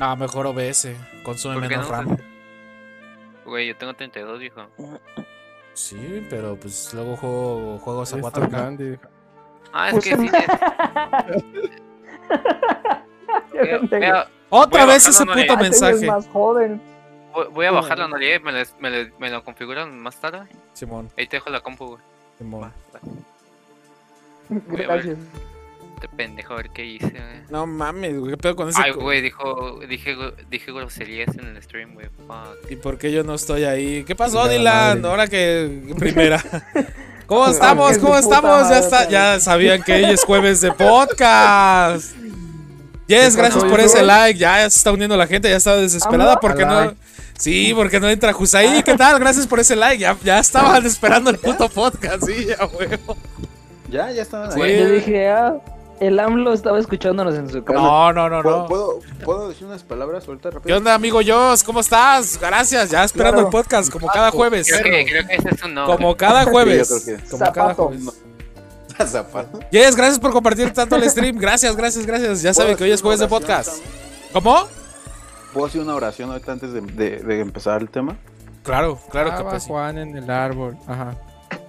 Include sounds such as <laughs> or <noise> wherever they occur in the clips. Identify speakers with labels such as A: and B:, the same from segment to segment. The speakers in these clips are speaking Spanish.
A: Ah, mejor OBS. Consume
B: ¿Por qué
A: menos
B: no?
A: RAM. <laughs>
B: Güey, yo tengo 32, viejo.
A: Sí, pero pues luego juego juegos a
C: Está
A: 4K.
C: grande.
B: Ah, es que sí. <laughs>
D: Yo
B: Voy a,
A: Otra
B: Voy
A: vez ese puto
B: no
A: mensaje.
D: más joven.
B: voy- a bajarlo, no llegué, me, lo- me, lo- me lo configuran más tarde.
A: Simón,
B: Ahí te dejo la compu, güey.
A: Simón. <laughs>
D: Gracias.
B: Este pendejo, a ver qué hice, güey.
A: No mames, güey. ¿Qué pedo con ese?
B: Ay, güey, dijo, dije, dije groserías en el stream, güey. Fuck.
A: ¿Y por qué yo no estoy ahí? ¿Qué pasó, Dylan?
C: madre.
A: Ahora que primera. <laughs> ¿Cómo estamos? ¿Cómo estamos? Ya está, sabían que hoy es jueves de podcast. Yes,
C: ¿Qué
A: gracias por ese like. Ya se está uniendo la gente, ya estaba desesperada porque no. Sí, porque no entra Jusaí. ¿Qué <laughs> tal? Gracias por ese like. Ya, ya estaban <laughs> esperando el puto podcast, sí, ya huevo.
E: Ya, ya estaban
A: Sí.
E: ahí.
D: Yo dije, ah, el AMLO estaba escuchándonos en su casa.
A: No, no, no,
E: ¿Puedo,
A: no.
E: ¿puedo, puedo decir unas palabras ahorita rápido?
A: ¿Qué onda, amigo Jos? ¿Cómo estás? Gracias, ya esperando
D: Claro.
A: el podcast, como cada jueves.
B: Creo que, creo que ese es un no.
A: Como cada jueves.
E: Sí, yo creo que-
A: Como cada jueves. <laughs>
E: Zapato.
A: Yes, gracias por compartir tanto el stream. Gracias, gracias, gracias. Ya saben que hoy es jueves de podcast. ¿Cómo?
E: ¿Puedo hacer una oración ahorita antes de, de- de empezar el tema?
A: Claro, claro que.
C: Juan en el árbol. Ajá.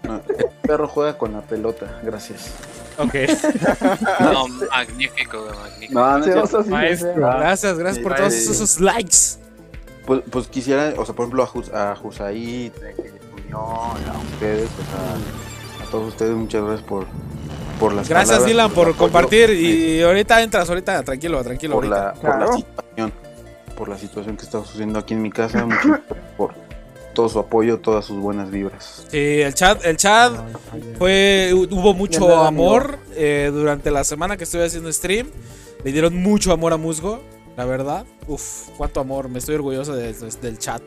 E: No, el perro juega con la pelota, gracias.
A: Ok. <laughs>
B: No, magnífico, magnífico.
E: No,
C: Maestro.
A: Gracias, gracias por todos esos likes.
E: Pues, pues quisiera, o sea, por ejemplo, a, Jus, a Jusaí, a ustedes, pues a, a todos ustedes, muchas gracias por, por las
A: Gracias,
E: palabras,
A: Dylan, por compartir. Y ahorita entras, ahorita, tranquilo, tranquilo.
E: por,
A: ahorita.
E: la, por la situación, por la situación que está sucediendo aquí en mi casa, muchas gracias por todo su apoyo, todas sus buenas vibras.
A: Sí, el chat, el chat fue, hubo mucho amor eh, durante la semana que estuve haciendo stream. Le dieron mucho amor a Musgo, la verdad. Uf, cuánto amor. Me estoy orgulloso de- de- del chat.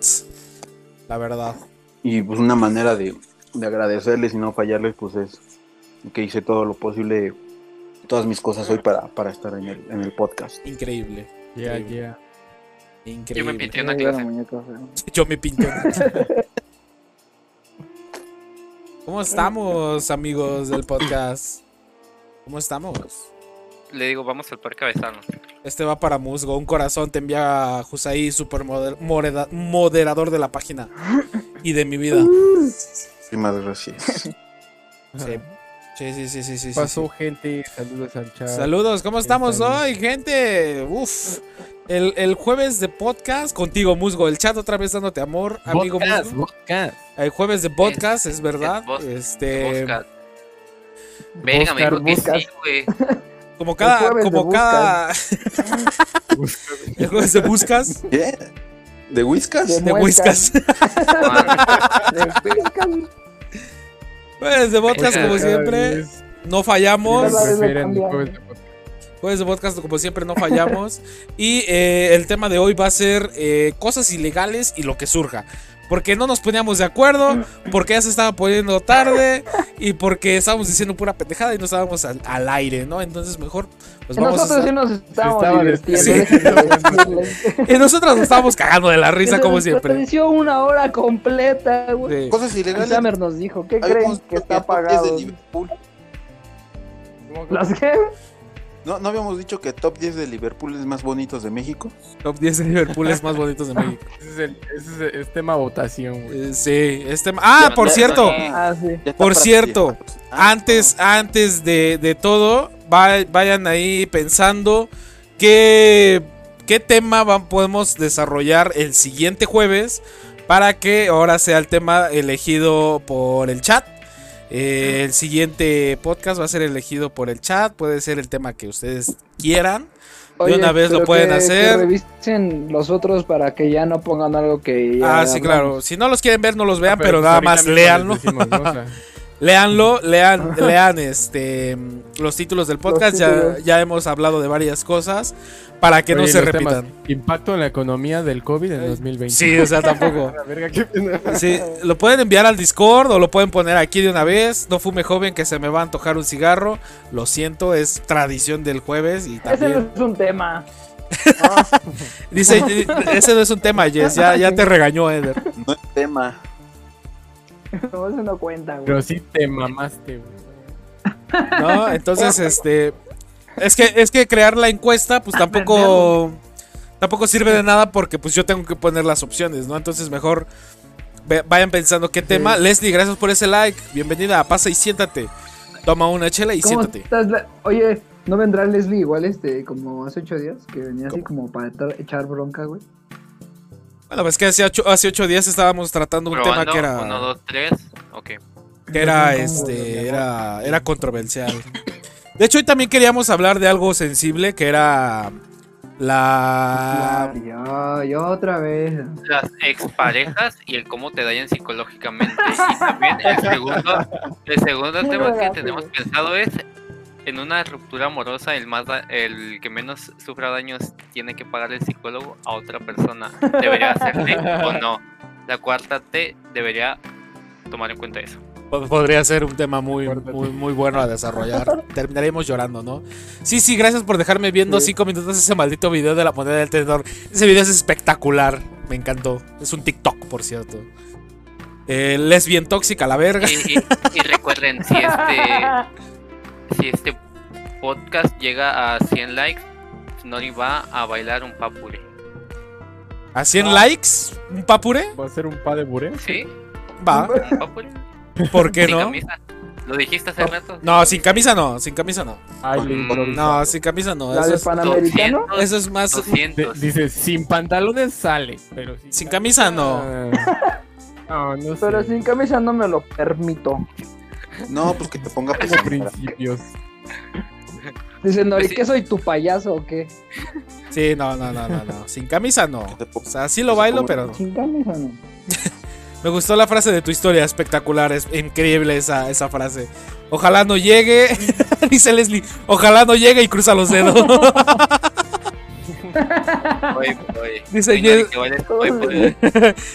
A: La verdad.
E: Y pues una manera de, de agradecerles y no fallarles, pues es que hice todo lo posible, todas mis cosas hoy para, para estar en el, en el podcast.
A: Increíble.
C: Yeah,
A: Increíble.
C: yeah.
B: Yo me
A: Increíble.
B: pinté una clase. <laughs>
A: Yo me pinto. <laughs> ¿Cómo estamos, amigos del podcast? ¿Cómo estamos?
B: Le digo, vamos al parque a besarnos.
A: Este va para Musgo. Un corazón te envía Jusaí, super moder- moreda- moderador de la página <laughs> y de mi vida.
E: Gracias.
A: Sí, sí, sí, sí, sí. sí, sí.
C: Pasó gente, saludos al chat.
A: Saludos, ¿cómo estamos hoy, gente? Uf. El, el jueves de podcast contigo, Musgo. El chat otra vez dándote amor, amigo
C: Podcast,
A: Musgo.
C: podcast.
A: El jueves de podcast, es, verdad.
B: es vos-
A: este.
B: Venga, me dijo que sí,
D: buscas.
B: güey. <laughs>
A: como cada,
D: jueves de
A: como cada. <laughs> el jueves de buscas,
E: ¿Qué? ¿De Whiskas?
D: De
A: whiskas.
D: De pescas. <laughs>
A: Jueves de podcast, como siempre. No fallamos.
C: Prefieren
D: cambian.
C: jueves de podcast.
A: Jueves de podcast, como siempre, no fallamos. <laughs> y eh, el tema de hoy va a ser eh, cosas ilegales y lo que surja. Porque no nos poníamos de acuerdo, porque ya se estaba poniendo tarde y porque estábamos diciendo pura pendejada y no estábamos al, al aire, ¿no? Entonces mejor pues vamos a
D: Nosotros sí nos estábamos
C: estaba
D: divirtiendo.
A: Sí. <laughs> Y nosotros nos estábamos cagando de la risa como
D: nos
A: siempre.
D: desperdició una hora completa, güey.
A: Sí.
E: Cosas
D: El
E: ilegales.
D: Summer nos dijo, ¿qué creen que está
E: top 10 de
D: pagado? ¿Las qué?
E: ¿No, ¿No habíamos dicho que top 10 de Liverpool es más bonitos de México?
A: Top 10 de Liverpool es más bonitos de <laughs> México.
C: Ese es, el, ese es, es tema votación, güey.
A: Eh, sí, este... Ah, por cierto.
D: Ah, sí.
A: Por cierto.
E: Ah,
A: antes, antes de, de todo, va- vayan ahí pensando qué, qué tema va- podemos desarrollar el siguiente jueves para que ahora sea el tema elegido por el chat. Eh, el siguiente podcast va a ser elegido por el chat, puede ser el tema que ustedes quieran. De una vez lo pueden
D: que-
A: hacer.
D: Que revisen los otros para que ya no pongan algo que ya
A: Ah, sí,
D: hablamos.
A: claro. Si no los quieren ver, no los vean,
C: Ah,
A: pero,
C: pues
A: nada más léanlo.
C: les decimos, ¿no? O sea, <laughs>
A: Léanlo, lean, lean este los títulos del podcast. Ya,
D: títulos.
A: ya hemos hablado de varias cosas para que no se
C: temas,
A: repitan.
C: Impacto en la economía del COVID en 2020.
A: Sí, o sea, tampoco. <laughs> Sí, lo pueden enviar al Discord o lo pueden poner aquí de una vez. No fume joven que se me va a antojar un cigarro. Lo siento, es tradición del jueves y
D: Ese
A: también.
D: no es un tema. <laughs>
A: Dice, ese no es un tema, Jess. Ya, ya te regañó, Eder.
E: No es tema.
D: No, eso no cuenta, güey.
C: Pero sí te mamaste, güey.
A: ¿No? Entonces, <laughs> este. Es que, es que crear la encuesta, pues tampoco. tampoco sirve de nada porque pues yo tengo que poner las opciones, ¿no? Entonces mejor vayan pensando qué tema. Leslie, gracias por ese like. Bienvenida, pasa y siéntate. Toma una chela y
D: ¿Cómo
A: siéntate.
D: estás? la- Oye, ¿no vendrá Leslie igual este, como hace ocho días? Que venía así como para echar bronca, güey.
A: Bueno, pues que hace ocho, hace ocho días estábamos tratando un tema que era,
B: Uno, dos, tres. Ok.
A: que era, este, era, era controversial. De hecho, hoy también queríamos hablar de algo sensible que era la...
D: Ya otra vez.
B: Las exparejas y el cómo te dañan psicológicamente. Y también el segundo, el segundo <laughs> tema que tenemos pensado es en una ruptura amorosa el más da- el que menos sufra daños tiene que pagar el psicólogo a otra persona. ¿Debería hacerle o no? La cuarta T debería tomar en cuenta eso.
A: Pod- Podría ser un tema muy, muy, muy bueno a desarrollar. Terminaríamos llorando, ¿no? Sí, sí, gracias por dejarme viendo
D: Sí.
A: cinco minutos ese maldito video de la moneda del tenedor. Ese video es espectacular. Me encantó. Es un TikTok, por cierto. Eh, lesbien tóxica, la verga.
B: Y, y- y recuerden, si este, <laughs> si este podcast llega a 100 likes, Nori va a bailar un papure.
A: ¿A 100 likes? ¿Un papure?
C: ¿Va a ser un pa de buré?
B: ¿Sí?
A: Va.
B: ¿Un papure?
A: ¿Por qué
B: Sin
A: no?
B: camisa. ¿Lo dijiste hace rato?
A: No, sin camisa no. Sin camisa no.
C: Ay,
B: Mm.
A: No, sin camisa no.
D: ¿La
A: Eso
D: de
A: es,
D: Panamericano?
B: 200,
A: eso es más.
B: 200.
C: De- dice, sin pantalones sale, pero sin,
A: Sin camisa no.
C: Ah, No, no sé.
D: Pero sin camisa no me lo permito.
E: No, pues que te ponga
C: Como
E: pues,
C: principios.
D: Dice Nori,
B: Pues.
D: ¿qué soy tu payaso o qué?
A: Sí, no, no, no, no, no. Sin camisa no. O sea, sí lo bailo, pero no.
D: Sin camisa no. <laughs>
A: Me gustó la frase de tu historia, espectacular, es increíble esa, esa frase. Ojalá no llegue, <laughs> dice Leslie, ojalá no llegue y cruza los dedos. <laughs> <laughs> Dice Jess-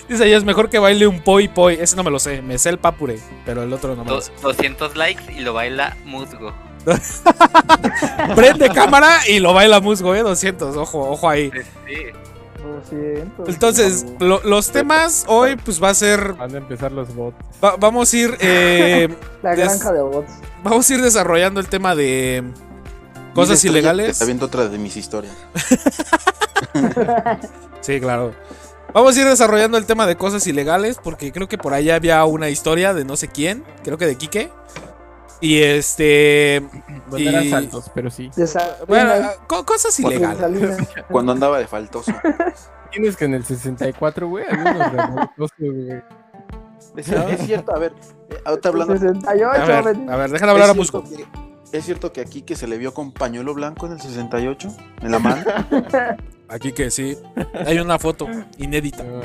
A: dice mejor que baile un poi poi. Ese no me lo sé, me sé el papure, pero el otro no me lo sé.
B: 200 likes y lo baila musgo. <laughs>
A: Prende cámara y lo baila musgo, eh, 200, ojo, ojo ahí.
B: Sí.
A: Entonces, lo- los temas hoy pues va a ser,
C: Van a empezar los bots.
A: va- vamos a ir, eh, <laughs>
D: La granja de bots.
A: vamos a ir desarrollando el tema de cosas ilegales.
E: Está viendo otra de mis historias. <laughs>
A: Sí, claro. Vamos a ir desarrollando el tema de cosas ilegales porque creo que por ahí había una historia de no sé quién, creo que de Quique. Y este...
C: Bueno, eran
A: Y-
C: saltos, pero sí.
A: Bueno, co- cosas ilegales. <laughs>
E: Cuando andaba de faltoso.
C: Tienes que en el 64, güey, había unos revoltosos, güey.
E: Es, es cierto, a ver, eh, ahorita hablando.
D: 68,
A: A ver, a ver, déjame hablar a
E: ¿Es cierto
A: Musco.
E: que- ¿Es cierto que aquí que se le vio con pañuelo blanco en el 68? ¿En la mano? <laughs>
A: Aquí que sí. Hay una foto inédita.
C: Ah,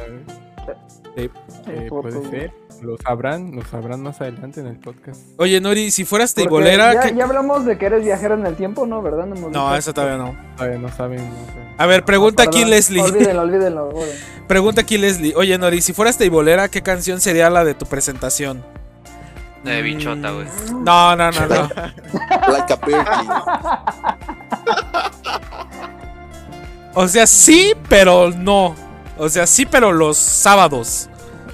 A: Sí.
C: eh, puede ser. Lo sabrán, lo sabrán más adelante en el podcast.
A: Oye, Nori, si fueras teibolera...
D: ya,
A: ¿qué-
D: ya hablamos de que eres viajero en el tiempo, ¿no? ¿Verdad? No, hemos
A: No,
D: dicho.
A: eso todavía no.
C: Todavía no saben. no saben.
A: A ver, pregunta aquí Leslie.
D: Olvídenlo, olvídenlo. olvídenlo.
A: Pregunta aquí Leslie. Oye, Nori, si fueras teibolera, ¿qué canción sería la de tu presentación?
B: De bichota, güey.
A: No, no, no, no. <laughs>
E: Like a.
A: O sea, sí, pero no. O sea, sí, pero los sábados.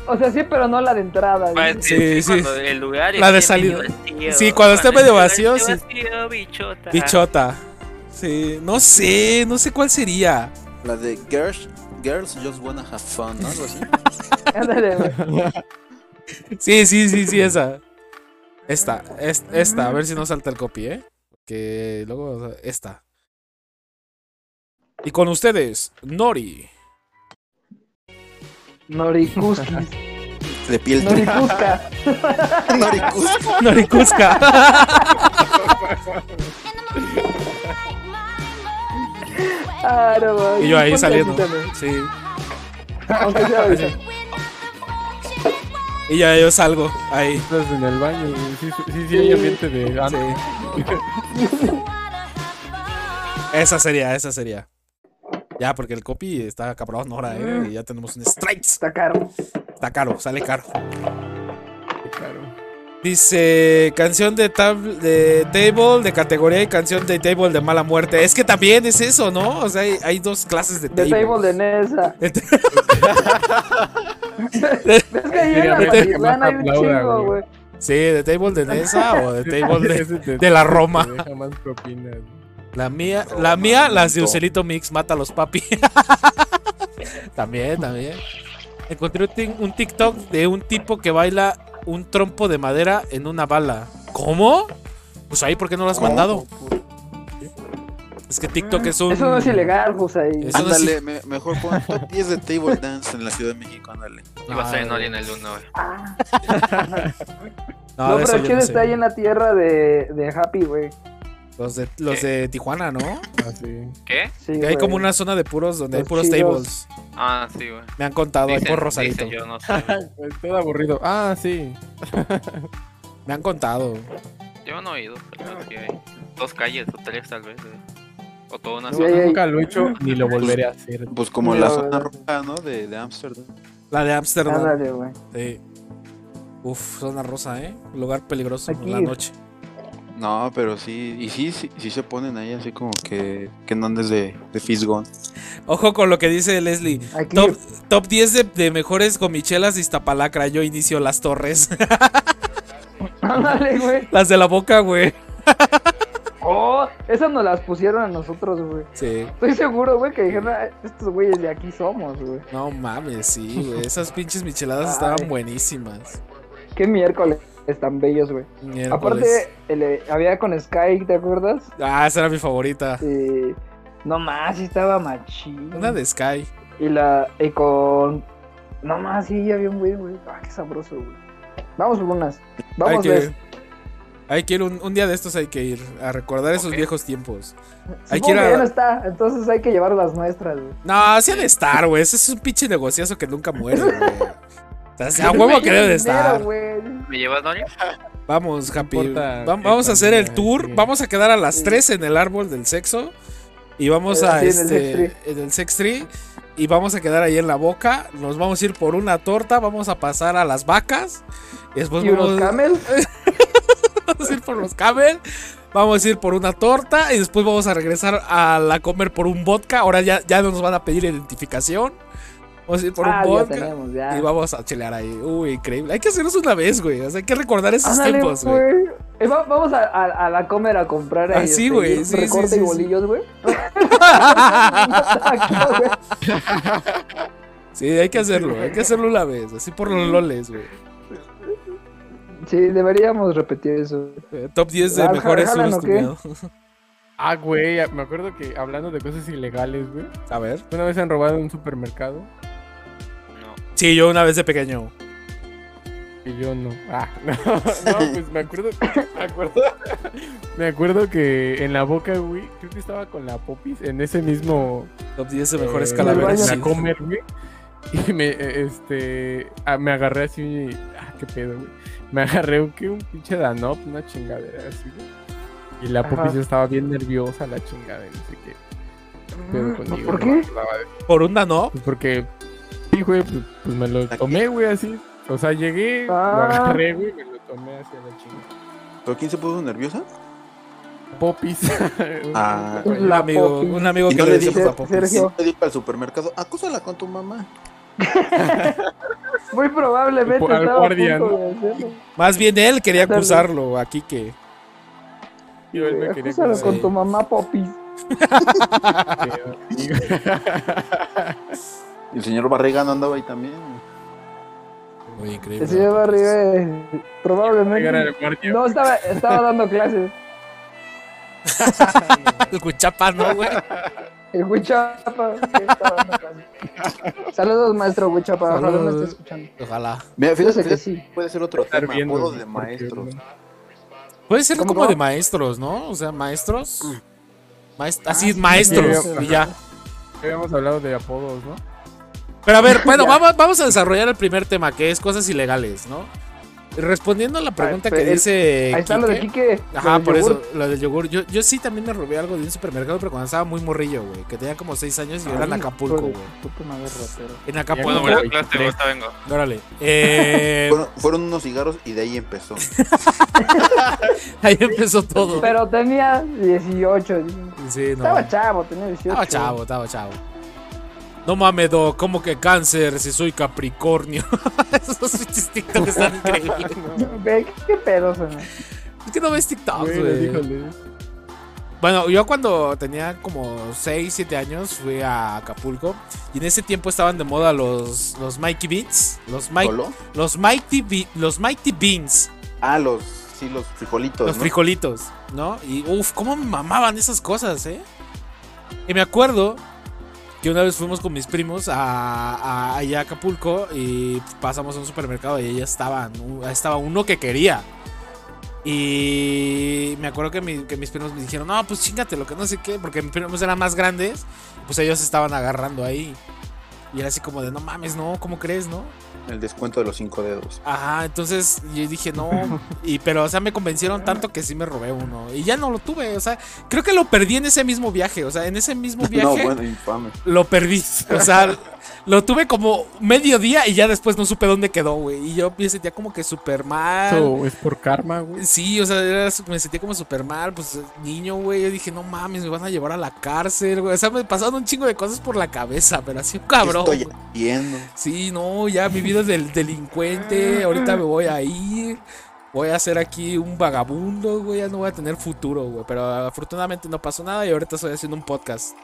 D: O sea, sí, pero no la de entrada.
B: Pues,
A: Sí, sí.
B: el lugar
A: La de salida.
B: vacío,
A: Sí, cuando esté medio vacío, sí.
B: vacío, bichota.
A: Bichota. Sí, no sé, no sé cuál sería.
E: La de Girls, Girls Just Wanna Have Fun, ¿no? Algo así. <laughs>
A: Sí, sí, sí, sí, esa. Esta, es- esta, a ver si no salta el copy, ¿eh? Que luego, esta. Y con ustedes, Nori.
D: Norikuski. <laughs>
E: De piel
D: Norikuska.
E: Noricusco. <laughs>
A: Noricusca.
D: Ah, no,
A: y yo ahí saliendo. Sí.
D: Aunque sea.
A: Y ya yo salgo ahí.
C: Estás en el baño, güey. Sí, sí, sí, sí, hay ambiente de. ah,
A: Sí. Esa sería, esa sería. Ya, porque el copy está cabrón ahora, ¿eh? Y ya tenemos un strikes.
D: Está caro.
A: Está caro, sale caro.
C: claro.
A: Dice canción de, tab- de table de categoría y canción de table de mala muerte. Es que también es eso, ¿no? O sea, hay, hay dos clases de
D: De
A: table.
D: table de Nesa.
A: De ta-
D: Es que ahí en hay un
C: aplauda,
D: chingo,
C: güey.
A: sí, de table de Nesa o de <laughs> table de, de la Roma. La mía, la mía, las de. Ucelito Mix, mata a los papi. <laughs> también, también. Encontré un TikTok de un tipo que baila un trompo de madera en una bala. ¿Cómo? Pues ahí, ¿por qué no lo has mandado? Es que TikTok es un.
D: Eso no es ilegal, José.
A: Eso no es-
E: Ándale, me- mejor pon top 10 de table dance en la Ciudad de México, ándale.
B: Iba a ser en el 1, güey.
D: Ah, <laughs>
A: No,
D: no, pero ¿quién
A: no
D: está
A: sé.
D: ahí en la tierra de, de Happy, güey?
A: Los de, los de Tijuana, ¿no?
C: Así.
B: ¿Qué?
D: Sí,
A: hay
D: güey.
A: como una zona de puros donde hay puros
D: chidos.
A: tables.
B: Ah, sí, güey.
A: Me han contado, hay
B: Dicen-
A: por Rosarito.
B: dicen, yo no sé. <laughs>
C: todo aburrido. Ah, sí.
A: Me han contado.
B: Yo no he ido, pero sí hay dos calles o tres tal vez. güey. O toda una zona.
C: Nunca lo he hecho ni lo volveré a hacer.
E: Pues como
D: Sí,
E: la zona
D: verdad.
E: roja, ¿no? De, de Ámsterdam.
A: La de Ámsterdam. Sí. Uf, zona rosa, ¿eh? Lugar peligroso en la noche.
E: No, pero sí, y sí, sí, sí se ponen ahí así como que, que no andes de, de fisgón.
A: Ojo con lo que dice Leslie.
D: Aquí.
A: Top, top 10 de, de mejores gomichelas de Iztapalacra. Yo inicio las torres. <laughs>
D: Ándale, güey.
A: las de la boca, güey.
D: Oh, esas nos las pusieron a nosotros, güey.
A: Sí.
D: Estoy seguro, güey, que dijeron, "Ah, estos güeyes de aquí somos, güey.
A: No mames, sí, güey. Esas pinches micheladas
D: Ay.
A: estaban buenísimas.
D: Qué miércoles están bellos, güey.
A: Miércoles.
D: Aparte, el, eh, había con Sky, ¿te acuerdas?
A: Ah, esa era mi favorita.
D: Eh, no más, sí estaba machín.
A: Una de Sky.
D: Y la, y con... No más, sí, había un güey, güey. Ah, qué sabroso, güey. Vamos por unas.
A: Hay
D: Vamos,
A: que,
D: ver.
A: hay que ir un, un día de estos hay que ir a recordar esos viejos tiempos. hay
D: Supongo
A: que ir
D: que ya no está, entonces hay que llevar las nuestras, güey.
A: No, así ha de estar, güey. Ese es un pinche negociazo que nunca muere, <laughs> güey. O sea, a huevo que debe de estar.
B: ¿Me llevas, Noria?
A: Vamos, Happy.
C: importa
A: Va-
C: qué
A: Vamos a hacer el tour.
C: sí.
A: Vamos a quedar a las
D: Sí.
A: 3 en el árbol del sexo. Y vamos
D: Eh,
A: a
D: sí, en el
A: este.
D: sex
A: En el sex tree. Y vamos a quedar ahí en la boca. Nos vamos a ir por una torta. Vamos a pasar a las vacas. Y después
D: ¿Y unos
A: vamos,
D: camel? <laughs>
A: vamos a ir por los camel. Vamos a ir por una torta. Y después vamos a regresar a la comer por un vodka. Ahora ya, ya no nos van a pedir identificación. Vamos a ir por
D: ah,
A: un
D: ya
A: vodka.
D: tenemos, ya.
A: Y vamos a chilear ahí. Uy, increíble. Hay que hacernos una vez, güey. O sea, hay que recordar esos
D: Ándale,
A: tiempos, güey.
D: güey. Eh, va- vamos a, a, a la comer a comprar ahí.
A: Ah, sí,
D: este,
A: güey, sí,
D: Recorte
A: sí, sí,
D: y bolillos, güey. <laughs> <laughs>
A: Sí, hay que hacerlo, hay que hacerlo una vez, así por los loles, güey.
D: Sí, deberíamos repetir eso.
A: Eh, Top 10 de
D: Ah,
A: mejores tuneados. <laughs>
C: Ah, güey, me acuerdo que hablando de cosas ilegales, güey.
A: A ver.
C: Una vez se han robado en un supermercado.
A: Sí, yo una vez de pequeño.
C: y yo no. Ah, <laughs> no, no, pues me acuerdo, me acuerdo, me acuerdo que en la boca, güey, creo que estaba con la popis en ese mismo
A: Top 10 de mejores
C: eh,
A: calaveras.
C: la comer, güey. Y me, eh, este, ah, me agarré así, y, ah, qué pedo, güey. Me agarré un, ¿qué? un pinche Danop, una chingadera así, güey. Y la
D: Ajá.
C: popis estaba bien nerviosa, la chingada, no sé qué. ¿Qué pedo conmigo?
D: ¿Por qué?
C: de-
A: Por una no.
C: Pues porque, sí, güey, pues, pues me lo tomé, güey, así. O sea, llegué, lo
D: Ah.
C: agarré, güey, me lo tomé hacia la chingada.
E: ¿Pero quién se puso nerviosa?
C: Popis. <laughs> <laughs>
E: Ah.
A: Un amigo,
D: popis.
A: un amigo que
E: no
A: le
E: le
D: dice-
A: a Popis.
D: Sergio.
E: Te dijo al supermercado, acúsala con tu mamá. <laughs>
D: Muy probablemente
C: Al
D: estaba
C: guardia,
D: a punto de hacerlo.
A: Más bien él quería acusarlo a Kike.
C: Yo él me quería
D: Acúsalo
C: acusar.
D: con tu mamá, Popis.
E: El señor Barriga no andaba ahí también.
A: Muy increíble.
D: El señor. Barriga eh, probablemente no estaba, estaba dando clases. <laughs>
A: El cuchapa, ¿no, güey?
D: El Huichapa que estaba dando clases. Saludos, maestro Huichapa. Ojalá me esté escuchando.
A: Ojalá.
E: Mira, fíjate,
D: que sí.
E: puede ser otro
C: Estar
E: tema,
C: viendo,
E: apodos de maestros.
A: Puede ser
D: ¿Cómo,
A: como de maestros, ¿no? O sea, maestros. Maest- así,
D: Ah, sí,
A: maestros.
C: sí,
A: y ya.
C: Habíamos hablado de apodos, ¿no?
A: Pero a ver, <laughs> bueno, vamos, vamos a desarrollar el primer tema, que es cosas ilegales, ¿no? Respondiendo a la pregunta que
D: el-
A: dice.
D: Ahí está lo de
A: Quique. Ajá, por
D: yogur.
A: eso, lo del yogur. Yo, yo sí también me robé algo de un supermercado, pero cuando estaba muy morrillo, güey. Que tenía como 6 años y yo era en Acapulco, güey. En Acapulco.
B: ahorita vengo.
A: Órale. <laughs> Eh,
E: Fueron, fueron unos cigarros y de ahí empezó. <laughs>
A: ahí empezó todo.
D: Pero tenía 18.
A: Sí, no.
D: Estaba chavo, tenía 18.
A: Estaba chavo, estaba chavo. No mames, Doc, ¿cómo que cáncer si soy Capricornio? <laughs> Esos TikToks están increíbles.
D: Ve, <laughs> ¿Qué pedo, son?
A: Es que no ves TikToks,
C: Güey.
A: Bueno, yo cuando tenía como 6, 7 años fui a Acapulco y en ese tiempo estaban de moda los, los Mikey Beans. Los, Mike,
E: ¿Solo?
A: los, Mighty Be- los Mighty Beans.
E: Ah, los, sí, los frijolitos,
A: Los
E: ¿no?
A: frijolitos, ¿no? Y uff, cómo me mamaban esas cosas, ¿eh? Y me acuerdo que una vez fuimos con mis primos a, a- a Acapulco y pasamos a un supermercado y allá estaban, u- estaba uno que quería. Y me acuerdo que, que mis primos me dijeron, no, pues chingate lo que no sé qué, porque mis primos eran más grandes, pues ellos estaban agarrando ahí. Y era así como de, no mames, no, ¿cómo crees, no?
E: El descuento de los cinco dedos.
A: Ajá, entonces yo dije no, y pero o sea me convencieron tanto que sí me robé uno y ya no lo tuve, o sea, creo que lo perdí en ese mismo viaje, o sea, en ese mismo <laughs> viaje
E: No, bueno, infame.
A: lo perdí, <laughs> o sea, lo tuve como medio día y ya después no supe dónde quedó, güey, y yo me sentía como que súper mal.
C: Eso es por karma, güey.
A: Sí, o sea, era- me sentía como súper mal, pues niño, güey. Yo dije, no mames, me van a llevar a la cárcel, güey. O sea, me pasaron un chingo de cosas por la cabeza, pero así un cabrón.
E: ¿Qué estoy
A: güey.
E: haciendo?
A: Sí, no, ya mi vida es del delincuente. Ahorita me voy a ir. Voy a ser aquí un vagabundo, güey. Ya no voy a tener futuro, güey. Pero afortunadamente no pasó nada y ahorita estoy haciendo un podcast.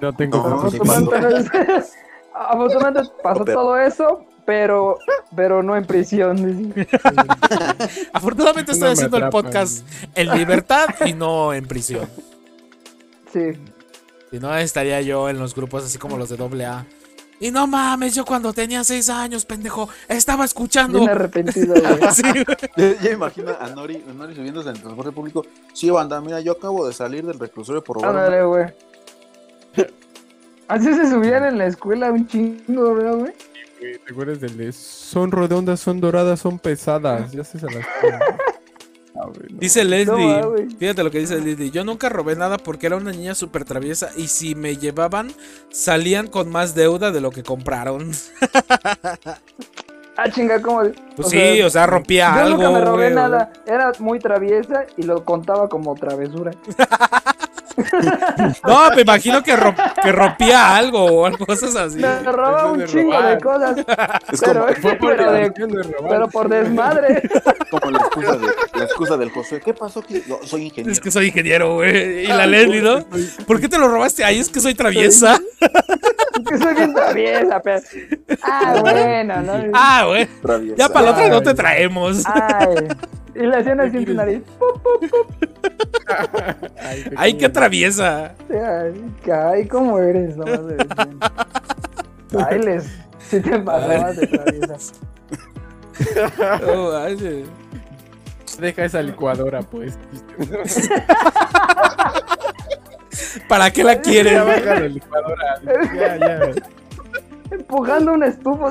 C: No tengo
E: No,
D: Afortunadamente, <laughs> afortunadamente pasó
E: Pero-
D: todo eso, pero, pero no en prisión. <laughs>
A: Afortunadamente estoy
C: No
A: haciendo el podcast en libertad y no en prisión.
D: Sí.
A: Si no, estaría yo en los grupos así como los de AA. Y no mames, yo cuando tenía seis años, pendejo, estaba escuchando.
D: Bien arrepentido, güey. <laughs>
A: Sí, güey.
E: Imagino a Nori, a Nori subiéndose en el transporte público. Sí, banda, mira, yo acabo de salir del reclusorio por robar.
D: Ándale, güey. Así se subían en la escuela un chingo, ¿verdad, güey?
C: güey. ¿Te acuerdas del de son redondas, son doradas, son pesadas? Ya se se las <laughs> Ah, güey, no.
A: Dice Leslie, fíjate lo que dice Leslie, yo nunca robé nada porque era una niña súper traviesa y si me llevaban salían con más deuda de lo que compraron.
D: Ah, chinga, ¿cómo?
A: Pues sí, o sea, rompía
D: yo
A: algo.
D: nunca me robé
A: güey,
D: nada. Era muy traviesa y lo contaba como travesura. <laughs> <laughs>
A: No, me imagino que, romp- que rompía algo o algo, cosas así.
D: Me robaba un
C: de
D: chingo
C: robar.
D: de cosas.
E: Es
D: Pero,
E: como,
C: Fue por
D: pero, de-
C: de
D: pero por desmadre. <laughs>
E: como la, excusa de, la excusa del Josué. ¿Qué pasó? ¿Qué- No, soy ingeniero.
A: Es que soy ingeniero, güey. Y la Leslie, ¿no? ¿Por qué te lo robaste? Ay, es que soy traviesa. <laughs>
D: que soy bien traviesa, pero. Ah, bueno, ¿no?
A: Ah, güey. Ya para la otra no te traemos.
D: Ay. Y le hacían así en su nariz. <laughs> Pup, pup, pup.
C: Ay,
A: qué
C: como-
A: traviesa.
D: Ay, ay, ¿cómo eres? No más de decir. Ay, les. Si te <laughs> pasabas de traviesa.
A: No, ay,
C: Deja esa licuadora, pues. <laughs>
A: ¿Para qué la
C: Ya
A: quieres?
C: baja la licuadora. Ya, ya.
D: Empujando una estufa.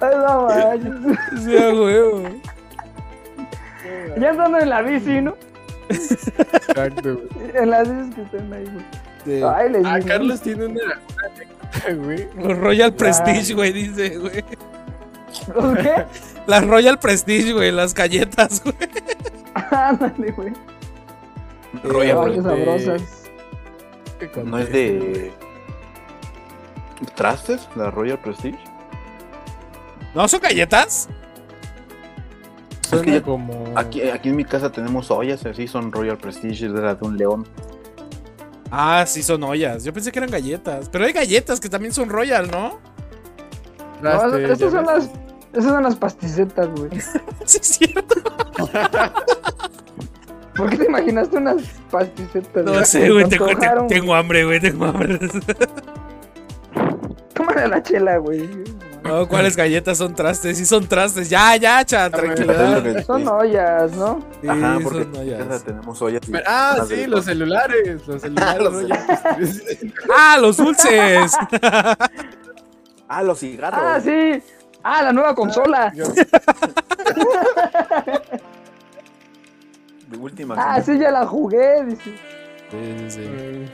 D: Ay, no manches.
A: Sí, a huevo.
D: Ya andando en la bici, ¿no?
C: Exacto, güey.
D: En las bicis que están ahí, güey.
A: Sí.
D: Ay, les
C: Ah,
D: digo.
C: Carlos tiene una, anécdota, güey.
A: Los Royal Prestige, güey, dice, güey.
D: ¿Los qué?
A: Las Royal Prestige, güey, las galletas, güey.
D: Ándale, güey.
E: Royal Prestige.
D: sabrosas.
E: ¿No es de trastes? ¿La Royal Prestige?
A: ¿No son galletas?
C: Suena
E: que ya-
C: como...
E: Aquí, aquí en mi casa tenemos ollas así, son Royal Prestige, es de la de un león.
A: Ah, sí, son ollas. Yo pensé que eran galletas. Pero hay galletas que también son Royal, ¿no?
D: No, esas son las. Esas son las pasticetas, güey. <laughs> <laughs>
A: Sí, es cierto.
D: ¿Por qué te imaginaste unas pasticetas?
A: No sé, güey. Tengo, tengo hambre, güey. Tengo hambre. <laughs>
D: Tómale la chela, güey.
A: No, ¿cuáles galletas son trastes? Sí, son trastes. Ya, ya, cha, tranquilidad.
D: Son ollas, ¿no?
A: Sí,
E: Ajá, porque
A: son ollas.
E: tenemos ollas. y-
C: Ah, sí,
E: de-
C: los celulares. Los <laughs> celulares.
E: Los
C: pues, <laughs>
A: ¡Ah, los dulces! <laughs>
E: Ah, los cigarros.
D: Ah, sí. Ah, la nueva consola.
C: yo-
E: De última.
D: Ah, sí, ya la jugué. Dice.
A: Sí, sí, sí.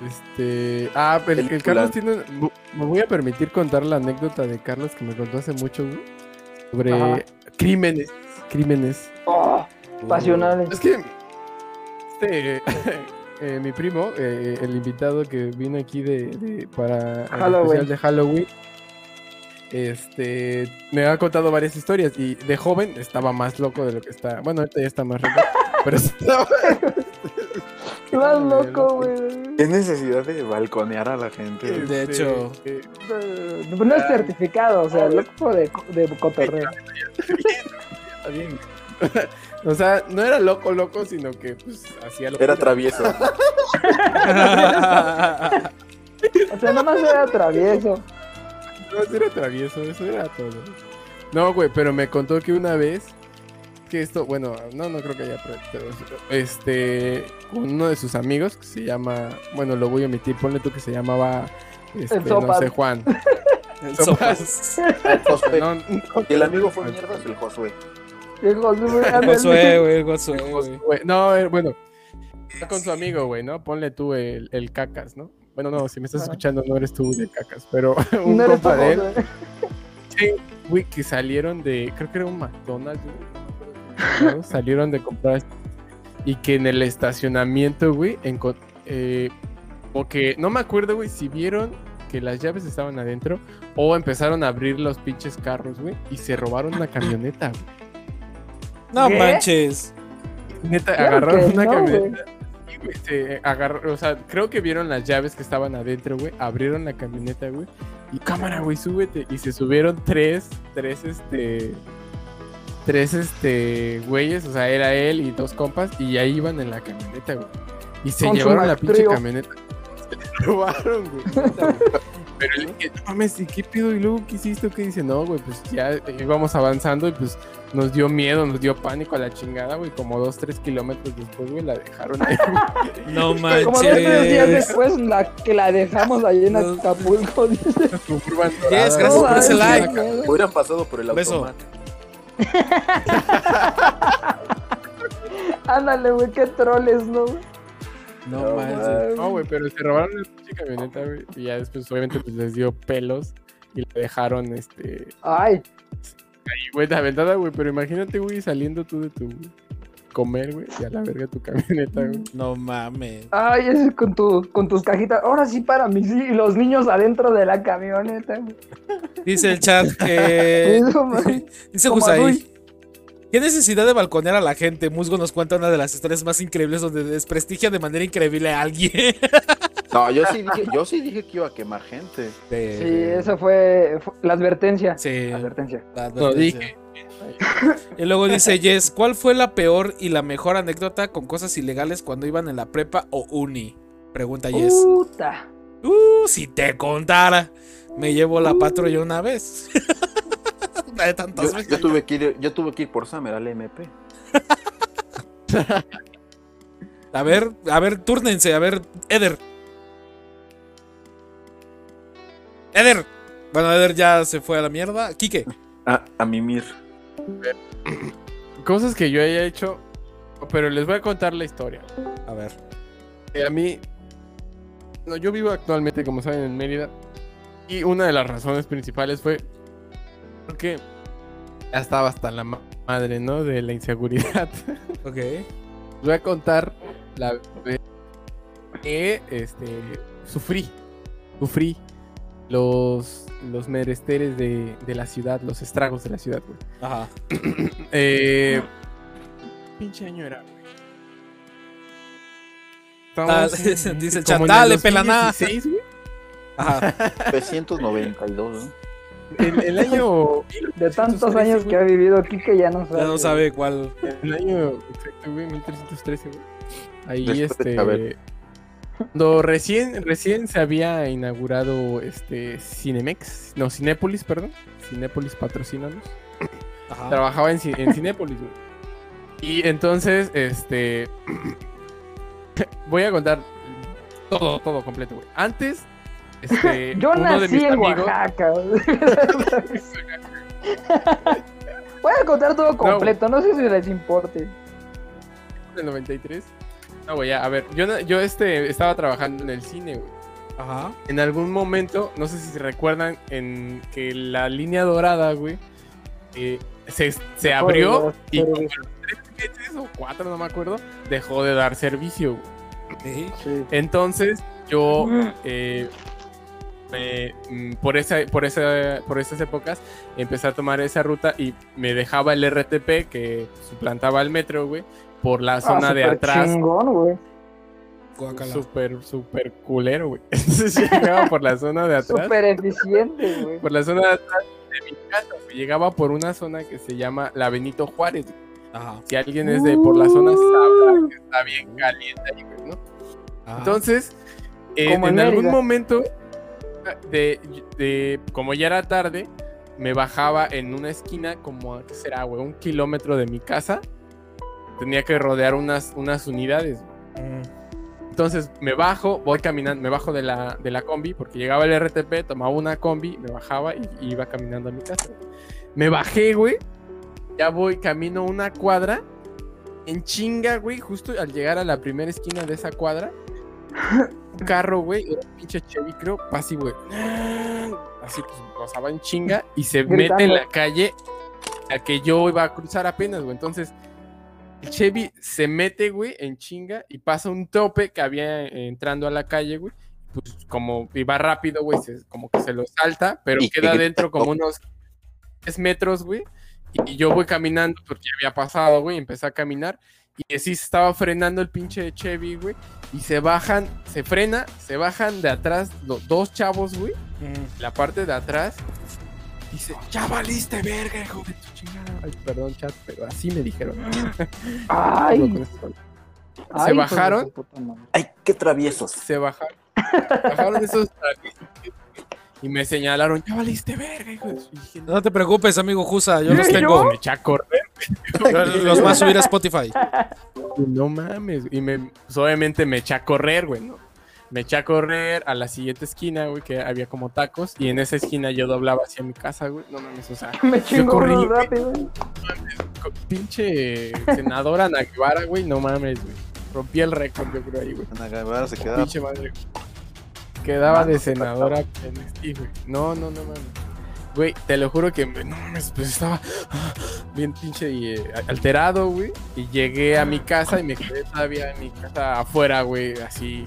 C: Eh, Este. Ah, pero el, el. Carlos tiene. Me voy a permitir contar la anécdota de Carlos que me contó hace mucho, güey. Sobre
D: Ajá.
C: crímenes. Crímenes.
D: Oh, pasionales.
C: Es que. Este. <laughs> eh, mi primo, eh, el invitado que vino aquí de, de- para el especial de Halloween. este, me ha contado varias historias y de joven estaba más loco de lo que está. Bueno, ahorita ya está más rico, <laughs> pero estaba... <laughs>
D: Más loco, güey.
E: ¿Qué necesidad de balconear a la gente?
A: De
C: este,
A: hecho.
C: eh,
D: No, no es certificado, o sea, loco de, de cotorreo.
C: está bien. <laughs> o sea, no era loco, loco, sino que pues hacía lo
E: Era travieso. <laughs>
D: O sea, nada más era travieso.
C: No, era travieso, eso era todo. No, güey, pero me contó que una vez que esto, bueno, no, no creo que haya, pero, este, con uno de sus amigos que se llama, bueno, lo voy a omitir, ponle tú que se llamaba, este, no sé, Juan. <laughs>
A: El
C: Sopas.
A: sopas. <laughs>
E: El Josué.
C: No, no,
E: Y el amigo fue mierdas, el Josué.
D: Dijo, "Sí, güey,
A: El
D: ándale".
A: Josué, güey, el Josué, güey.
C: no, eh, bueno, está con su amigo, güey, ¿no? Ponle tú el, el cacas, ¿no? Bueno, no, si me estás escuchando no eres tú de cacas, pero <laughs> un
D: No
C: compa de él,
D: Josué.
C: Sí, güey, que salieron de, creo que era un McDonald's, güey, no salieron de comprar y que en el estacionamiento, güey, eh, o que, no me acuerdo, güey, si vieron que las llaves estaban adentro o empezaron a abrir los pinches carros, güey, y se robaron una camioneta, güey.
A: No
D: ¿Qué?
A: manches.
C: Neta,
D: Claro
C: agarraron una
D: no,
C: camioneta. y, güey, se agarró, o sea, creo que vieron las llaves que estaban adentro, güey. Abrieron la camioneta, güey. Y cámara, güey, súbete. Y se subieron tres, tres, este. Tres, este, güeyes. O sea, era él y dos compas. Y ahí iban en la camioneta, güey. Y se
D: Con
C: llevaron la pinche camioneta. <laughs> Se la robaron, güey. Pero le dije, no mames, ¿y qué pido? Y luego, ¿qué hiciste? ¿Qué dice? No, güey, pues ya íbamos avanzando y pues nos dio miedo, nos dio pánico a la chingada, güey. Como dos, tres kilómetros después, güey, la dejaron ahí, güey. <laughs>
A: No
D: Como dos tres días
A: manches.
D: después, la que la dejamos ahí en. Acapulco. dice. <laughs>
A: Yes, gracias por ese like.
E: Hubieran pasado por el
A: Beso.
E: automático. <laughs>
D: Ándale, güey, qué troles, ¿no?
A: No
E: No,
A: manches.
C: No, güey, pero se robaron la pinche camioneta, güey. Y ya después, obviamente, pues les dio pelos y le dejaron, este.
D: Ay,
C: Ahí, güey, la ventada, güey. Pero imagínate, güey, saliendo tú de tu comer, güey, y a la verga tu camioneta, güey. <laughs>
A: No mames.
D: ay, ese con, tu, con tus cajitas. Ahora sí para mí, sí, y los niños adentro de la camioneta. güey.
A: Dice el chat que. <laughs> <laughs> Dice.
D: Adui.
A: ¿Qué necesidad de balconear a la gente? Musgo nos cuenta una de las historias más increíbles donde desprestigia de manera increíble a alguien.
E: No, yo sí dije, yo sí dije que iba a quemar gente.
D: Sí, eso fue, fue la advertencia.
A: Sí.
D: La advertencia.
A: la
C: Lo
A: advertencia.
C: dije.
A: Y luego dice Jess, ¿cuál fue la peor y la mejor anécdota con cosas ilegales cuando iban en la prepa o uni? Pregunta Jess.
D: Puta.
A: Uh, si te contara. Me llevo la patrulla una vez. <laughs> de tantas
E: Yo,
A: veces.
E: yo tuve que ir, yo tuve que ir por Summer al MP.
A: A ver, a ver, túrnense, a ver, Eder. Eder. Bueno, Eder ya se fue a la mierda. Quique.
E: A, a mimir.
C: Cosas que yo haya hecho, pero les voy a contar la historia.
A: A ver.
C: Eh, a mí, no, yo vivo actualmente, como saben, en Mérida. Y una de las razones principales fue porque ya estaba hasta la ma- madre, ¿no? De la inseguridad. <laughs>
A: Ok.
C: Les voy a contar la vez que este, sufrí. Sufrí los, los menesteres de, de la ciudad, los estragos de la ciudad, güey.
A: Ajá. <clears throat>
C: Eh, pinche año era, güey.
A: Ah, <laughs> dice el
C: como
A: chat,
C: en
A: "Dale, pelaná".
C: 2016, güey.
A: Ajá.
E: 392, ¿no?
C: El, el año.
D: De tantos años que ha vivido aquí que ya no sabe.
A: Ya no sabe cuál.
C: El año exacto, güey, 1313, güey. Ahí
E: Después de
C: este. Cuando recién, recién se había inaugurado este Cinemex, no, Cinépolis, perdón. Cinépolis patrocínanos.
A: Ajá.
C: Trabajaba en, en Cinépolis, güey. Y entonces, este. <clears throat> voy a contar todo, todo completo, güey. Antes, este. <laughs>
D: Yo nací en
C: amigos-
D: Oaxaca. <laughs> Voy a contar todo completo, no, sé si les importe.
C: del 93. No, güey, a ver, yo, yo este, estaba trabajando en el cine, güey.
A: Ajá.
C: En algún momento, no sé si se recuerdan, en que la línea dorada, güey, eh, se, se abrió y como tres meses o cuatro, no me acuerdo, dejó de dar servicio, güey.
A: Sí.
D: Sí.
C: Entonces, yo, <clears throat> eh, me- mm, por, esa, por, esa, por esas épocas empecé a tomar esa ruta y me dejaba el RTP que suplantaba el metro, güey, por la zona
D: Ah,
C: de
D: súper
C: atrás.
D: chingón, güey.
A: Guácala.
C: Súper, súper culero, güey. <laughs> Llegaba por la zona de atrás.
D: Súper eficiente, güey.
C: Por la zona de atrás de mi casa, güey. Llegaba por una zona que se llama la Benito Juárez.
A: Ajá.
C: Si alguien es de por la zona sabrá que está bien caliente ahí, güey, ¿no?
A: ajá.
C: Entonces, eh,
D: Como
C: en
D: en
C: algún momento, de, de- como ya era tarde, me bajaba en una esquina, como, ¿qué será, güey? Un kilómetro de mi casa. Tenía que rodear unas, unas unidades.
A: Mm.
C: Entonces me bajo, voy caminando, me bajo de la, de la combi, porque llegaba el RTP, tomaba una combi, me bajaba y, y iba caminando a mi casa. Me bajé, güey. Ya voy, camino una cuadra. En chinga, güey, justo al llegar a la primera esquina de esa cuadra. Un <laughs> carro, güey, un pinche Chevy, creo, así, güey. Así, pues, pasaba en chinga y se mete en la calle a que yo iba a cruzar apenas, güey. Entonces, el Chevy se mete, güey, en chinga y pasa un tope que había entrando a la calle, güey. Pues como iba rápido, güey, se- como que se lo salta, pero
E: Y
C: queda
E: que-
C: dentro como unos 10 metros, güey. Y yo voy caminando, porque ya había pasado, güey, empecé a caminar. Y así se estaba frenando el pinche Chevy, güey. Y se bajan, se frena, se bajan de atrás los dos chavos, güey.
A: Mm.
C: La parte de atrás. Dice, ya valiste verga, hijo de tu chingada. Ay, perdón, chat, pero así me dijeron. <laughs>
D: Ay,
C: palabras.
D: ay, de
C: bajaron.
E: Ay, qué traviesos.
C: se bajaron. Bajaron esos traviesos y me señalaron, ya valiste verga, hijo de su-". Y dije, no,
A: te preocupes, amigo Jusa, yo los tengo.
C: me eché a correr.
A: Los vas a subir a Spotify. <laughs>
C: No mames. Y me, pues, obviamente me eché a correr, güey, ¿no? Me eché a correr a la siguiente esquina, güey, que había como tacos. Y en esa esquina yo doblaba hacia mi casa, güey. No mames, o sea, <laughs>
D: Me chingó
C: corrí, güey.
D: rápido.
C: con pinche senadora Ana Guevara, güey, no mames, güey. Rompí el récord, yo creo ahí, güey.
E: Ana Guevara se quedaba.
C: Pinche madre. Quedaba de senadora sí, güey. No, no, no mames. Güey, te lo juro que me- no mames, pues estaba ah, bien pinche y, eh, alterado, güey. Y llegué a mi casa y me quedé todavía en mi casa afuera, güey, así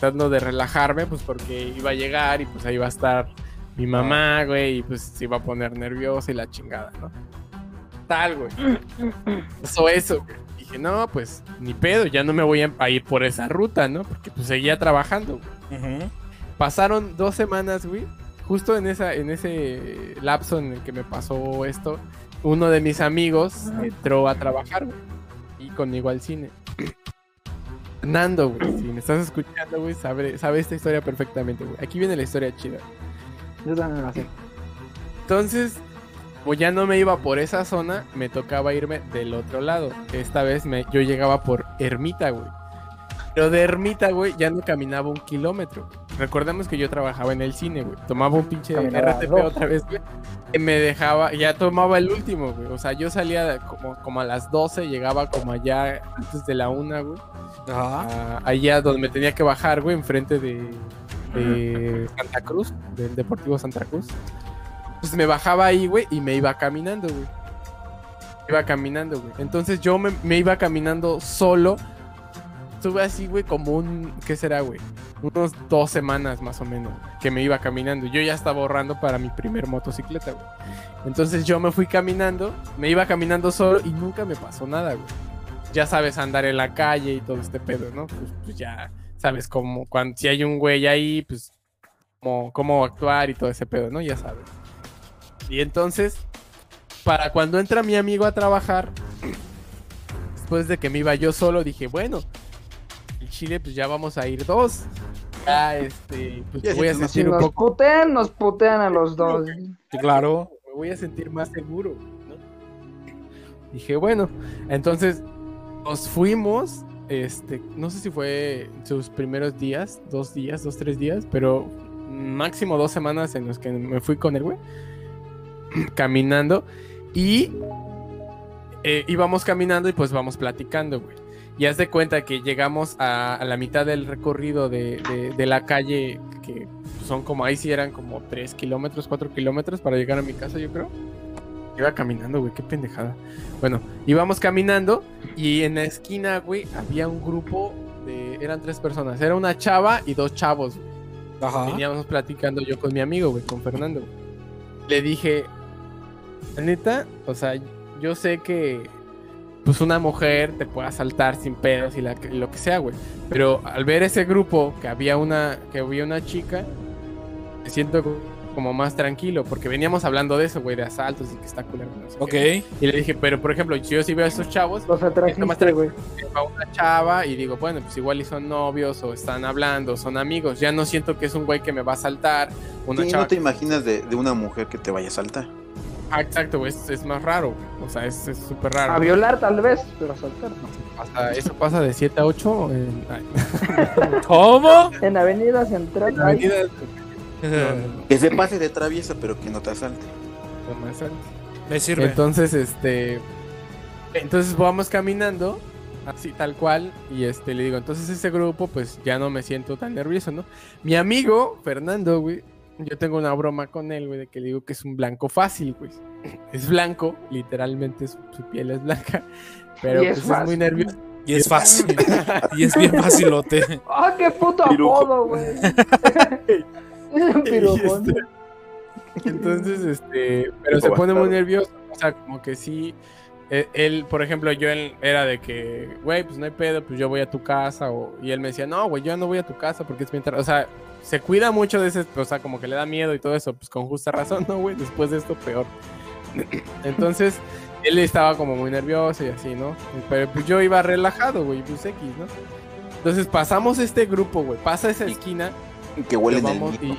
C: tratando de relajarme, pues porque iba a llegar y pues ahí iba a estar mi mamá, güey, y pues se iba a poner nerviosa y la chingada, ¿no? Tal, güey. Pasó eso, güey. Dije, no, pues ni pedo, ya no me voy a, ir por esa ruta, ¿no? Porque pues seguía trabajando, güey. Pasaron dos semanas, güey. Justo en, esa, en ese lapso en el que me pasó esto, uno de mis amigos entró a trabajar, güey. Y conmigo al cine. Fernando, güey. Si me estás escuchando, güey, sabe, sabe esta historia perfectamente, güey. Aquí viene la historia chida.
D: Yo también lo sé.
C: Entonces, como ya no me iba por esa zona, me tocaba irme del otro lado. Esta vez me, yo llegaba por Ermita, güey. Pero de Ermita, güey, ya no caminaba un kilómetro. Recordemos que yo trabajaba en el cine, güey. Tomaba un pinche
D: Caminaba
C: RTP otra vez, güey. Y me dejaba, ya tomaba el último, güey. O sea, yo salía como, como a las 12, llegaba como allá antes de la una, güey.
A: Ajá.
C: a- allá donde me tenía que bajar, güey, enfrente de, de Santa Cruz, del Deportivo Santa Cruz. Pues me bajaba ahí, güey, y me iba caminando, güey. Iba caminando, güey. Entonces yo me, me iba caminando solo. Estuve así, güey, como un. ¿Qué será, güey? Unos dos semanas más o menos. Que me iba caminando. Yo ya estaba ahorrando para mi primer motocicleta, güey. Entonces yo me fui caminando. Me iba caminando solo y nunca me pasó nada, güey. Ya sabes andar en la calle y todo este pedo, ¿no? Pues, pues ya sabes cómo. Cuando, si hay un güey ahí, pues. Cómo, cómo actuar y todo ese pedo, ¿no? Ya sabes. Y entonces. Para cuando entra mi amigo a trabajar. <clears throat> Después de que me iba yo solo, dije, bueno, el Chile, pues ya vamos a ir dos. Ya, este, pues
E: Ya
C: voy a sentir un
D: nos
C: poco,
D: putean, nos putean a los dos.
A: Claro.
C: me voy a sentir más seguro, ¿no? Dije, bueno, entonces nos fuimos, este, no sé si fue sus primeros días, dos días, dos, tres días, pero máximo dos semanas en los que me fui con el güey, <clears throat> caminando, y eh, íbamos caminando y pues vamos platicando, güey. Y haz de cuenta que llegamos a, a la mitad del recorrido de, de- de la calle, que son como, ahí sí eran como 3 kilómetros, 4 kilómetros para llegar a mi casa, yo creo. Iba caminando, güey, qué pendejada. Bueno, íbamos caminando y en la esquina, güey, había un grupo de... Eran tres personas. Era una chava y dos chavos, güey.
A: Ajá.
C: Veníamos platicando yo con mi amigo, güey, con Fernando. güey. Le dije, "La neta, o sea, yo sé que pues una mujer te puede asaltar sin pedos y la, que- lo que sea, güey. Pero al ver ese grupo que había una que había una chica, me siento co- como más tranquilo porque veníamos hablando de eso, güey, de asaltos y que está culero. no sé
A: Ok.
C: qué. Y le dije, pero por ejemplo, si yo sí veo a esos chavos,
D: Los atrajiste, güey.
C: a una chava y digo, bueno, pues igual y son novios o están hablando, son amigos. Ya no siento que es un güey que me va a saltar. Una
E: Sí,
C: chava
E: no te imaginas de, de una mujer que te vaya a saltar.
C: Ah, exacto, es, es más raro. güey. O sea, es súper raro.
D: A violar tal vez, pero a saltar no.
C: Pasa- eso pasa de 7 a 8 en, <laughs>
A: ¿Cómo?
D: En Avenida Central.
C: en
D: ay,
C: avenidas, no, no, no,
E: Que se pase de traviesa, pero que no te asalte.
C: no me sale.
A: Me sirve.
C: Entonces, este. Entonces vamos caminando, así tal cual, y este le digo, entonces ese grupo, pues ya no me siento tan nervioso, ¿no? Mi amigo, Fernando, güey, yo tengo una broma con él, güey, de que le digo que es un blanco fácil, güey. <clears throat> Es blanco, literalmente su, su piel es blanca, pero
D: es
C: pues es muy nervioso.
A: Y es fácil. <laughs> y es bien facilote.
D: ¡Ah, qué puto apodo, güey! <laughs> es un pirujón.
C: este, Entonces, este, pero se pone muy nervioso. O sea, como que sí. eh, Él, por ejemplo, yo él era de que, güey, pues no hay pedo, pues yo voy a tu casa. O, y él me decía, no, güey, yo no voy a tu casa porque es mientras. O sea, se cuida mucho de ese, o sea, como que le da miedo y todo eso, pues con justa razón, <laughs> ¿no, güey? Después de esto, peor. <clears throat> Entonces, él estaba como muy nervioso y así, ¿no? Pero pues yo iba relajado, güey, pues X, ¿no? Entonces pasamos este grupo, güey, pasa esa
E: Y-
C: esquina
E: Que el
C: vamos
E: mito.
C: y,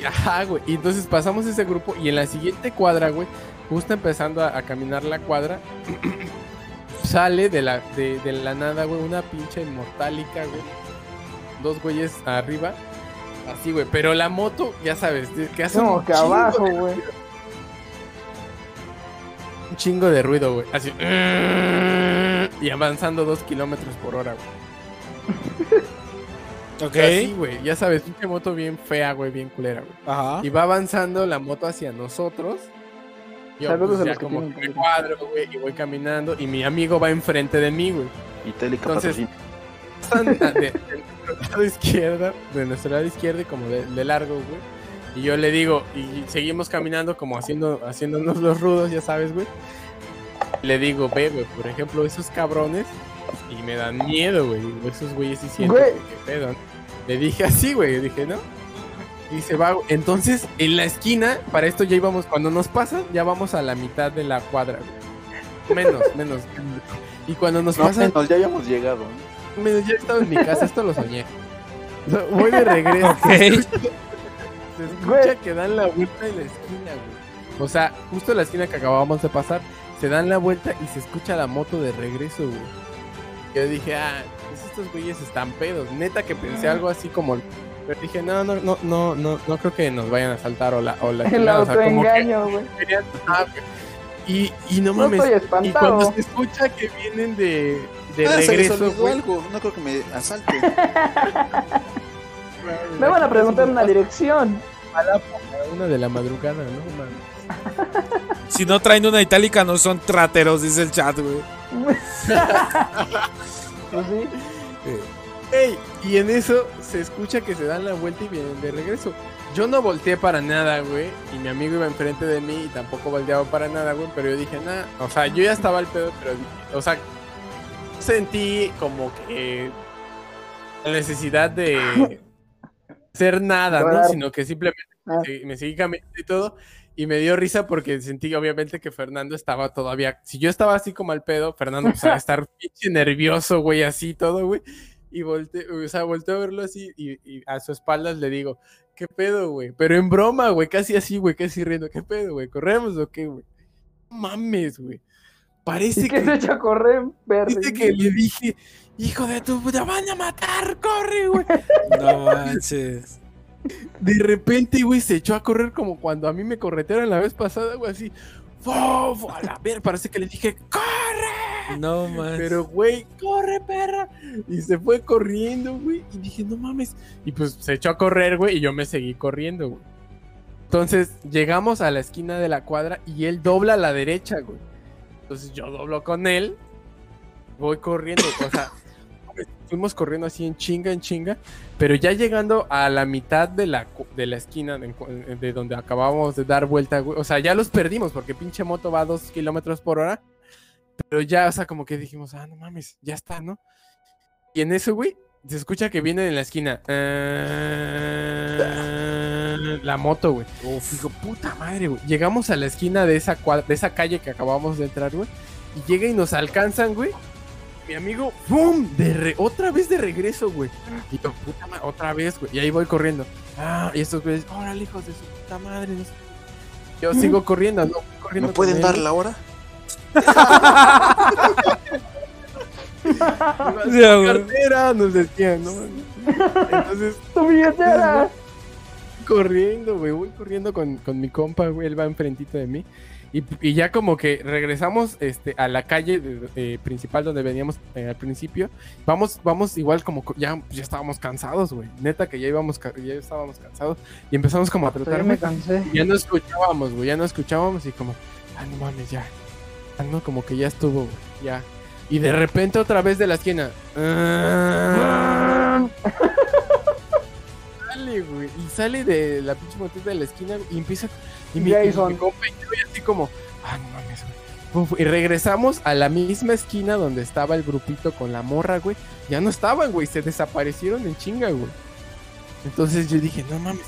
C: y- ajá, güey. Y entonces pasamos ese grupo y en la siguiente cuadra, güey, justo empezando a, a caminar la cuadra, <clears throat> sale de la, de, de la nada, güey, una pinche inmortálica, güey. Dos güeyes arriba. Así, güey. Pero la moto, ya sabes, que hace
D: Como
C: un
D: que abajo, güey.
C: un chingo de ruido, güey. Así. Y avanzando dos kilómetros por hora, güey. <laughs>
A: Ok.
C: Así, güey. Ya sabes, pinche moto bien fea, güey, bien culera, güey.
A: Ajá.
C: Y va avanzando la moto hacia nosotros. Yo
D: Saludos
C: pues,
D: a
C: ya
D: los que
C: como que me cuadro, güey, y voy caminando. Y mi amigo va enfrente de mí, güey. Entonces-
E: patrocina.
C: Pasan de, de nuestro lado izquierdo, de nuestro lado izquierdo y como de, de largo, güey. Y yo le digo, y seguimos caminando como haciendo, haciéndonos los rudos, ya sabes, güey. Le digo, ve, güey, por ejemplo, esos cabrones, y me dan miedo, güey. Esos güeyes sienten
D: Güey.
C: qué pedo. Le dije así, güey, dije, ¿no? Y se va, güey. entonces, en la esquina, para esto ya íbamos, cuando nos pasan, ya vamos a la mitad de la cuadra, güey. Menos, menos. <laughs> Y cuando nos
E: No,
C: pasan,
E: menos, ya habíamos llegado. ¿no?
C: Me, ya estaba en mi casa, esto lo soñé. <laughs> Voy de regreso.
A: Ok.
C: Se escucha que dan la vuelta en la esquina, güey. O sea, justo la esquina que acabábamos de pasar, se dan la vuelta y se escucha la moto de regreso, güey. Yo dije, ah, pues estos güeyes están pedos. Neta que pensé algo así como. Pero dije, no, no, no, no, no, no creo que nos vayan a saltar o la, o la
D: El
C: chingada", o sea, que
D: autoengaño, güey.
C: ah, güey. y, y no
D: No
C: mames.
D: estoy
C: y cuando
D: espantado.
C: se escucha que vienen de, de
E: Ah,
C: regreso,
E: algo. No creo que me asalte.
D: Me van a preguntar una dirección.
C: a la una de la madrugada, ¿no? mames.
A: Si no traen una itálica, no son trateros, dice el chat, güey. <laughs>
D: Pues sí.
C: Ey, y en eso se escucha que se dan la vuelta y vienen de regreso. Yo no volteé para nada, güey. Y mi amigo iba enfrente de mí y tampoco volteaba para nada, güey. Pero yo dije, nada. O sea, yo ya estaba al pedo, pero. O sea, sentí como que. La necesidad de. hacer nada, ¿no? Sino que simplemente
D: Ah.
C: me, me seguí caminando y todo. Y me dio risa porque sentí obviamente que Fernando estaba todavía. Si yo estaba así como al pedo, Fernando pues, a <laughs> estar pinche nervioso, güey, así todo, güey. Y volteé, o sea, volteé a verlo así y, y a su espaldas le digo, ¿qué pedo, güey? Pero en broma, güey, casi así, güey, casi riendo, ¿qué pedo, güey? ¿Corremos o qué, güey? No mames, güey. Parece
D: ¿Y qué
C: que,
D: se echa a correr, perro?
C: parece que le dije, hijo de tu puta, van a matar, corre, güey.
A: No <laughs> manches.
C: De repente, güey, se echó a correr como cuando a mí me corretearon la vez pasada, güey, así. Fu! A la ver, parece que le dije, ¡corre!
A: No manches.
C: Pero, güey, corre, perra. Y se fue corriendo, güey. Y dije, no mames. Y pues se echó a correr, güey, y yo me seguí corriendo, güey. Entonces llegamos a la esquina de la cuadra y él dobla a la derecha, güey. Entonces yo doblo con él, voy corriendo, o sea, <coughs> fuimos corriendo así en chinga, en chinga, pero ya llegando a la mitad de la, de la esquina de, de donde acabábamos de dar vuelta, güey, o sea, ya los perdimos porque pinche moto va a dos kilómetros por hora, pero ya, o sea, como que dijimos, ah, no mames, ya está, ¿no? Y en eso, güey, se escucha que viene en la esquina. eh, <coughs> <laughs> la moto, güey. Digo, puta madre, güey. Llegamos a la esquina de esa, cua- de esa calle que acabamos de entrar, güey. Y llega y nos alcanzan, güey. Mi amigo, ¡pum! De re- otra vez de regreso, güey. Y yo, puta madre, otra vez, güey. Y ahí voy corriendo. Ah, y estos güeyes, órale, hijos de su puta madre. no sé qué. Yo sigo corriendo, ¿no? Corriendo
E: ¿Me pueden dar la hora? <laughs>
C: Cartera, nos decían, ¿no? <laughs> Entonces,
D: ¡Tu billetera!
C: Corriendo, güey, voy corriendo con, con mi compa, güey, él va enfrentito de mí. Y, y ya como que regresamos este, a la calle eh, principal donde veníamos eh, al principio. Vamos, vamos igual como co- ya, ya estábamos cansados, güey. Neta que ya íbamos, ya estábamos cansados. Y empezamos como a tratar,
D: me
C: güey.
D: cansé.
C: Ya no escuchábamos, güey, ya no escuchábamos y como, ah, no mames, ya. Ah, no, como que ya estuvo, güey, ya. Y de repente otra vez de la esquina. <laughs> sale, güey. Y sale de la pinche motita de la esquina y empieza. Y mi, y mi compa y yo, y así como, ah, no mames, güey. Uf, Y regresamos a la misma esquina donde estaba el grupito con la morra, güey. Ya no estaban, güey. Se desaparecieron en chinga, güey. Entonces yo dije, no mames.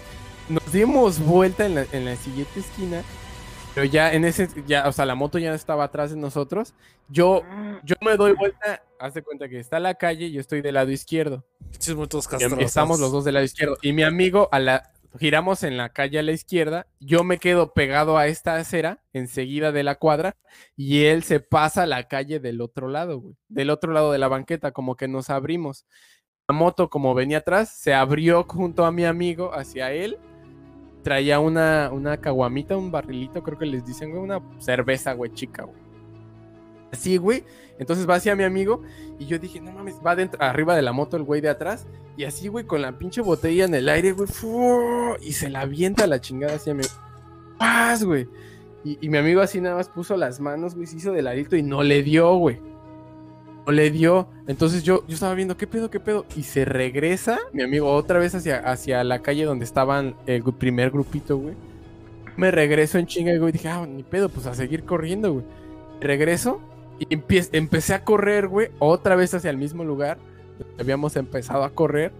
C: Nos dimos vuelta en la, en la siguiente esquina. Pero ya en ese, ya, o sea, la moto ya estaba atrás de nosotros. Yo, yo me doy vuelta, haz de cuenta que está la calle y yo estoy del lado izquierdo. Estamos los dos del lado izquierdo. Y mi amigo, a la, giramos en la calle a la izquierda. Yo me quedo pegado a esta acera, enseguida de la cuadra. Y él se pasa a la calle del otro lado, güey. Del otro lado de la banqueta, como que nos abrimos. La moto, como venía atrás, se abrió junto a mi amigo hacia él. Traía una, una caguamita, un barrilito, creo que les dicen, güey, una cerveza, güey, chica, güey. Así, güey. Entonces va hacia mi amigo y yo dije, no mames, va dentro, arriba de la moto el güey de atrás. Y así, güey, con la pinche botella en el aire, güey. ¡fu! Y se la avienta la chingada hacia mi ¡Paz, güey! Y, y mi amigo así nada más puso las manos, güey, se hizo de ladito y no le dio, güey. No le dio. Entonces yo, yo estaba viendo, ¿qué pedo, qué pedo? Y se regresa, mi amigo, otra vez hacia, hacia la calle donde estaban el primer grupito, güey. Me regreso en chinga, güey. Dije, ah, ni pedo, pues a seguir corriendo, güey. Regreso y empie- empecé a correr, güey, otra vez hacia el mismo lugar. donde Habíamos empezado a correr.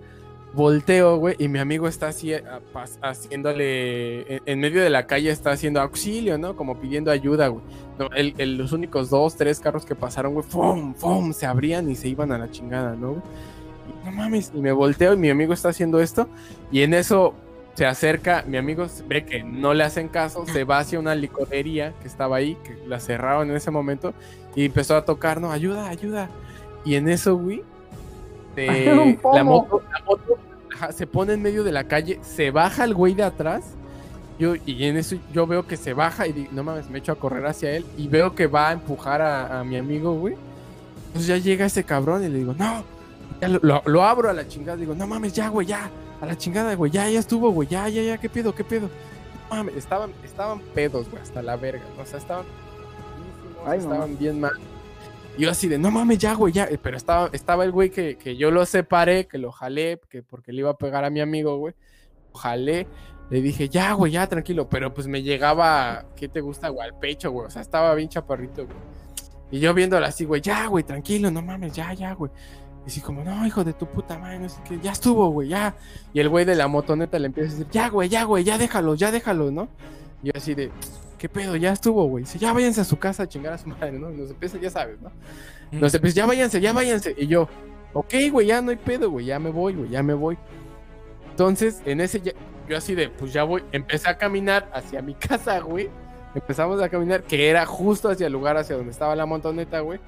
C: Volteo, güey, y mi amigo está así pas- haciéndole. En medio de la calle está haciendo auxilio, ¿no? Como pidiendo ayuda, güey. No, el- el- los únicos dos, tres carros que pasaron, güey, ¡fum! ¡fum! Se abrían y se iban a la chingada, ¿no? Y, no mames, y me volteo y mi amigo está haciendo esto. Y en eso se acerca, mi amigo ve que no le hacen caso, se va hacia una licorería que estaba ahí, que la cerraron en ese momento, y empezó a tocar, no, ayuda, ayuda. Y en eso, güey, <laughs> la moto, la moto ajá, se pone en medio de la calle, se baja el güey de atrás, yo, y en eso yo veo que se baja y digo, no mames, me echo a correr hacia él, y veo que va a empujar a, a mi amigo, güey. Entonces ya llega ese cabrón y le digo, no, ya lo, lo- lo abro a la chingada, digo, no mames, ya, güey, ya, a la chingada, güey, ya, ya estuvo, güey, ya, ya, ya, qué pedo, qué pedo. No mames, estaban, estaban pedos, güey, hasta la verga, o sea, estaban,
D: Ay,
C: estaban bien mal. Y yo así de, no mames, ya, güey, ya. Pero estaba, estaba el güey que, que yo lo separé, que lo jalé, que porque le iba a pegar a mi amigo, güey. Lo jalé. Le dije, ya, güey, ya, tranquilo. Pero pues me llegaba, ¿qué te gusta, güey? Al pecho, güey. O sea, estaba bien chaparrito, güey. Y yo viéndolo así, güey, ya, güey, tranquilo, no mames, ya, ya, güey. Y así como, no, hijo de tu puta madre, no sé qué, ya estuvo, güey, ya. Y el güey de la motoneta le empieza a decir, ya, güey, ya, güey, ya déjalo, ya déjalo, ¿no? Y yo así de, ¿qué pedo? Ya estuvo, güey. Dice, ya váyanse a su casa a chingar a su madre, ¿no? Y nos empieza, ya sabes, ¿no? Nos empieza, ya váyanse, ya váyanse. Y yo, ok, güey, ya no hay pedo, güey, ya me voy, güey, ya me voy. Entonces, en ese, ya- yo así de, pues ya voy, empecé a caminar hacia mi <laughs> casa, güey. Empezamos a caminar, que era justo hacia el lugar hacia donde estaba la motoneta, güey.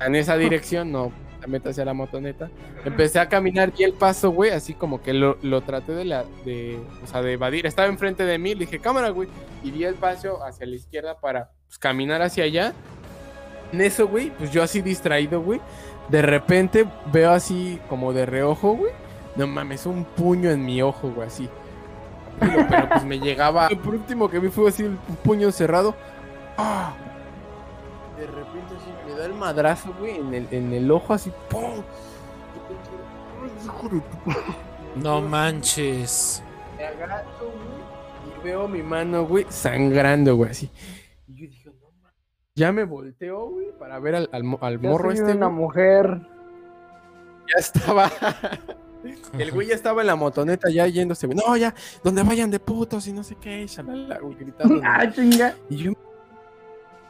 C: En esa <laughs> dirección, no, meta hacia la motoneta. Empecé a caminar y el paso, güey, así como que lo, lo traté de la, de, o sea, de evadir. Estaba enfrente de mí, le dije, cámara, güey. Y di el paso hacia la izquierda para pues, caminar hacia allá. En eso, güey, pues yo así distraído, güey. De repente veo así como de reojo, güey. No mames, un puño en mi ojo, güey, así. Pero, pero, pues me llegaba. <laughs> Por último que vi fue así un puño cerrado. ¡Ah! De repente así me da el madrazo, güey, en el, en el ojo así, ¡pum!
A: No manches.
C: Me agacho, güey, y veo mi mano, güey, sangrando, güey, así. Y yo dije, no mames. Ya me volteo, güey, para ver al, al, morro
D: soy
C: este.
D: una
C: güey.
D: mujer.
C: Ya estaba. <laughs> El güey ya estaba en la motoneta ya yéndose. No, ya, donde vayan de putos y no sé qué, shalala, güey, gritando. <laughs>
D: Ah, chinga.
C: Y yo.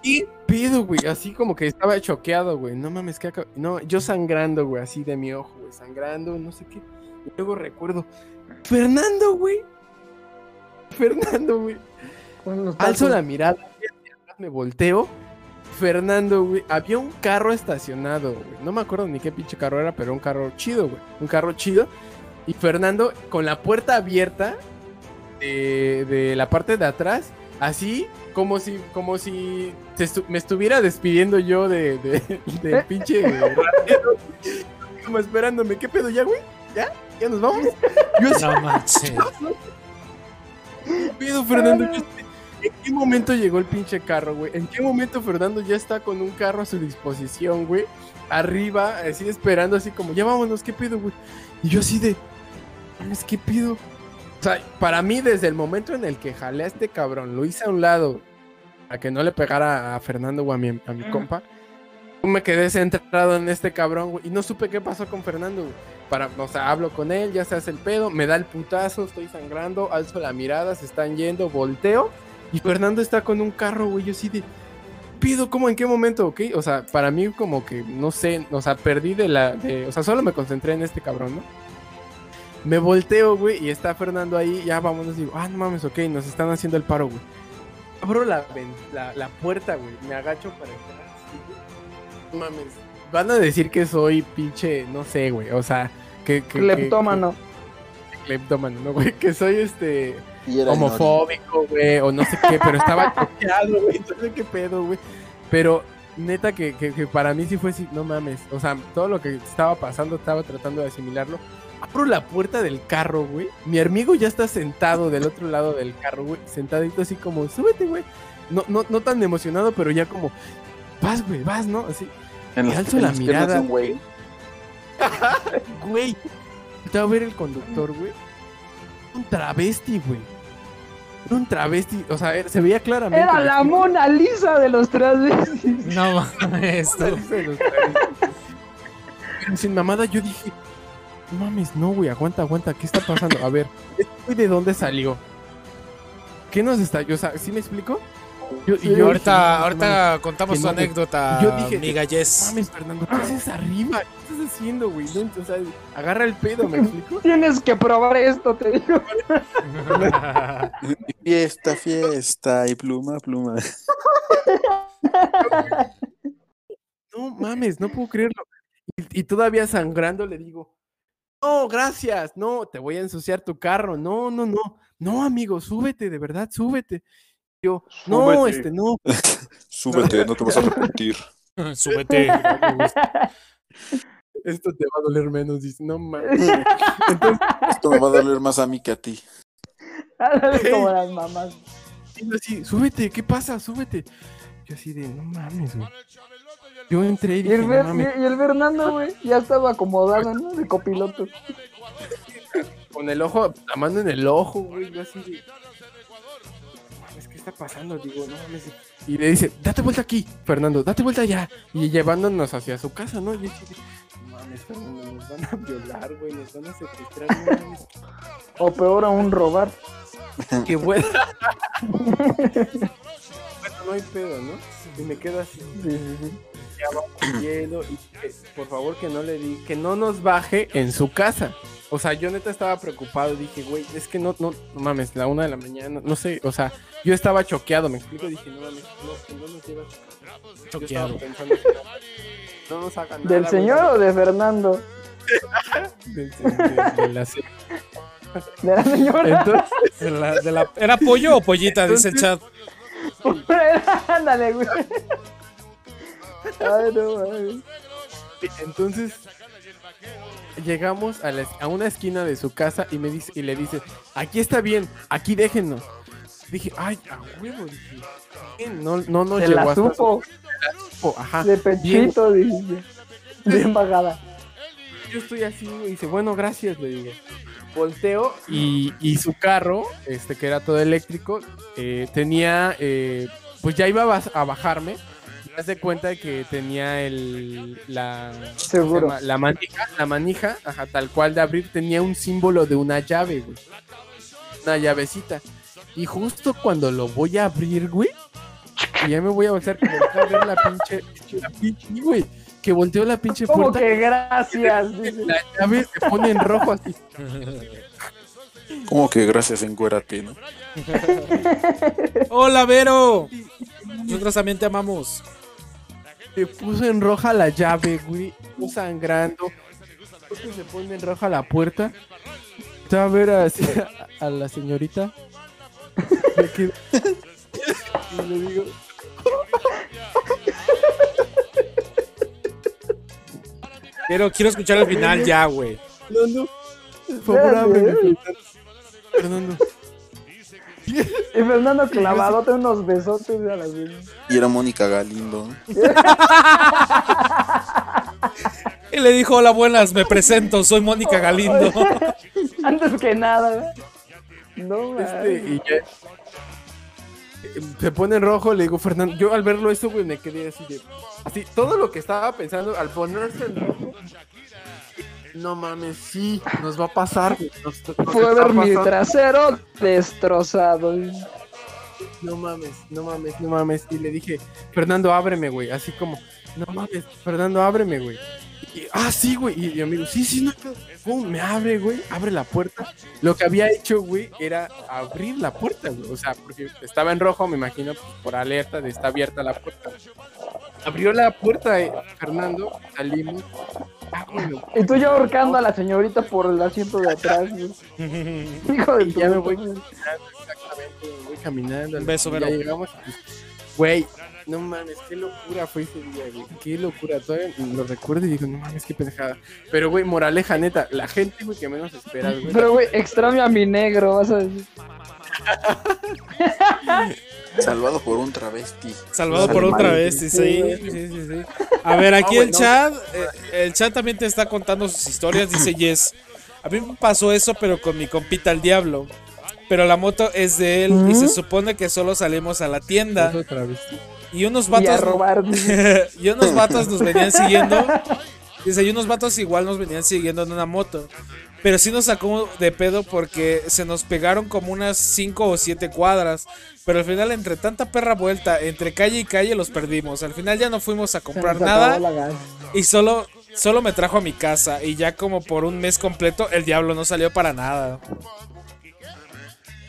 C: ¿Qué pedo, güey? Así como que estaba choqueado, güey. No mames, que acá. No, yo sangrando, güey, así de mi ojo, güey. Sangrando, no sé qué. Y luego recuerdo. Fernando, güey. Fernando, güey. Alzo la mirada, me volteo. Fernando, güey, había un carro estacionado, güey. No me acuerdo ni qué pinche carro era, pero un carro chido, güey. Un carro chido. Y Fernando con la puerta abierta de, de la parte de atrás, así como si, como si estu- me estuviera despidiendo yo de, de, <laughs> de pinche. <laughs> Como esperándome, ¿qué pedo ya, güey? ¿Ya? ¿Ya nos vamos? Yo así,
A: No manches.
C: ¿Qué pedo, Fernando? Yo estoy- ¿En qué momento llegó el pinche carro, güey? ¿En qué momento Fernando ya está con un carro a su disposición, güey? Arriba, así esperando, así como, ya vámonos, ¿qué pido, güey? Y yo así de, mames, ¿qué pido? O sea, para mí, desde el momento en el que jalé a este cabrón, lo hice a un lado, a que no le pegara a Fernando o a mi, a mi compa, yo me quedé centrado en este cabrón, güey, y no supe qué pasó con Fernando, güey. Para, o sea, hablo con él, ya se hace el pedo, me da el putazo, estoy sangrando, alzo la mirada, se están yendo, volteo, y Fernando está con un carro, güey, yo así de... Pido, ¿cómo? ¿En qué momento? ¿Ok? O sea, para mí como que, no sé, o sea, perdí de la... de- o sea, solo me concentré en este cabrón, ¿no? Me volteo, güey, y está Fernando ahí, ya vámonos, digo, ah, no mames, ok, nos están haciendo el paro, güey. Abro la, la, la puerta, güey, me agacho para entrar. No mames, van a decir que soy pinche, no sé, güey, o sea, que... que
D: Cleptómano.
C: que- cleptómano, ¿no, güey? <laughs> Que soy, este
E: Y era
C: homofóbico, güey, o no sé qué, pero estaba <laughs> choqueado, güey, no sé qué pedo, güey. Pero neta que, que- que para mí sí fue así, no mames, o sea, todo lo que estaba pasando estaba tratando de asimilarlo. Abro la puerta del carro, güey. Mi amigo ya está sentado del otro lado del carro, güey, sentadito así como, súbete, güey. No, no, no tan emocionado, pero ya como, vas, güey, vas, ¿no? Así,
E: En
C: alzo
E: en
C: la mirada,
E: güey. <laughs>
C: güey. Te va a ver el conductor, güey. Un travesti, güey. Era un travesti, o sea, era- se veía claramente.
D: Era la. Mona Lisa de los travestis.
A: No mames.
C: sin mamada, yo dije, no mames, no, güey, aguanta, aguanta, ¿qué está pasando? A ver, ¿este güey de dónde salió? ¿Qué nos está? O sea, ¿sí me explico? Yo,
D: Sí,
C: y yo
A: ahorita, ahorita contamos tu anécdota,
C: Yo dije,
A: amiga Jess.
C: mames, Fernando, ¿qué haces arriba? ¿Qué estás haciendo, güey? No, o sea, agarra el pedo, ¿me explico? <laughs>
D: Tienes que probar esto, te digo. <laughs>
E: Fiesta, fiesta y pluma, pluma. <laughs>
C: No mames, no puedo creerlo. Y, y todavía sangrando le digo, no, gracias, no, te voy a ensuciar tu carro, no, no, no, no, amigo, súbete, de verdad, súbete. Yo, no,
E: Súbete.
C: este, no. <laughs>
E: Súbete, no te vas a arrepentir. <laughs>
A: Súbete. <laughs>
C: Esto te va a doler menos, dice, no mames. Entonces,
E: Esto me va a doler más a mí que a ti.
D: Ándale como las mamás.
C: y yo así, súbete, ¿qué pasa? Súbete. Yo así de, no mames, güey. Yo entré y
D: Y
C: dije,
D: el,
C: no
D: Fer-
C: mames,
D: y el Fernando, güey, ya estaba acomodado, ¿no? De copiloto.
C: con el ojo, la mano en el ojo, güey, yo así de... "No mames, ¿qué está pasando? Digo, no mames. Y le dice, date vuelta aquí, Fernando, date vuelta ya. Y llevándonos hacia su casa, ¿no? Y yo mames, Fernando, nos van a violar, güey, nos van a secuestrar, no mames.
D: O peor aún, robar.
C: Qué bueno. <laughs> bueno, no hay pedo, ¿no? Y me quedo así,
D: Sí, sí, sí.
C: Yendo, y que, por favor que no le di, que no nos baje en su casa. O sea, yo neta estaba preocupado, dije, güey, es que no, no, no mames, la una de la mañana, no sé, o sea, yo estaba choqueado, me explico, dije, no mames, no, que no nos lleva a su casa. Yo
A: Choqueado.
C: pensando, no, no nos hagan nada.
D: ¿Del
C: güey,
D: señor o de Fernando?
C: Del- de- de la se-
D: De la señora.
C: Entonces,
A: De la- de la- ¿Era pollo o pollita? Dice el chat. <laughs>
D: Ándale, güey. Ay, no, mames.
C: entonces llegamos a, la a una esquina de su casa y me dice y le dice, aquí está bien, aquí déjenos. Dije, ay, a huevo, dije. bien, No, no nos
D: Se
C: llevó
D: la
C: hasta
D: supo.
C: su- ajá.
D: De pechito, dice. Bien bajada.
C: yo estoy así. Y dice, bueno, gracias, le digo. Volteo y, y su carro, este que era todo eléctrico, eh, tenía, eh, pues ya iba a bajarme. Me das de cuenta de que tenía el, la, ¿cómo se
D: Seguro.
C: llama? la manija, la manija, ajá, tal cual de abrir, tenía un símbolo de una llave, güey. Una llavecita. Y justo cuando lo voy a abrir, güey, y ya me voy a voltear que volteo a ver la pinche, la pinche, güey, que volteo la pinche
D: Como
C: puerta.
D: que gracias.
C: La llave se pone en rojo así.
E: Como que gracias, encuérate, ¿no?
A: Hola, Vero. Nosotros también te amamos.
C: Se puso en roja la llave, güey. Sangrando. Creo que se pone en roja la puerta. Va a ver a, <laughs> a la señorita. Me quedo- y le digo,
A: Pero quiero escuchar el final ya, güey.
C: Fernando, por favor, ábreme. Fernando. Fernando.
D: Y Fernando clavadote unos besotes a.
E: Y era Mónica Galindo. <laughs>
A: Y le dijo, hola, buenas, me presento, soy Mónica Galindo. <laughs>
D: Antes que nada. No,
C: Este, y ya. eh, Se pone en rojo, le digo, Fernando, yo al verlo esto, güey, me quedé así de... Así, todo lo que estaba pensando, al ponerse en rojo... No mames, sí, nos va a pasar, nos- está
D: ver mi trasero destrozado.
C: No mames, no mames, no mames. Y le dije, Fernando, ábreme, güey. Así como, no mames, Fernando, ábreme, güey. Y, ah, sí, güey. Y mi amigo, sí, sí, no. hay pedo". Pum, me abre, güey. Abre la puerta. Lo que había hecho, güey, era abrir la puerta, güey. O sea, porque estaba en rojo, me imagino, pues, por alerta de está abierta la puerta. Abrió la puerta, eh, Fernando. Salimos.
D: Y tú ya ahorcando a la señorita por el asiento de atrás. <laughs> Hijo de tu
C: ya me voy caminando, exactamente, me voy caminando.
A: Un beso, Vero.
C: llegamos, pues, güey, no mames, qué locura fue ese día, güey, qué locura, todavía lo recuerdo y digo, no mames, qué pendejada. Pero, güey, moraleja, neta, la gente, güey, que menos esperas, güey.
D: Pero, güey, extraño a mi negro, vas a decir. <laughs>
E: Salvado por un travesti.
A: Salvado por otra vez, sí, sí, sí, sí, sí. A ver, aquí
C: Ah,
A: el
C: bueno.
A: chat, eh, el chat también te está contando sus historias, dice Yes. A mí me pasó eso, pero con mi compita el diablo. Pero la moto es de él y se supone que solo salimos a la tienda. Y unos
D: Y a
A: vatos. <laughs> y unos vatos nos venían siguiendo. Dice, y unos vatos igual nos venían siguiendo en una moto. Pero sí nos sacó de pedo porque se nos pegaron como unas 5 o 7 cuadras. Pero al final, entre tanta perra vuelta, entre calle y calle, los perdimos. Al final ya no fuimos a comprar nada. Y solo, solo me trajo a mi casa. Y ya como por un mes completo, el diablo no salió para nada.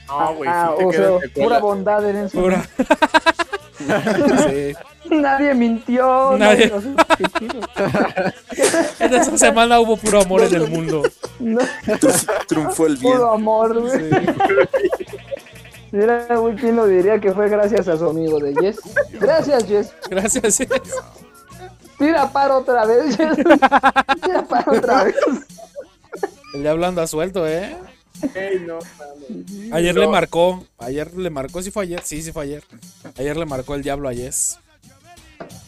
C: No, güey,
D: Ah,
C: te
D: o sea, pura bondad en eso.
A: Pura- <laughs> <laughs> Sí.
D: Nadie mintió.
A: Nadie.
D: Nadie. <laughs>
A: En esa semana hubo puro amor en el mundo.
D: No,
E: Triunfó el bien.
D: puro amor, güey. Mira, güey, ¿quién lo diría que fue gracias a su amigo de Jess? Gracias, Jess.
A: Gracias. Yes.
D: Tira paro otra vez, Jess. <laughs> Tira paro otra vez.
A: El diablo anda suelto, ¿eh?
C: No.
A: Ayer
C: No.
A: le marcó. Ayer le marcó. ¿Sí fue ayer? Sí, sí fue ayer. Ayer le marcó el diablo a Yes.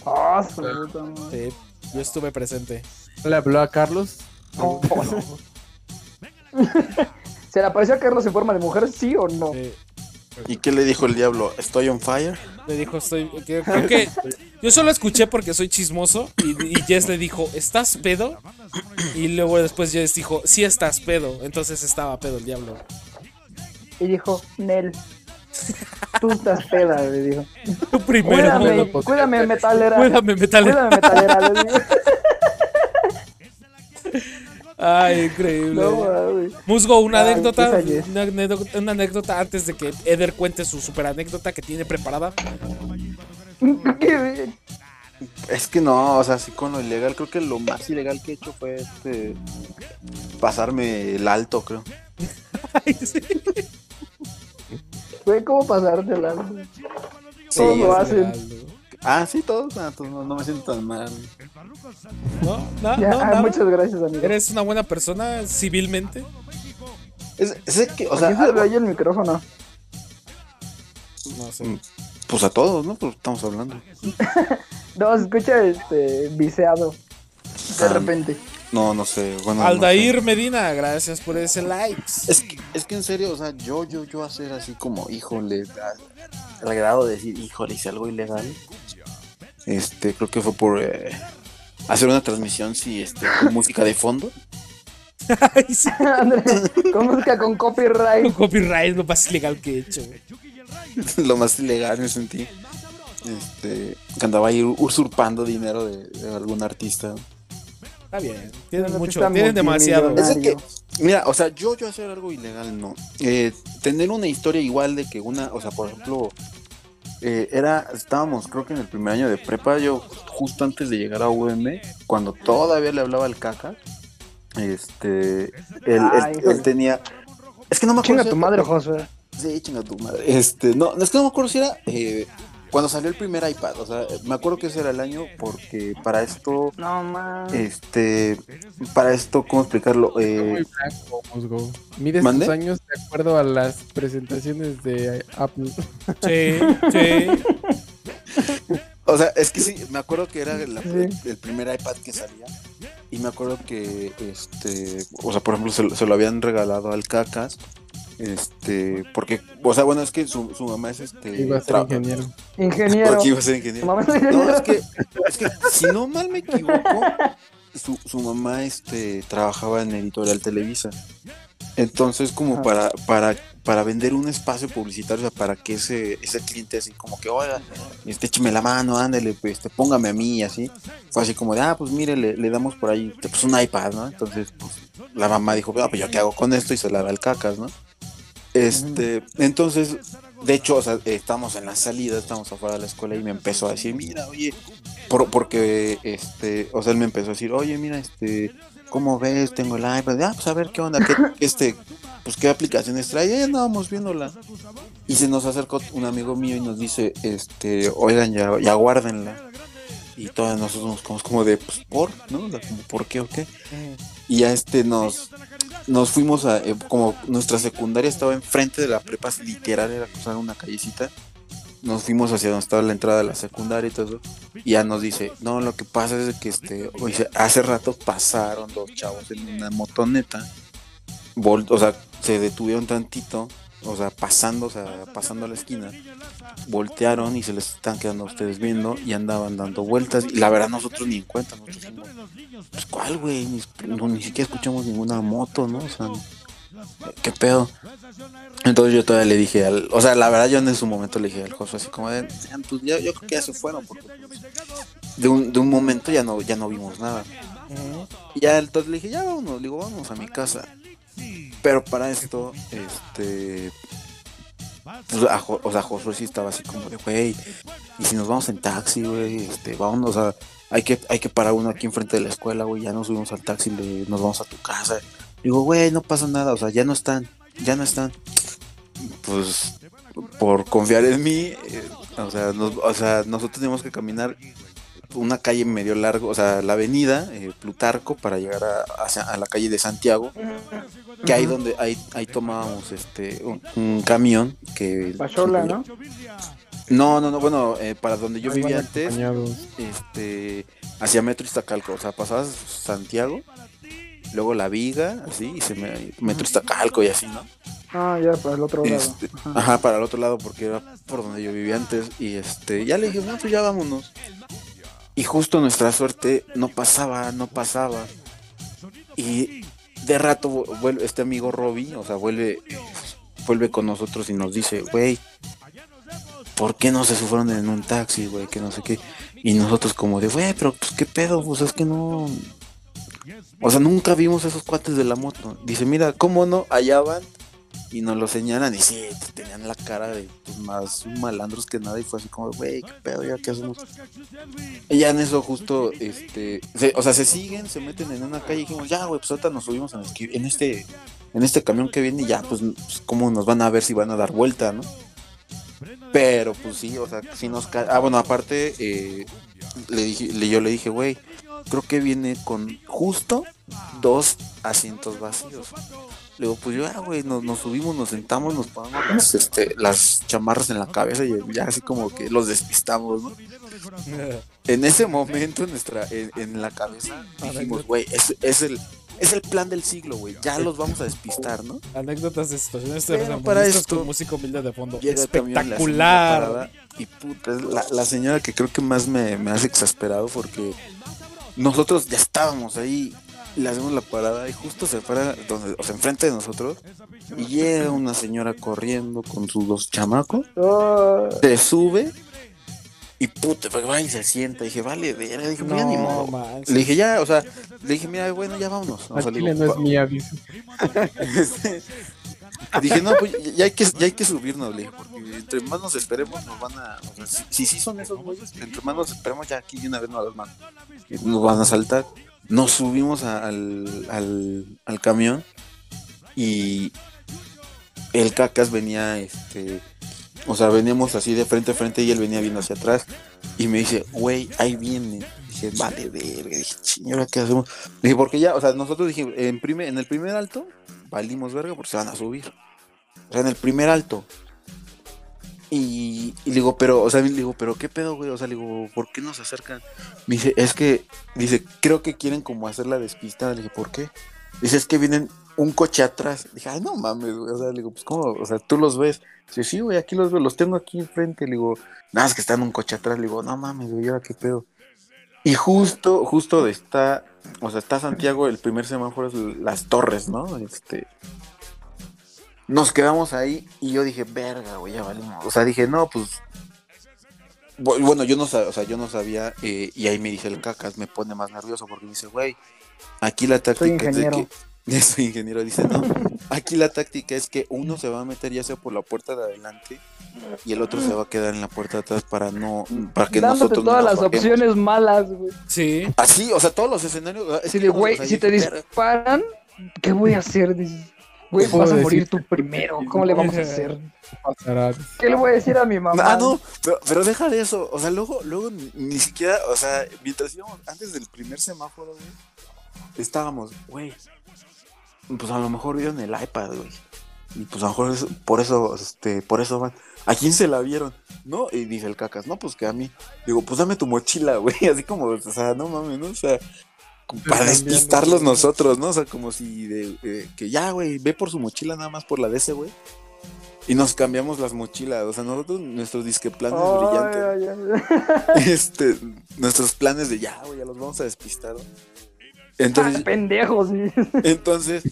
D: Oh.
A: Sí, yo estuve presente.
C: ¿Le habló a Carlos?
D: Oh, no. ¿Se le apareció a Carlos en forma de mujer, sí o no?
A: Sí.
E: ¿Y qué le dijo el diablo? ¿Estoy on fire?
A: Le dijo, estoy. <laughs> Creo que. Yo solo escuché porque soy chismoso. Y, y Jess le dijo, ¿estás pedo? Y luego después Jess dijo, sí estás pedo. Entonces estaba pedo el diablo.
D: Y dijo, Nel. Tú estás peda, le dijo.
A: Tú primero.
D: Cuídame,
C: pues,
D: cuídame, metalera.
A: Cuídame, metalera.
D: Cuídame, metalera, le digo. <laughs>
A: Ay, increíble.
D: No, güey.
A: Musgo, una
D: Ay,
A: anécdota, una anécdota. Una anécdota antes de que Eder cuente su super anécdota que tiene preparada. <laughs>
D: ¿Qué?
E: Es que no, o sea, sí con lo ilegal, creo que lo más ilegal que he hecho fue este pasarme el alto, creo. <laughs>
A: Ay, sí.
D: Güey, ¿cómo pasarte la
E: Sí,
D: Todos lo hacen.
E: Ah, sí, todos, ah, todos, no, no me siento tan mal.
A: No, no,
D: Ya,
A: no,
D: ah,
A: nada.
D: muchas gracias, amigo.
A: ¿Eres una buena persona civilmente?
E: Es, es que, o
D: ¿Por
E: sea,
D: qué se le
E: algo-
D: oye el micrófono?
A: No sé.
E: Pues a todos, ¿no? Pues estamos hablando. <laughs>
D: No, se escucha este, viseado. De
E: Ah.
D: repente.
E: No, no sé. Bueno, no
A: Aldair Medina, gracias por ese like.
E: Es que, es que en serio, o sea, yo, yo, yo hacer así como, híjole, a- al grado de decir, híjole, hice algo ilegal. Este, creo que fue por eh, hacer una transmisión, sí, este, con música de fondo. <laughs>
A: Ay, sí, <laughs>
D: André, con música con copyright.
A: Copyright, lo más ilegal que he hecho, güey. <laughs>
E: lo más ilegal me sentí. Este, que andaba ahí usurpando dinero de, de algún artista.
A: Está bien. Tienen
D: Un
A: mucho, tienen demasiado.
E: Es que, mira, o sea, yo, yo hacer algo ilegal, no. Eh, tener una historia igual de que una, o sea, por ejemplo, eh, era, estábamos, creo que en el primer año de prepa, yo justo antes de llegar a UM, cuando todavía le hablaba al caca, este, él,
D: Ay,
E: él- tenía, es que no me acuerdo.
D: Chinga tu madre, Josué.
E: Sí, chinga tu madre. Este, no, es que no me acuerdo si era eh, cuando salió el primer iPad. O sea, me acuerdo que ese era el año porque para esto,
D: No mames.
E: este, para esto, ¿cómo explicarlo?
C: Muy
E: Eh,
C: blanco,
E: ¿Mande?
C: tus años de acuerdo a las presentaciones de Apple.
A: Sí, <laughs> sí.
E: o sea, es que sí, me acuerdo que era la-
D: Sí.
E: el primer iPad que salía. Y me acuerdo que, este, o sea, por ejemplo, se, lo- se lo habían regalado al Cacas. Este, porque, o sea, bueno, es que su, su mamá es este.
C: Iba a ser
E: tra-
C: ingeniero.
D: Ingeniero.
E: Porque iba a ser ingeniero.
D: mamá es
E: No,
D: ingeniero.
E: es que, es que si no mal me equivoco, su, su mamá este, trabajaba en Editorial Televisa. Entonces, como
D: Ajá.
E: para, para, para vender un espacio publicitario, o sea, para que ese, ese cliente así como que, oiga, este, écheme la mano, ándale, pues, este, póngame a mí, y así. Fue así como de, ah, pues mire, le, le damos por ahí, pues un iPad, ¿no? Entonces, pues, la mamá dijo, ah, pues yo qué hago con esto, y se la da al cacas, ¿no? Este, entonces, de hecho, o sea, estábamos en la salida, estábamos afuera de la escuela y me empezó a decir, mira, oye, por- porque, este, o sea, él me empezó a decir, oye, mira, este, ¿cómo ves? Tengo el iPad, ah, pues a ver qué onda, qué, este, pues qué aplicaciones trae, y ahí andábamos viéndola. Y se nos acercó un amigo mío y nos dice, este, oigan, ya, ya guárdenla. Y todos nosotros nos quedamos como de, pues, ¿por? ¿No? O sea, como, ¿por qué o qué? Y ya este nos, nos fuimos a, eh, como nuestra secundaria estaba enfrente de la prepa, literal, era cruzar una callecita. Nos fuimos hacia donde estaba la entrada de la secundaria y todo eso. Y ya nos dice, no, lo que pasa es que este, dice, hace rato pasaron dos chavos en una motoneta. vol- o sea, se detuvieron tantito, o sea, pasando, o sea, pasando a la esquina. Voltearon y se les están quedando a ustedes viendo y andaban dando vueltas. Y la verdad nosotros ni en cuenta, nosotros dijimos, pues cuál, güey, ni, no, ni siquiera escuchamos ninguna moto, ¿no? O sea, ¿qué pedo? Entonces yo todavía le dije al, o sea, la verdad yo en su momento le dije al Josué así como de, "Ah, pues yo creo que ya se fueron, porque pues, de un, de un momento ya no, ya no vimos nada. Y ya entonces le dije, ya vámonos, le digo, vamos a mi casa. Pero para esto, este, pues, o sea, Josué sí estaba así como de, güey, y si nos vamos en taxi, güey, este, vámonos a, hay que, hay que parar uno aquí enfrente de la escuela, güey, ya nos subimos al taxi, le, nos vamos a tu casa. Digo, güey, no pasa nada, o sea, ya no están, ya no están. Pues, por confiar en mí, eh, o, sea, o sea, nosotros teníamos que caminar una calle medio largo, o sea, la avenida eh, Plutarco para llegar a, hacia- a la calle de Santiago, que ahí donde ahí, ahí tomábamos este un, un camión que
D: Pachola, ¿no?
E: no, no, no, bueno, eh, para donde yo vivía antes,
C: acompañados.
E: este, hacia Metro Iztacalco, o sea, pasabas Santiago, luego La Viga, así, y se me, Metro Iztacalco y así, ¿no?
D: Ah, ya, para el otro lado.
E: Este, ajá, para el otro lado, porque era por donde yo vivía antes, y este, ya le dije, bueno, pues ya vámonos. Y justo nuestra suerte no pasaba, no pasaba. Y de rato vu- vuelve este amigo Robbie, o sea, vuelve, vuelve con nosotros y nos dice, güey, ¿por qué no se fueron en un taxi, güey? Que no sé qué. Y nosotros como de, güey, pero pues qué pedo, pues es que no... O sea, nunca vimos esos cuates de la moto. Dice, mira, ¿cómo no? Allá van y nos lo señalan y sí, tenían la cara de pues, más malandros que nada y fue así como, güey, qué pedo, ya qué hacemos. Y ya en eso justo, este, o sea, se siguen, se meten en una calle y dijimos, ya, güey, pues ahorita nos subimos en, este, en este camión que viene y ya, pues, pues, cómo nos van a ver si van a dar vuelta, ¿no? Pero pues sí, o sea, si nos Ah, bueno, aparte, eh, le dije, yo le dije, güey, creo que viene con justo dos asientos vacíos. Le digo, pues yo, ah, güey, nos, nos subimos, nos sentamos, nos ponemos las, este, las chamarras en la cabeza y ya así como que los despistamos, ¿no? En ese momento, en, nuestra, en, en la cabeza, <laughs> dijimos, güey, es, es, el, es el plan del siglo, güey, ya los vamos a despistar, ¿no?
A: Anécdotas de situaciones
E: para esto-
A: con música humilde de fondo. Espectacular.
E: parada, Y puta, es la, la señora que creo que más me, me hace exasperado porque nosotros ya estábamos ahí, le hacemos la parada y justo se para, donde, o sea, enfrente de nosotros, y llega una señora corriendo con sus dos chamacos,
D: Oh,
E: se sube y puta, pues va y se sienta. dije, vale, verga, dije, mira, ni
A: No,
E: modo.
A: manches.
E: Le dije, ya, o sea, le dije, mira, bueno, ya vámonos. O sea, digo,
C: no es
E: "Pa-
C: mía, dice. <laughs>
E: dije, no, pues ya hay que, ya hay que subirnos, le dije, porque entre más nos esperemos, nos van a. O sea, si, si sí son esos güeyes, entre más nos esperemos, ya aquí de una vez nos las Nos van a saltar. Nos subimos al, al camión y el cacas venía, este. O sea, veníamos así de frente a frente y él venía viendo hacia atrás. Y me dice, güey, ahí viene. Dije, vale, verga. Dije, señora, ¿qué hacemos? Dije, porque ya, o sea, nosotros dijimos, en, primer, en el primer alto, valimos verga porque se van a subir. O sea, en el primer alto. Y, y le digo, pero, o sea, le digo, pero qué pedo, güey. O sea, le digo, ¿por qué nos acercan? Me dice, es que, dice, creo que quieren como hacer la despistada. Le dije, ¿por qué? Dice, es que vienen un coche atrás. Dije, ay, no mames, güey. O sea, le digo, pues, ¿cómo? O sea, tú los ves. Dice, sí, güey, aquí los veo, los tengo aquí enfrente. Le digo, nada, es que está en un coche atrás. Le digo, no mames, güey, ¿ahora qué pedo? Y justo, justo de está, o sea, está Santiago, el primer semáforo es las torres, ¿no? Este. Nos quedamos ahí y yo dije, verga, güey, ya valimos. O sea, dije, no, pues. bu- Bueno, yo no sabía, o sea, yo no sabía, eh, y ahí me dice el cacas, me pone más nervioso porque me dice, güey, aquí la táctica es de
D: ingeniero.
E: que. <laughs> Soy ingeniero, dice, no, aquí la táctica es que uno se va a meter ya sea por la puerta de adelante y el otro se va a quedar en la puerta de atrás para no, para que
D: Dándote
E: nosotros no
D: todas las opciones malas, güey.
A: Sí.
E: Así, o sea, todos los escenarios. sea, es que o
D: güey,
E: sea,
D: si
E: dije,
D: te disparan, ¿qué voy a hacer? Dices, güey,
C: ¿Qué puedo
D: vas a
C: decir?
D: morir tú primero. ¿Cómo le vamos a hacer?
C: Pasará.
D: ¿Qué le voy a decir a mi mamá?
E: Ah, no, pero, pero deja de eso. O sea, luego, luego ni, siquiera, o sea, mientras íbamos, antes del primer semáforo, güey, estábamos, güey. Pues a lo mejor vieron el iPad, güey. Y pues a lo mejor es- por eso, este, por eso van. ¿A quién se la vieron? ¿No? Y dice el cacas, no, pues que a mí. Digo, pues dame tu mochila, güey. <laughs> Así como, o sea, no mames, ¿no? O sea, para despistarlos nosotros, ¿no? O sea, como si de, eh, que ya, güey, ve por su mochila nada más por la de ese, güey. Y nos cambiamos las mochilas. O sea, nosotros, nuestros disque planes
D: Ay,
E: brillantes <laughs> este, nuestros planes de ya, güey, ya los vamos a despistar. ¿no?
D: Ah,
E: Entonces,
D: pendejos. sí.
E: entonces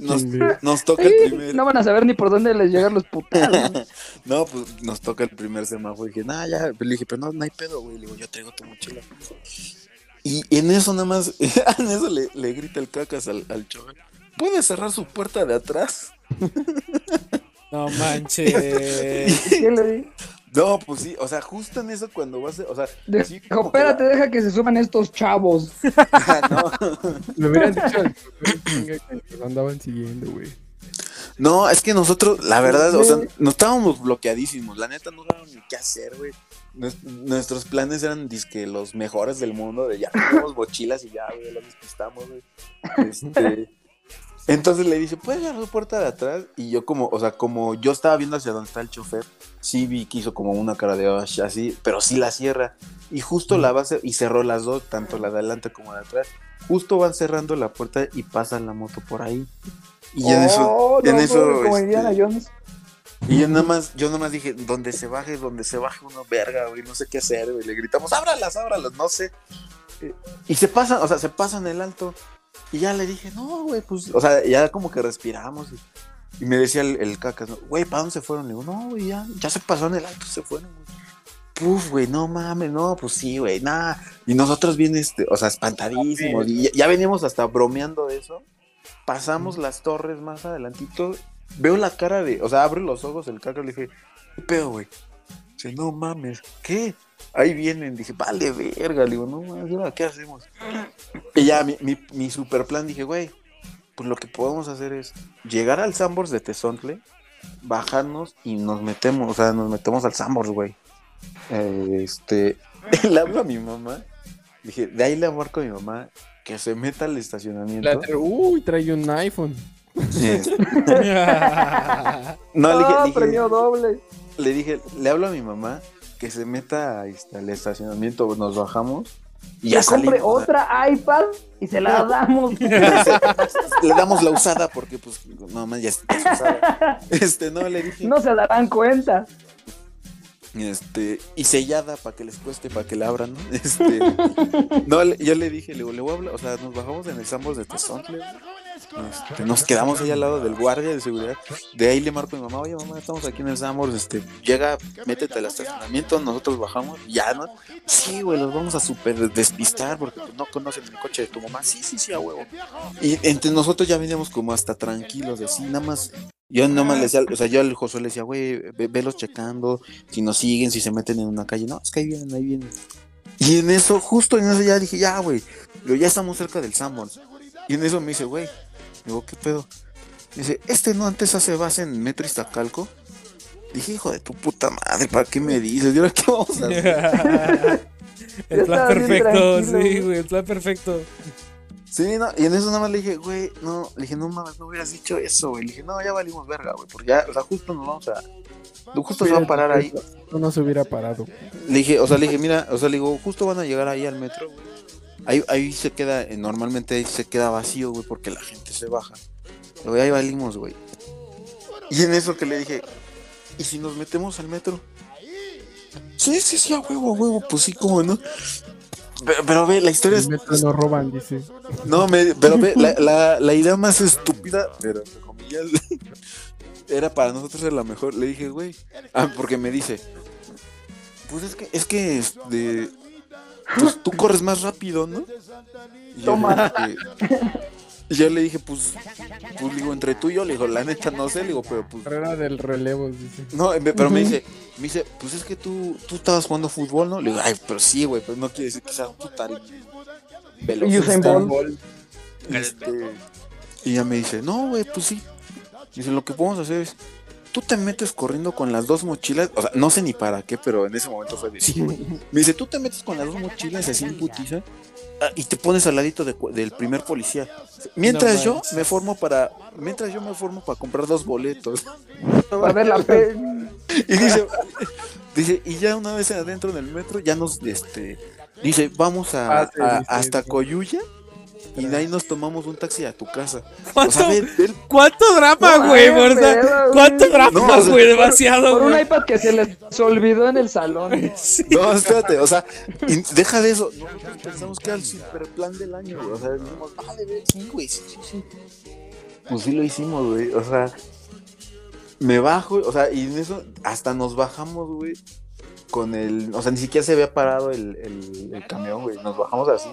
E: nos, nos toca el primer.
D: No van a saber ni por dónde les llegan los putados. <laughs>
E: No, pues nos toca el primer semáforo. Y dije, nah, ya. Le dije, pero no, no hay pedo, güey. Le digo, yo traigo tu mochila. Y en eso nada más, <laughs> en eso le, le grita el cacas al, al chofer. ¿Puede cerrar su puerta de atrás? <laughs>
A: No manches. <laughs>
D: ¿Qué le di?
E: No, pues sí, o sea, justo en eso cuando vas a, o sea, sí, que la-
D: espérate, deja que se suban estos chavos.
E: no,
C: Me hubieran dicho al chofer, chinga, que nos andaban siguiendo, güey.
E: No, es que nosotros, la verdad, o sea,
D: Sí.
E: no estábamos bloqueadísimos. La neta, no sabíamos ni qué hacer, güey. Nues- Nuestros planes eran disque los mejores del mundo, de ya tenemos mochilas y ya, güey, los despistamos, güey. Este, <laughs> entonces le dice, ¿puedes cerrar la puerta de atrás? Y yo como, o sea, como yo estaba viendo hacia donde está el chofer, sí vi que hizo como una cara de "Osh", así, pero sí la cierra. Y justo la va a y cerró las dos, tanto la de adelante como la de atrás. Justo van cerrando la puerta y pasa la moto por ahí. Y en eso,
D: Oh, no,
E: en eso,
D: como
E: este,
D: Indiana Jones.
E: Y yo nada más, yo nada más dije, donde se baje, donde se baje uno, verga, güey, no sé qué hacer, güey. Le gritamos, ábralas, ábralas, no sé. Eh, Y se pasan, o sea, se pasan el alto. Y ya le dije, no, güey, pues, o sea, ya como que respiramos. Y, y me decía el, el cacas, güey, ¿para dónde se fueron? Le digo, no, güey, ya, ya se pasó en el alto, se fueron, güey. Puf, güey, no mames, no, pues sí, güey, nada. Y nosotros bien, este, o sea, espantadísimos. Y ya, ya veníamos hasta bromeando de eso. Pasamos las torres más adelantito. Veo la cara de, o sea, abre los ojos el caca, le dije, ¿qué pedo, güey? Dice, no mames, ¿qué? Ahí vienen, dije, vale, verga, le digo, no mames, ¿ahora ¿qué hacemos? Y ya, mi, mi, mi super plan, dije, güey, pues lo que podemos hacer es llegar al Sambors de Tezontle, bajarnos y nos metemos, o sea, nos metemos al Sambors, güey. Este, <laughs> le hablo a mi mamá Dije, de ahí le marco a mi mamá que se meta al estacionamiento.
C: Uy, trae un iPhone.
E: No, le dije,
D: ah,
E: dije-
D: premio doble.
E: le dije, le hablo a mi mamá que se meta este, al estacionamiento, nos bajamos y ya
D: compre
E: salimos.
D: otra iPad y se la damos. <laughs>
E: le damos la usada porque pues no más ya está usada. Este, no le dije.
D: No se darán cuenta.
E: Este, y sellada para que les cueste, para que la abran, ¿no? Este, no, le- yo le dije, le, le voy a hablar, o sea, nos bajamos en el Sambos de Tezontle, este, nos quedamos ahí al lado del guardia de seguridad, de ahí le marco a mi mamá, oye mamá, estamos aquí en el Sambors, este, llega, métete al estacionamiento, nosotros bajamos, ya, ¿no? Sí, güey, los vamos a super despistar porque pues, no conocen el coche de tu mamá, sí, sí, sí, a huevo. Y entre nosotros ya veníamos como hasta tranquilos, de sí, nada más, yo nada más le decía, o sea, yo al Josué le decía, güey, ve- velos checando, si nos siguen, si se meten en una calle. No, es que ahí vienen, ahí vienen. Y en eso, justo en eso ya dije, ya, güey, ya estamos cerca del Sanborns. Y en eso me dice, güey, digo, ¿qué pedo? Dice, ¿este no antes hace base en Metro Iztacalco? Dije, hijo de tu puta madre, ¿para qué me dices? ¿Y ahora qué vamos a hacer? <laughs>
A: el plan perfecto, sí,
D: güey.
A: el plan perfecto.
E: Sí, no, y en eso nada más le dije, güey, no, le dije, no mames, no hubieras dicho eso, güey. Le dije, no, ya valimos verga, güey, porque ya, o sea, justo nos vamos a. Justo se va a parar ahí.
C: No nos hubiera parado.
E: Le dije, o sea, le dije, mira, o sea, le digo, justo van a llegar ahí al metro, güey. Ahí, ahí se queda, eh, normalmente ahí se queda vacío, güey, porque la gente se baja. Digo, ahí valimos, güey. Y en eso que le dije, ¿y si nos metemos al metro? Sí, sí, sí, a huevo, a huevo, pues sí, cómo no. Pero, pero ve, la historia es.
C: El metro no roban, dice.
E: No, me, pero ve, la, la, la idea más estúpida, pero entre comillas, <laughs> era para nosotros era la mejor. Le dije, güey. Ah, porque me dice, pues es que, es que, este, pues tú corres más rápido, ¿no? Y
D: Toma.
E: y yo le dije, pues, pues digo, entre tú y yo, le digo, la neta no sé, le digo, pero pues.
C: Carrera del relevo, dice.
E: No, me- pero me dice, me dice, pues es que tú, tú estabas jugando fútbol, ¿no? Le digo, ay, pero sí, güey, pero no quiere decir que tan
D: Usain Bolt.
E: Este, y ella me dice, no, güey, pues sí. Dice, lo que podemos hacer es, tú te metes corriendo con las dos mochilas, o sea, no sé ni para qué, pero en ese momento fue de sí. Me dice, tú te metes con las dos mochilas así en putiza ah, y te pones al ladito de del primer policía. Mientras
A: No
E: yo me formo para, mientras yo me formo para comprar dos boletos. <laughs>
D: A ver la fe.
E: Y dice, dice, y ya una vez adentro del metro, ya nos, este, dice, vamos a,
C: Ah, sí,
E: a-
C: sí,
E: hasta. Coyuya y de ahí nos tomamos un taxi a tu casa. O
A: ¿Cuánto,
E: sea, ve, ve el-
A: cuánto drama,
D: No,
A: güey? por-
D: güey.
A: ¿Cuánto drama,
E: No, o sea,
A: güey? Demasiado,
D: Por un
A: güey.
D: iPad que se les olvidó en el salón. <laughs>
A: Sí.
E: no, espérate, o sea, y deja de eso. Nosotros pensamos que era el super plan del año, güey. O sea, dijimos, vale, ve, sí, güey, sí, sí, sí. Pues sí lo hicimos, güey. O sea, me bajo, o sea, y en eso hasta nos bajamos, güey. Con el, o sea, ni siquiera se había parado el, el, el camión, güey. Nos bajamos así.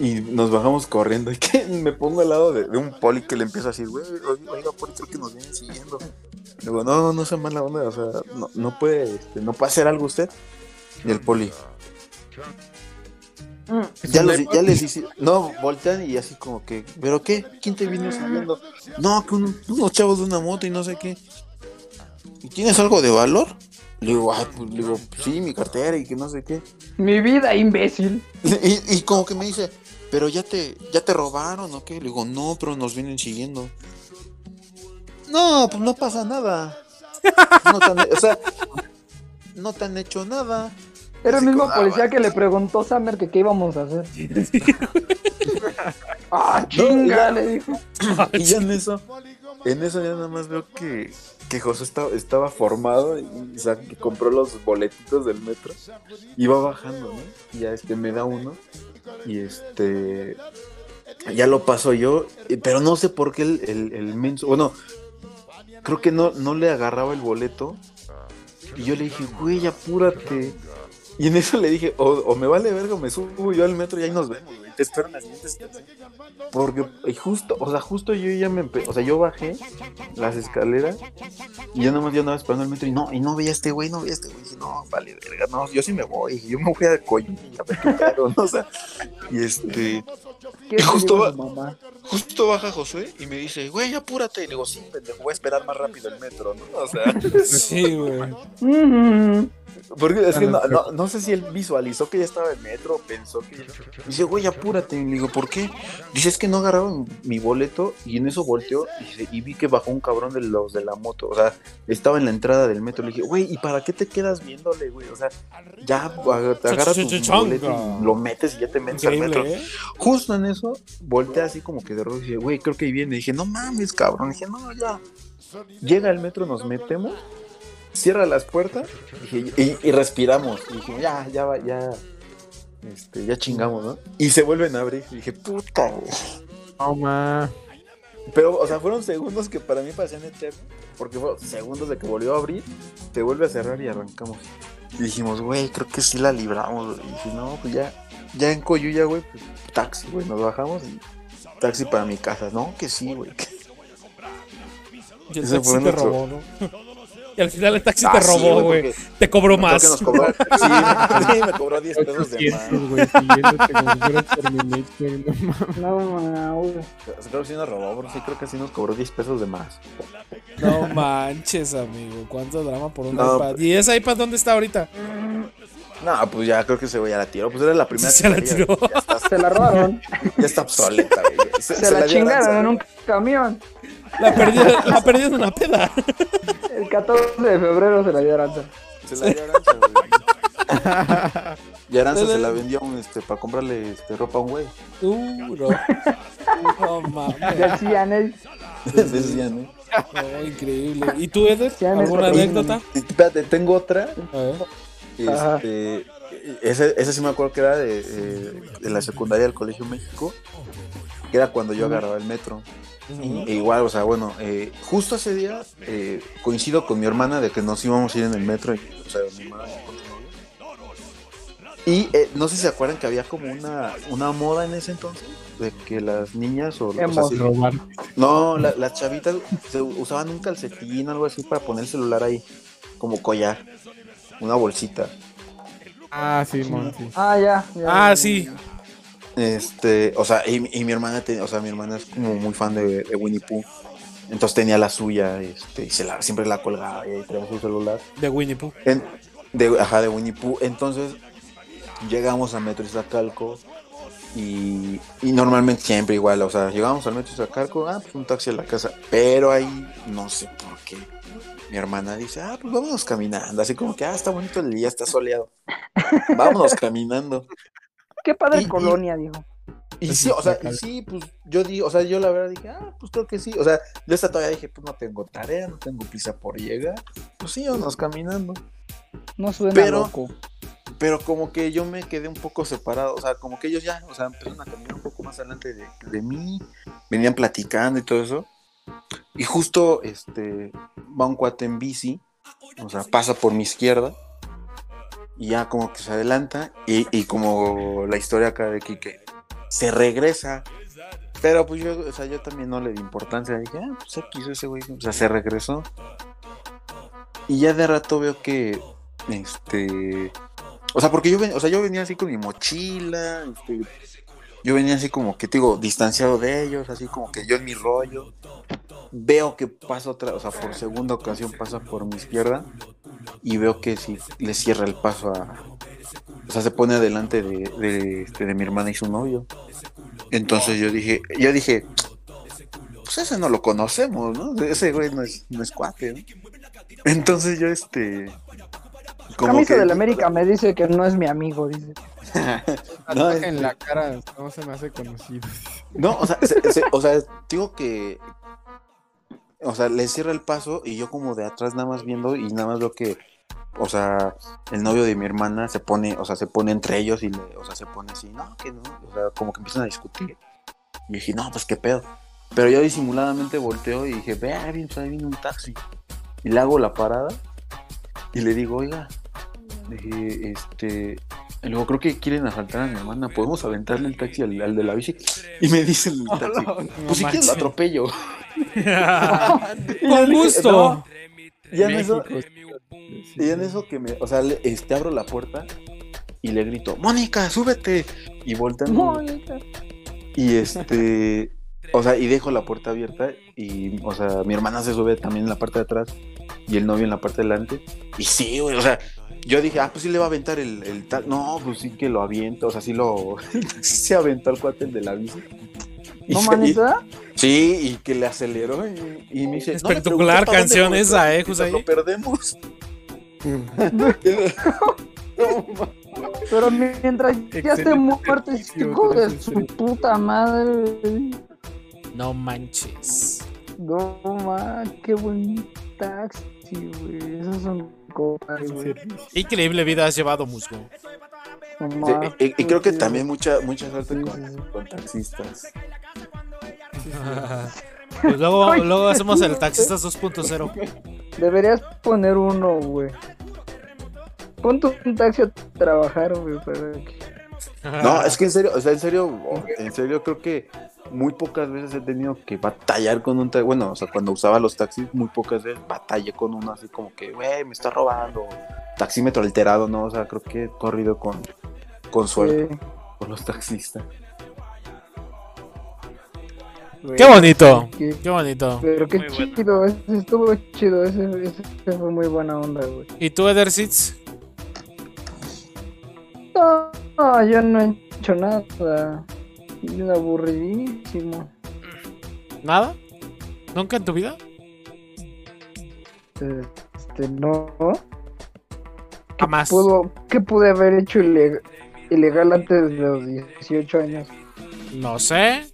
E: Y nos bajamos corriendo. <laughs> Y que me pongo al lado de, de un poli que le empieza a decir, güey, oiga, poli, creo que nos vienen siguiendo. Le digo, no, no, no sea mala onda, o sea, no, no puede, este, no puede hacer algo usted. Y el poli,
D: Mm.
E: ya, los, ya les hice, no, voltean y así como que, ¿pero qué? ¿Quién te vino siguiendo? No, que un- unos chavos de una moto y no sé qué. ¿Y tienes algo de valor? Le digo, ah, pues, le digo, sí, mi cartera y que no sé qué.
D: Mi vida, imbécil. <laughs>
E: Y, y como que me dice, pero ya te, ya te robaron o qué? Le digo, no, pero nos vienen siguiendo. No, pues no pasa nada. No te han- o sea, no te han hecho nada.
D: Era el mismo
E: ah,
D: policía
E: bueno.
D: que le preguntó a Summer que qué íbamos a hacer. <laughs> ah, chinga, le dijo. <laughs>
E: Y ya en eso, en eso ya nada más veo que, que José estaba, estaba formado y o sea, que compró los boletitos del metro. Y va bajando, ¿no? Y ya este me da uno. Y este ya lo paso yo. Pero no sé por qué el, el. Bueno, creo que no, no le agarraba el boleto. Y yo le dije, güey, apúrate. Y en eso le dije, o, me vale verga o me subo yo al metro y ahí nos vemos. Te espero en siguiente. Porque justo, o sea, justo yo ya me empe- o sea, yo bajé las escaleras y yo nomás yo andaba esperando el metro y no, y no veía a este güey, no veía a este güey. Y dije, no, vale, verga, no, yo sí me voy, yo me voy a pedo, ¿no? <laughs> O sea, y este,
D: ¿Qué
E: Y justo va-
D: mamá?
E: justo baja Josué y me dice, güey, apúrate. Y le digo, sí, pendejo, voy a esperar más rápido el metro, ¿no? O sea, <laughs>
A: Sí, güey. <laughs>
E: Porque es que no, no, no sé si él visualizó que ya estaba en metro, pensó que. Dice, güey, apúrate. Y le digo, ¿por qué? Dice, es que no agarraron mi boleto. Y en eso volteó y, y vi que bajó un cabrón de los de la moto. O sea, estaba en la entrada del metro. Le dije, güey, ¿y para qué te quedas viéndole, güey? O sea, ya ag- te agarras tu boleto y lo metes y ya te metes al metro.
A: ¿eh?
E: Justo en eso, voltea así como que de rojo y dice, güey, creo que ahí viene. dije, no mames, cabrón. dije, no, ya. Llega el metro, nos metemos, cierra las puertas dije, y, y respiramos. Y dije, ya, ya, ya. Este, ya chingamos, ¿no? Y se vuelven a abrir. Y dije, puta, güey.
C: No, ma.
E: Pero, o sea, fueron segundos que para mí parecían eternos. Porque fueron segundos de que volvió a abrir, te vuelve a cerrar y arrancamos. Y dijimos, güey, creo que sí la libramos. güey. Y dije, no, pues ya, ya en Coyuya, güey, pues taxi, güey, nos bajamos y taxi para mi casa. No, que sí, güey. <laughs>
A: Y el
E: Ese
A: taxi
E: fue
A: te
E: nuestro-
A: robó, ¿no? Y al final el taxi
E: Ah,
A: te
E: sí,
A: robó,
E: güey,
A: güey. Te cobró
E: creo
A: más.
E: que nos cobró, <laughs> sí, sí, me cobró 10 pesos de más.
C: Güey, no mames.
E: Creo que sí nos robó, pero sí creo que sí nos cobró 10 pesos de más.
A: No manches, amigo. ¿Cuánto drama por un
E: No,
A: iPad? ¿Y ese iPad dónde está ahorita?
E: No, pues ya creo que ese güey ya la tiró. Pues era la primera
A: Se
E: que
A: la
E: traía,
A: tiró.
E: Ya está,
D: Se la robaron. <laughs>
E: ya está obsoleta, güey.
D: Se,
E: se
D: la,
E: dio
D: chingaron en un camión.
A: La perdió, la perdió en una peda.
D: El 14 de febrero se la dio Aranza.
E: Se la dio Aranza, güey. Y Aranza se la vendió un, este, para comprarle este, ropa a un güey.
A: Uh, no. No mames.
D: Decían <laughs> él.
E: Decían, ¿eh?
A: No, increíble. ¿Y tú, Eder? ¿Alguna anécdota?
E: Espérate, tengo otra.
A: A ver.
D: Ajá.
E: Este, ese, ese sí me acuerdo que era de, eh, de la secundaria del Colegio México. Que era cuando yo agarraba el metro. E igual, o sea, bueno, eh, justo ese día eh, coincido con mi hermana de que nos íbamos a ir en el metro. Y, o sea, mi hermana. Y eh, no sé si se acuerdan que había como una, una moda en ese entonces de que las niñas o, o sea, no, la- las chavitas se usaban un calcetín algo así para poner el celular ahí, como collar, una bolsita.
C: Ah, sí, mon, sí.
D: Ah, ya. ya.
A: Ah, sí.
E: Este, o sea, y, y mi hermana, te- o sea, mi hermana es como muy fan de, de Winnie Pooh. Entonces tenía la suya, este, y se la, siempre la colgaba y ahí traía su celular.
A: De Winnie Pooh.
E: En- de, ajá, de Winnie Pooh. Entonces, llegamos a Metro Iztacalco y, y normalmente siempre igual, o sea, llegamos al Metro Iztacalco, ah, pues un taxi a la casa. Pero ahí, no sé por qué, mi hermana dice, ah, pues vámonos caminando. Así como que, ah, está bonito el día, está soleado. <laughs> Vámonos caminando.
D: Qué padre
E: y- y-
D: colonia, dijo.
E: Y sí, o sea, y sí, pues yo di, o sea, yo la verdad dije, ah, pues creo que sí. O sea, yo hasta todavía dije, pues no tengo tarea, no tengo prisa por llegar. Pues sí, vámonos caminando.
D: No suena
E: Pero-
D: loco.
E: Pero como que yo me quedé un poco separado, o sea, como que ellos ya, o sea, empezaron a caminar un poco más adelante de, de mí, venían platicando y todo eso. Y justo, este, va un cuate en bici, o sea, pasa por mi izquierda, y ya como que se adelanta, y, y como la historia acá de Kike, se regresa. Pero pues yo, o sea, yo también no le di importancia, dije, ah, pues X ese güey, o sea, se regresó. Y ya de rato veo que, este, o sea, porque yo, ven- o sea, yo venía así con mi mochila, este, yo venía así como que, te digo, distanciado de ellos, así como que yo en mi rollo. Veo que pasa otra, o sea, por segunda ocasión pasa por mi izquierda y veo que sí le cierra el paso a, o sea, se pone adelante de, de, este, de mi hermana y su novio. Entonces yo dije, yo dije, pues ese no lo conocemos, ¿no? Ese güey no es, no es cuate, ¿no? Entonces yo, este...
D: Camisa del América me dice que no es mi amigo, dice. <laughs>
E: No, este-
C: en la cara no se me hace conocido. <laughs>
E: No, o sea, se- se- o sea, digo que. O sea, le cierra el paso y yo como de atrás nada más viendo y nada más veo que. O sea, el novio de mi hermana se pone, o sea, se pone entre ellos y le, o sea, se pone así, no, que no, o sea, como que empiezan a discutir. Y dije, no, pues qué pedo. Pero yo disimuladamente volteo y dije, ve, ahí viene, ahí viene un taxi. Y le hago la parada y le digo, oiga, dije, este, y luego creo que quieren asaltar a mi hermana, ¿podemos aventarle el taxi al, al de la bici? Y me dice el taxi, pues si quieres lo atropello. <laughs>
A: Con gusto.
E: Y en eso,
C: México.
E: y en eso que me, o sea, le- este, abro la puerta y le grito, Mónica, súbete. Y voltean
D: Mónica.
E: y este, o sea, y dejo la puerta abierta y, o sea, mi hermana se sube también en la parte de atrás y el novio en la parte de delante. Y sí, güey, o sea, yo dije, ah, pues sí le va a aventar el, el tal. No, pues sí que lo avienta, o sea, sí lo. <laughs> sí se aventó al cuate el de la bici. <laughs> Y
D: ¿No,
E: se-
D: manita?
E: Sí, y que le aceleró y, y me dice. "No
A: Espectacular
E: dónde
A: canción esa, eh, José.
E: Lo perdemos.
D: Pero mientras ya esté muerto, hijo de su puta madre.
A: No manches.
D: No, ma, qué buen taxi, güey. Esos son güey.
A: Increíble vida has llevado, Musgo.
D: No
E: Sí,
D: ma,
E: y, y creo que también mucha, mucha suerte
D: Sí,
E: con,
D: sí, sí.
E: con taxistas.
A: Pues luego, <laughs> luego hacemos el Taxistas 2.0.
D: Deberías poner uno, güey. Ponte un taxi a trabajar, güey, para que...
E: No, <laughs> es que en serio, o sea, en serio, en serio creo que muy pocas veces he tenido que batallar con un taxi. Bueno, o sea, cuando usaba los taxis, muy pocas veces batallé con uno así como que, güey, me está robando. Taxímetro alterado, ¿no? O sea, creo que he corrido con, con suerte
D: Sí,
E: con los taxistas.
A: Qué bonito.
D: Qué-
A: Qué bonito.
D: Pero qué
B: Muy bueno.
D: chido, ese estuvo chido, ese, ese fue muy buena onda, güey.
A: ¿Y tú, Edersitz?
D: No, no, yo no he hecho nada. Bien aburridísimo.
A: ¿Nada? ¿Nunca en tu vida?
D: Este, no.
A: Jamás.
D: Pudo, ¿Qué pude haber hecho ileg- ilegal antes de los 18 años?
A: No sé.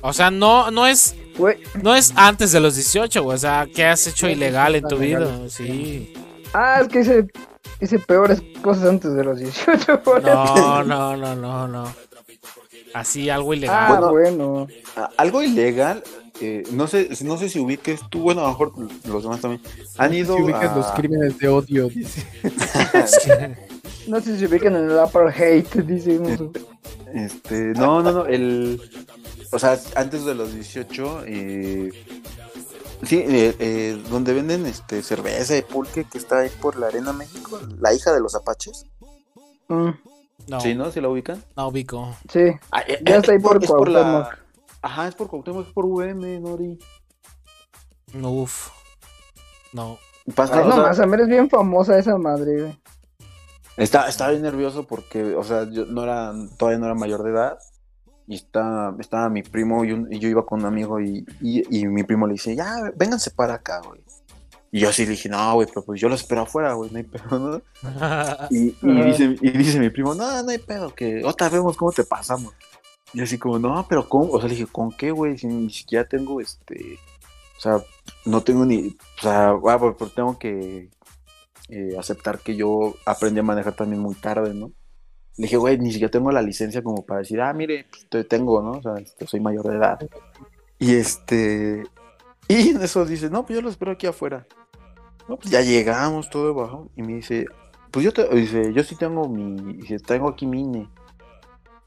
A: O sea, no, no es,
D: Güey,
A: no es antes de los 18, güey. O sea, ¿qué has hecho ilegal en tu vida? Sí.
D: ah, es que hice, hice peores cosas antes de los 18. por eso.
A: No, no, no, no, no. Así, algo ilegal.
D: Ah,
E: Bueno.
D: bueno.
E: Algo ilegal, eh, no sé, no sé si ubiques tú, bueno, a lo mejor los demás también. Han ido
C: Si ubicas
E: a-
C: los crímenes de odio, dice. <laughs>
D: No sé si se ubican en el apartheid, dice uno.
E: Este, no, no, no, el, o sea, antes de los 18, eh, sí, eh, eh, donde venden este cerveza de pulque que está ahí por la Arena México, la hija de los apaches,
D: Mm,
A: No,
E: sí, ¿no? ¿Sí la ubican?
A: no ubico.
D: sí,
E: Ah, eh,
D: ya
E: eh,
D: está ahí por
E: es por la,
D: Cuauhtémoc.
E: ajá, es por Cuauhtémoc, es por VM, Nori.
A: No, uf. No.
E: Pasa,
D: Ay,
E: o
D: no,
E: sea,
D: más, a bien famosa esa madre, güey.
E: Está, estaba bien nervioso porque, o sea, yo no era, todavía no era mayor de edad. Y está, estaba mi primo y, un- y yo iba con un amigo y, y, y mi primo le dice, ya, vénganse para acá, güey. Y yo así le dije, no, güey, pero pues yo lo espero afuera, güey, no hay pedo, ¿no? <laughs> Y, dice, y dice mi primo, no, no hay pedo, que otra vemos cómo te pasamos. Y así como, no, pero ¿cómo? O sea, le dije, ¿con qué, güey? Si ni siquiera tengo, este, o sea, no tengo ni, o sea, ah, pues, pues tengo que eh, aceptar que yo aprendí a manejar también muy tarde, ¿no? Le dije, güey, ni siquiera tengo la licencia como para decir, ah, mire, pues, te tengo, ¿no? O sea, soy mayor de edad. Y este, y en eso dice, no, pues yo lo espero aquí afuera. No, pues ya llegamos, todo bajo, y me dice, pues yo te, dice, yo sí tengo mi, dice, tengo aquí mi INE.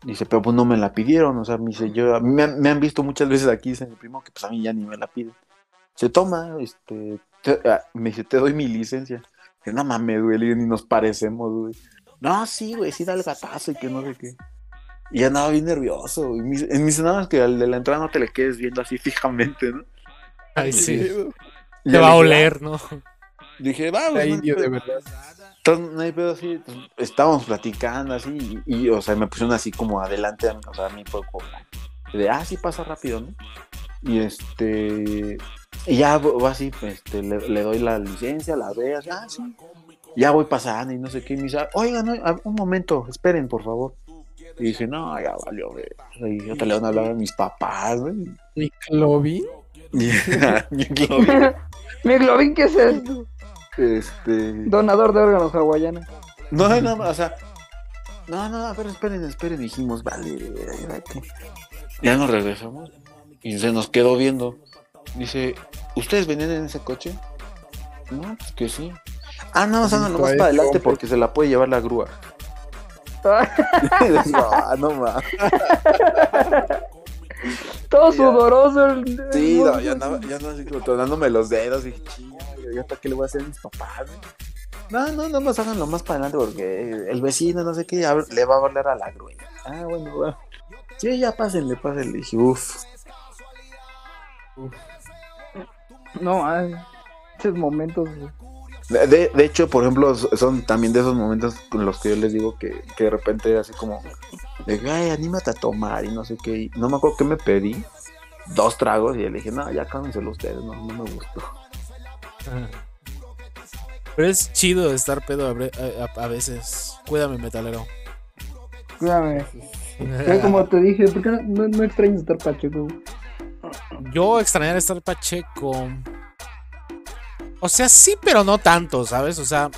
E: Dice, pero pues no me la pidieron, o sea, me dice, yo, me, me han visto muchas veces aquí, dice mi primo, que pues a mí ya ni me la piden. Se toma, este, te- ah, me dice, te doy mi licencia. Que no mames, güey, ni nos parecemos, güey. No, sí, güey, sí da el gatazo y que no sé qué. Y ya andaba bien nervioso, güey. Me dice, nada más que al de la entrada no te le quedes viendo así fijamente, ¿no?
A: Ay, sí.
E: Y
A: Te va a oler, ¿no?
E: ah, Dije, va, güey. no
C: indio de
E: pedo".
C: verdad.
E: Entonces, no hay pedo así, pues, estábamos platicando así, y, y, o sea, me pusieron así como adelante, a mí, o sea, a mí fue como de, ah, sí pasa rápido, ¿no? Y este, y ya voy así, pues, este, le, le doy la licencia, la ve, así, ah, sí. Ya voy pasando y no sé qué, y me dice, oigan, no, un momento, esperen, por favor. Y dije, no, ya valió, güey. Y yo te le van a hablar a mis papás, güey.
C: ¿Mi Clovin?
E: Y <laughs> Gloria,
D: Mi Globin, <laughs> ¿qué es esto?
E: este,
D: Donador de órganos hawaianos.
E: No, no, no, o sea. No, no, a ver, esperen, esperen. Dijimos, vale, Ya nos regresamos. Y se nos quedó viendo. Dice, ¿ustedes venían en ese coche? No, pues que sí. Ah, no, o sea, no, nomás
C: "Ay,
E: para adelante
C: hombre".
E: porque se la puede llevar la grúa. Ah, <laughs> no más. <laughs>
D: Todo
E: Ya.
D: sudoroso. el-
E: Sí, no, ya andaba, ya andaba así como tronándome los dedos. Y dije, chinga, ¿y hasta qué le voy a hacer a mis papás? güey?" No, no, no más háganlo más para adelante porque el vecino, no sé qué, le va a hablar a la grúa. Ah, bueno, bueno. Sí, ya pásenle, pásenle. Dije, uff.
D: No, ay. pinches momentos. güey.
E: De, de- hecho, por ejemplo, so- son también de esos momentos con los que yo les digo que, que de repente así como de ay, anímate a tomar y no sé qué. y no me acuerdo qué me pedí. Dos tragos y le dije, no, ya cámenselo ustedes, no, no me gustó.
A: Pero es chido estar pedo a, veces. Cuídame, metalero.
D: Cuídame. Ya como te dije, ¿por qué no, no, no extrañas estar pacheco?
A: Yo extrañar estar Pacheco. O sea, sí, pero no tanto, ¿sabes? O sea,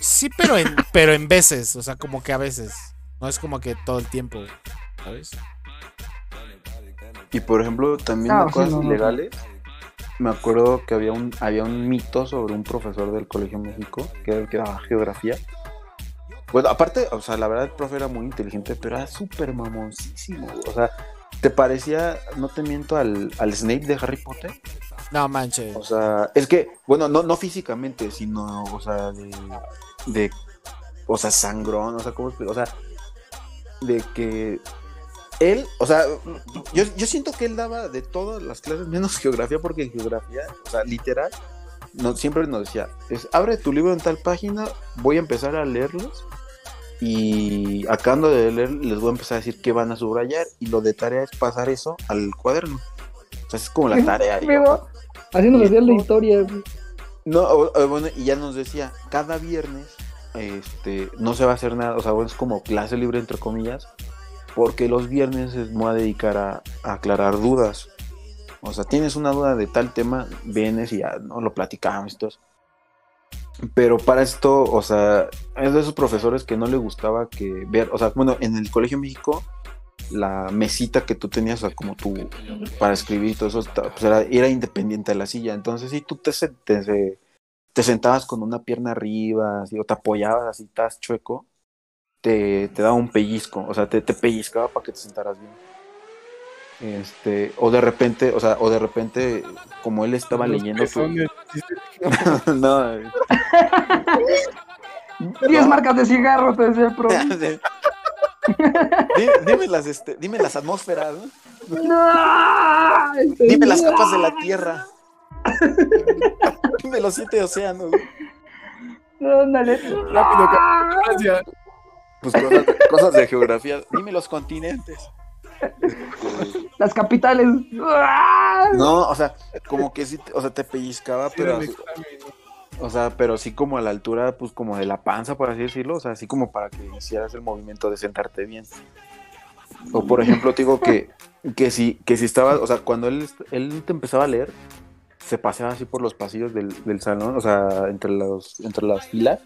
A: sí, pero en, <laughs> pero en veces. O sea, como que a veces. No es como que todo el tiempo, ¿sabes?
E: Y por ejemplo, también
D: Ah,
E: de cosas
D: no, no.
E: ilegales. Me acuerdo que había un, había un mito sobre un profesor del Colegio México que era el que daba geografía. Bueno, aparte, o sea, la verdad el profe era muy inteligente, pero era súper mamoncísimo. O sea, te parecía, no te miento, al, al Snape de Harry Potter.
A: No manches.
E: O sea, es que, bueno, no, no físicamente, sino, o sea, de, de, o sea, sangrón, o sea, ¿cómo explico? O sea, de que él, o sea, yo, yo siento que él daba de todas las clases menos <laughs> geografía, porque en geografía, o sea, literal, no, siempre nos decía, es, abre tu libro en tal página, voy a empezar a leerlos y acabando de leer les voy a empezar a decir qué van a subrayar y lo de tarea es pasar eso al cuaderno. O sea, es como la tarea. y-
D: Amigo, Así nos la historia.
E: no, o- o bueno, y ya nos decía, cada viernes este, no se va a hacer nada, o sea, bueno, es como clase libre entre comillas, porque los viernes es- me voy a dedicar a, a aclarar dudas. O sea, tienes una duda de tal tema, vienes y ya no lo platicamos y todo eso. Pero para esto, o sea, es de esos profesores que no le gustaba que ver, o sea, bueno, en el Colegio México, la mesita que tú tenías, o sea, como tú, para escribir y todo eso, pues era, era independiente de la silla. Entonces, si tú te, te, te sentabas con una pierna arriba, así, o te apoyabas así, estás chueco, te, te daba un pellizco, o sea, te, te pellizcaba para que te sentaras bien. Este, o de repente, o sea, o de repente, como él estaba
C: Los
E: leyendo tu...
C: pezones, dice, <laughs>
E: no, <laughs>
D: Diez marcas de cigarro, te decía el <laughs> pro.
E: Dime, dime las, este, dime las atmósferas, ¿no?
D: ¡No! Este,
E: dime las capas de la Tierra, <laughs> dime los siete océanos, ¿no?
D: Ándale.
C: Rápido, Gracias.
E: pues cosas, cosas de geografía, dime los continentes.
D: Las capitales.
E: No, o sea, como que sí, te- o sea, te pellizcaba, pero, así-
C: examen.
E: O sea, pero sí como a la altura, pues como de la panza, por así decirlo, o sea, así como para que hicieras el movimiento de sentarte bien. O por ejemplo, te digo que, que si, que si estaba, o sea, cuando él, él te empezaba a leer, se paseaba así por los pasillos del, del salón, o sea, entre los, entre las filas.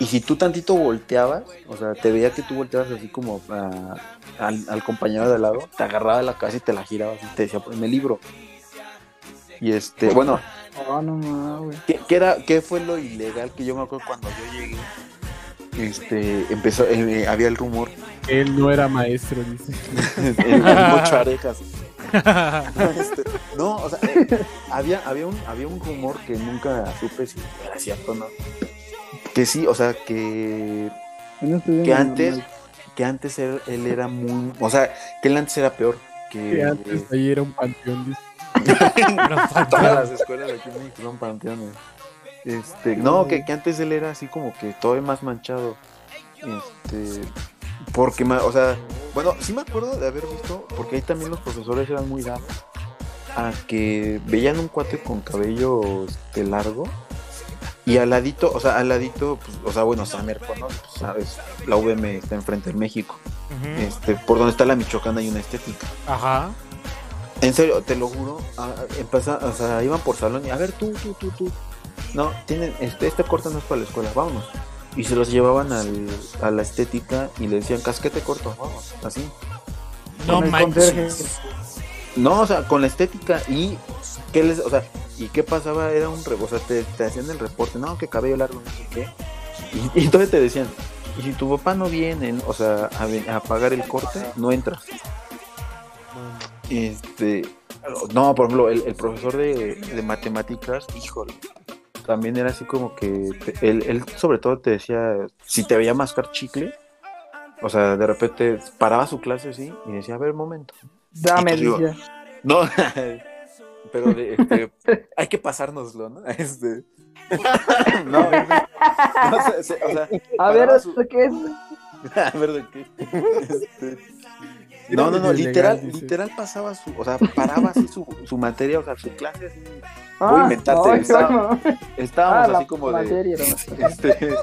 E: Y si tú tantito volteabas, o sea, te veía que tú volteabas así como al, al compañero de al lado, te agarraba la casa y te la girabas y te decía, ponme el libro. Y este, bueno,
D: Oh, no mames, güey.
E: ¿Qué, qué era, ¿Qué fue lo ilegal que yo me acuerdo cuando yo llegué? Este, empezó, eh, había el rumor,
C: Él no era maestro, dice. <laughs>
E: el ocho arejas. <laughs> Este, no, o sea, eh, había, había, un, había un rumor que nunca supe si era cierto o no. Que sí, o sea, que,
D: No
E: que antes,
D: normal.
E: que antes él, él era muy, o sea, que él antes era peor. Que,
C: Que antes ahí era un panteón, dice.
E: Todas las escuelas de aquí en México son panteones. Este, no, que, que antes él era así como que todo más manchado. Este, porque, o sea, bueno, sí me acuerdo de haber visto, porque ahí también los profesores eran muy dados a que veían un cuate con cabello este, largo y al ladito, o sea, al ladito, pues, o sea, bueno, Samer, ¿no? Pues, sabes, la VM está enfrente de México. Este, por donde está la Michoacana hay una estética.
A: Ajá.
E: En serio, te lo juro, empeza- o sea, iban por salón y a ver tú, tú, tú, tú. No, tienen, este, este corto no es para la escuela, vámonos. Y se los llevaban al, a la estética y le decían casquete corto, vamos, así.
A: No manches.
E: No, o sea, con la estética y qué les, o sea, y qué pasaba era un o sea, te, te hacían el reporte, no, que cabello largo, no sé qué. Y, y entonces te decían, y si tu papá no viene, o sea, a, a pagar el corte, no entras. Este, no, por ejemplo, el, el profesor de, de matemáticas, híjole, también era así como que te- él, él sobre todo te decía, si te veía mascar chicle, o sea, de repente paraba su clase así y decía, a ver, momento.
D: Dame,
E: digo. No, <laughs> pero este, hay que pasárnoslo, ¿no? <laughs> Este, <laughs> no, no, o sea,
D: A ver,
E: su-
D: ¿esto qué es?
E: a ver de qué. Este, no, no, no, literal, literal pasaba su, o sea, paraba así su, su materia, o sea, su clase así.
D: Ah,
E: inventarte,
D: no,
E: estaba-
D: no.
E: Estábamos
D: Ah, la
E: así como de.
D: no.
E: Este,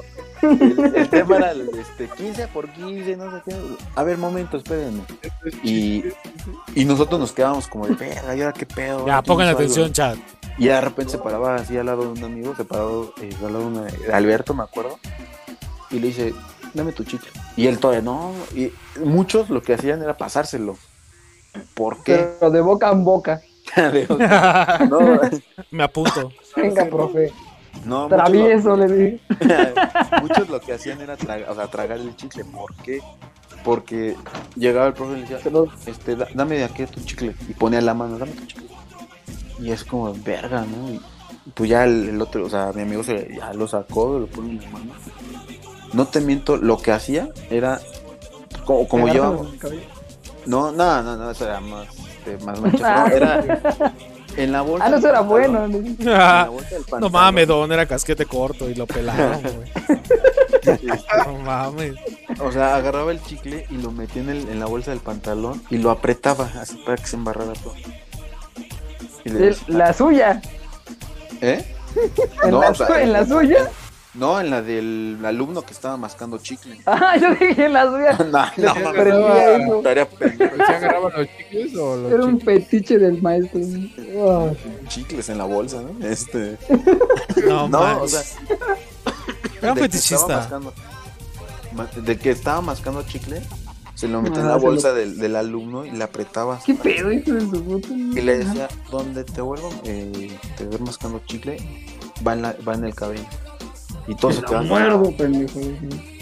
E: el, el tema era el, este, 15 por 15, no sé qué. A ver, momento, espérenme. Y, y nosotros nos quedábamos como de, verga, ¿y ahora qué pedo?
A: Ya,
E: ¿Quién
A: pongan
E: hizo algo?"
A: atención, chat.
E: Y de repente se paraba así al lado de un amigo, se paró eh, al lado de, una- de Alberto, me acuerdo. Y le dice, dame tu chicle. Y él todavía no. Y muchos lo que hacían era pasárselo. ¿Por qué?
D: Pero de boca en boca. <laughs>
E: De- <laughs> no,
A: Me apunto.
D: Venga, profe.
E: no, muchos lo-
D: Travieso, le dije. <laughs>
E: Muchos lo que hacían era tragar, o sea, tragar el chicle. ¿Por qué? Porque llegaba el profe y le decía,
D: Pero-
E: este, da- dame de aquí tu chicle. Y ponía la mano, dame tu chicle. Y es como, verga, ¿no? Y pues ya el, el otro, o sea, mi amigo se, ya lo sacó, lo pone en la mano. No te miento, lo que hacía era, como, como
D: cabello.
E: no, no, no, no, eso era más, este, más manchas. No, era <laughs> en la bolsa.
D: Ah, no, eso era
E: pantalón,
D: bueno. le dije.
E: en la bolsa del
A: No mames, don, era casquete corto y lo pelaron, <laughs> güey. No mames.
E: O sea, agarraba el chicle y lo metía en, el- en la bolsa del pantalón y lo apretaba así para que se embarrara todo. Y le
D: El-
E: decía,
D: La suya.
E: ¿Eh? <laughs>
D: En,
E: No,
D: la,
E: o sea,
D: en la suya.
E: No, en la del alumno que estaba mascando chicle. <laughs>
D: Ah, yo dije en la suya. <laughs>
E: no, no,
D: prendía eso.
C: ¿Se agarraban los chicles o los
D: Era un
C: chicles?
D: fetiche del maestro. Ah, <laughs>
E: chicles en la bolsa, ¿no? Este,
A: No,
E: no,
A: mames.
E: o sea,
A: Era un fetichista.
E: mascando- de que estaba mascando chicle, se lo metía en la
D: lo-
E: bolsa del, del alumno y le apretaba.
D: ¿Qué pedo, hijo de su puta?
E: Y le decía, donde te vuelvo, eh, te ver mascando chicle, va en, la- va en el cabello. Y todos se quedan.
D: muerdo, pendejo.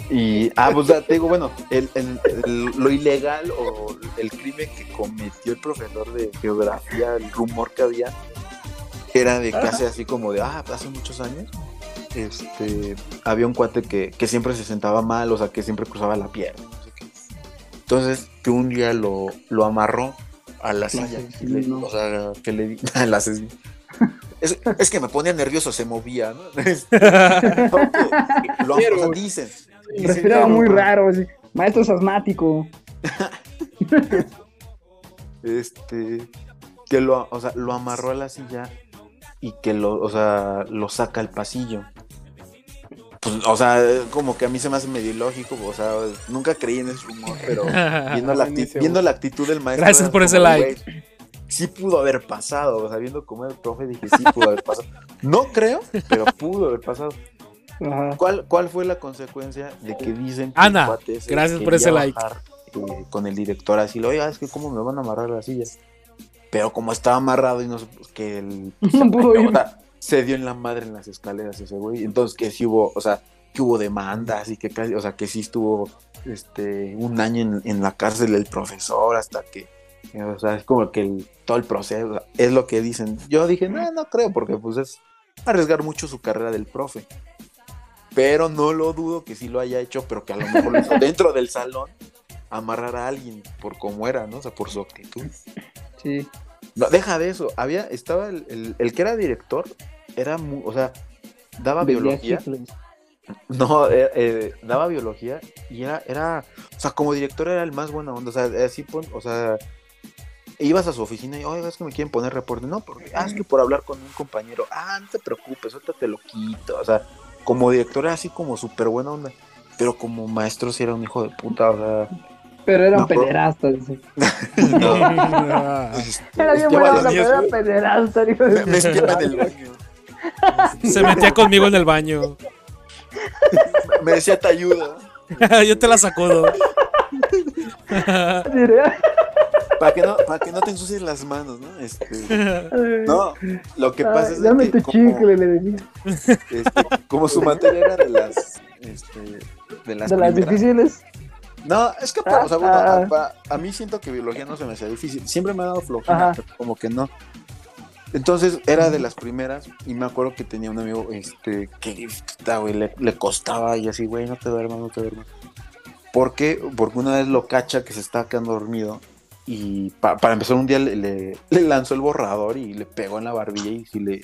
E: Y, ah, pues ya te digo, bueno, el, el- el- lo ilegal o el crimen que cometió el profesor de geografía, el rumor que había, era de que hace así como de, ah, hace muchos años, este, había un cuate que, que siempre se sentaba mal, o sea, que siempre cruzaba la pierna, no sé qué. Entonces, que un día lo, lo amarró a la silla, le- o sea, que le di, <laughs> al asesino. Es, es que me ponía nervioso, se movía, ¿no? <laughs> <laughs> Lo, o sea, dicen,
D: Respiraba muy raro. así. Maestro es asmático. <laughs>
E: este que lo, o sea, lo amarró a la silla y que lo, o sea, lo saca al pasillo. Pues, o sea, como que a mí se me hace medio ilógico, o sea, nunca creí en ese rumor, pero viendo la, acti- viendo la actitud del maestro.
A: Gracias por ese like.
E: Sí pudo haber pasado, o sea, viendo cómo era el profe, dije, sí pudo haber pasado. No creo, pero pudo haber pasado.
D: Ajá.
E: ¿Cuál, ¿Cuál fue la consecuencia de que dicen que
A: Ana, gracias por ese like.
E: bajar, eh, con el director así, oiga, es que cómo me van a amarrar las sillas. Pero como estaba amarrado y no sé, pues, que el <laughs>
D: No pudo ir. <laughs>
E: se dio en la madre en las escaleras ese güey. Entonces que sí hubo, o sea, que hubo demandas y que casi, o sea, que sí estuvo este un año en, en la cárcel el profesor hasta que o sea, es como que el- todo el proceso es lo que dicen. Yo dije, no, no creo, porque pues es arriesgar mucho su carrera del profe. Pero no lo dudo que sí lo haya hecho, pero que a lo mejor lo hizo <laughs> dentro del salón amarrar a alguien por cómo era, ¿no? O sea, por su actitud.
D: Sí.
E: No, deja de eso. Había, estaba el, el- el que era director, era mu- o sea, daba biología. No, eh, eh, daba biología y era, era, o sea, como director era el más buena onda. O sea, así, o sea, ibas a su oficina y, oiga, es que me quieren poner reporte. No, porque, ah, es que por hablar con un compañero, ah, no te preocupes, ahorita te lo quito. O sea, como director era así como súper buena onda. Pero como maestro sí era un hijo de puta, o sea.
D: Pero era un
E: No, pero-
D: pederasta, dice. <laughs>
A: Ah,
E: este,
D: Era bien buena onda, pero era pederasta, hijo de
E: me, me espiaba en el baño.
A: Se metía conmigo en el baño. <laughs>
E: Me decía, te ayuda. <laughs>
A: Yo te la sacudo.
E: Para que no, para que no te ensucies las manos, ¿no? Este, no, lo que
D: ay,
E: pasa es
D: dame
E: que
D: tu
E: como-
D: chicle, le
E: este, como su materia era de las este, de las,
D: De las
E: primeras.
D: difíciles.
E: No, es que pa- o sea, bueno,
D: Ah.
E: a, pa- a mí siento que biología no se me hacía difícil. Siempre me ha dado flojera, pero como que no. Entonces era de las primeras y me acuerdo que tenía un amigo este que güey, le, le costaba y así, güey, no te duermas, no te duermas. ¿Por qué? Porque una vez lo cacha que se estaba quedando dormido y pa- para empezar un día le, le- le lanzó el borrador y le pegó en la barbilla y sí le,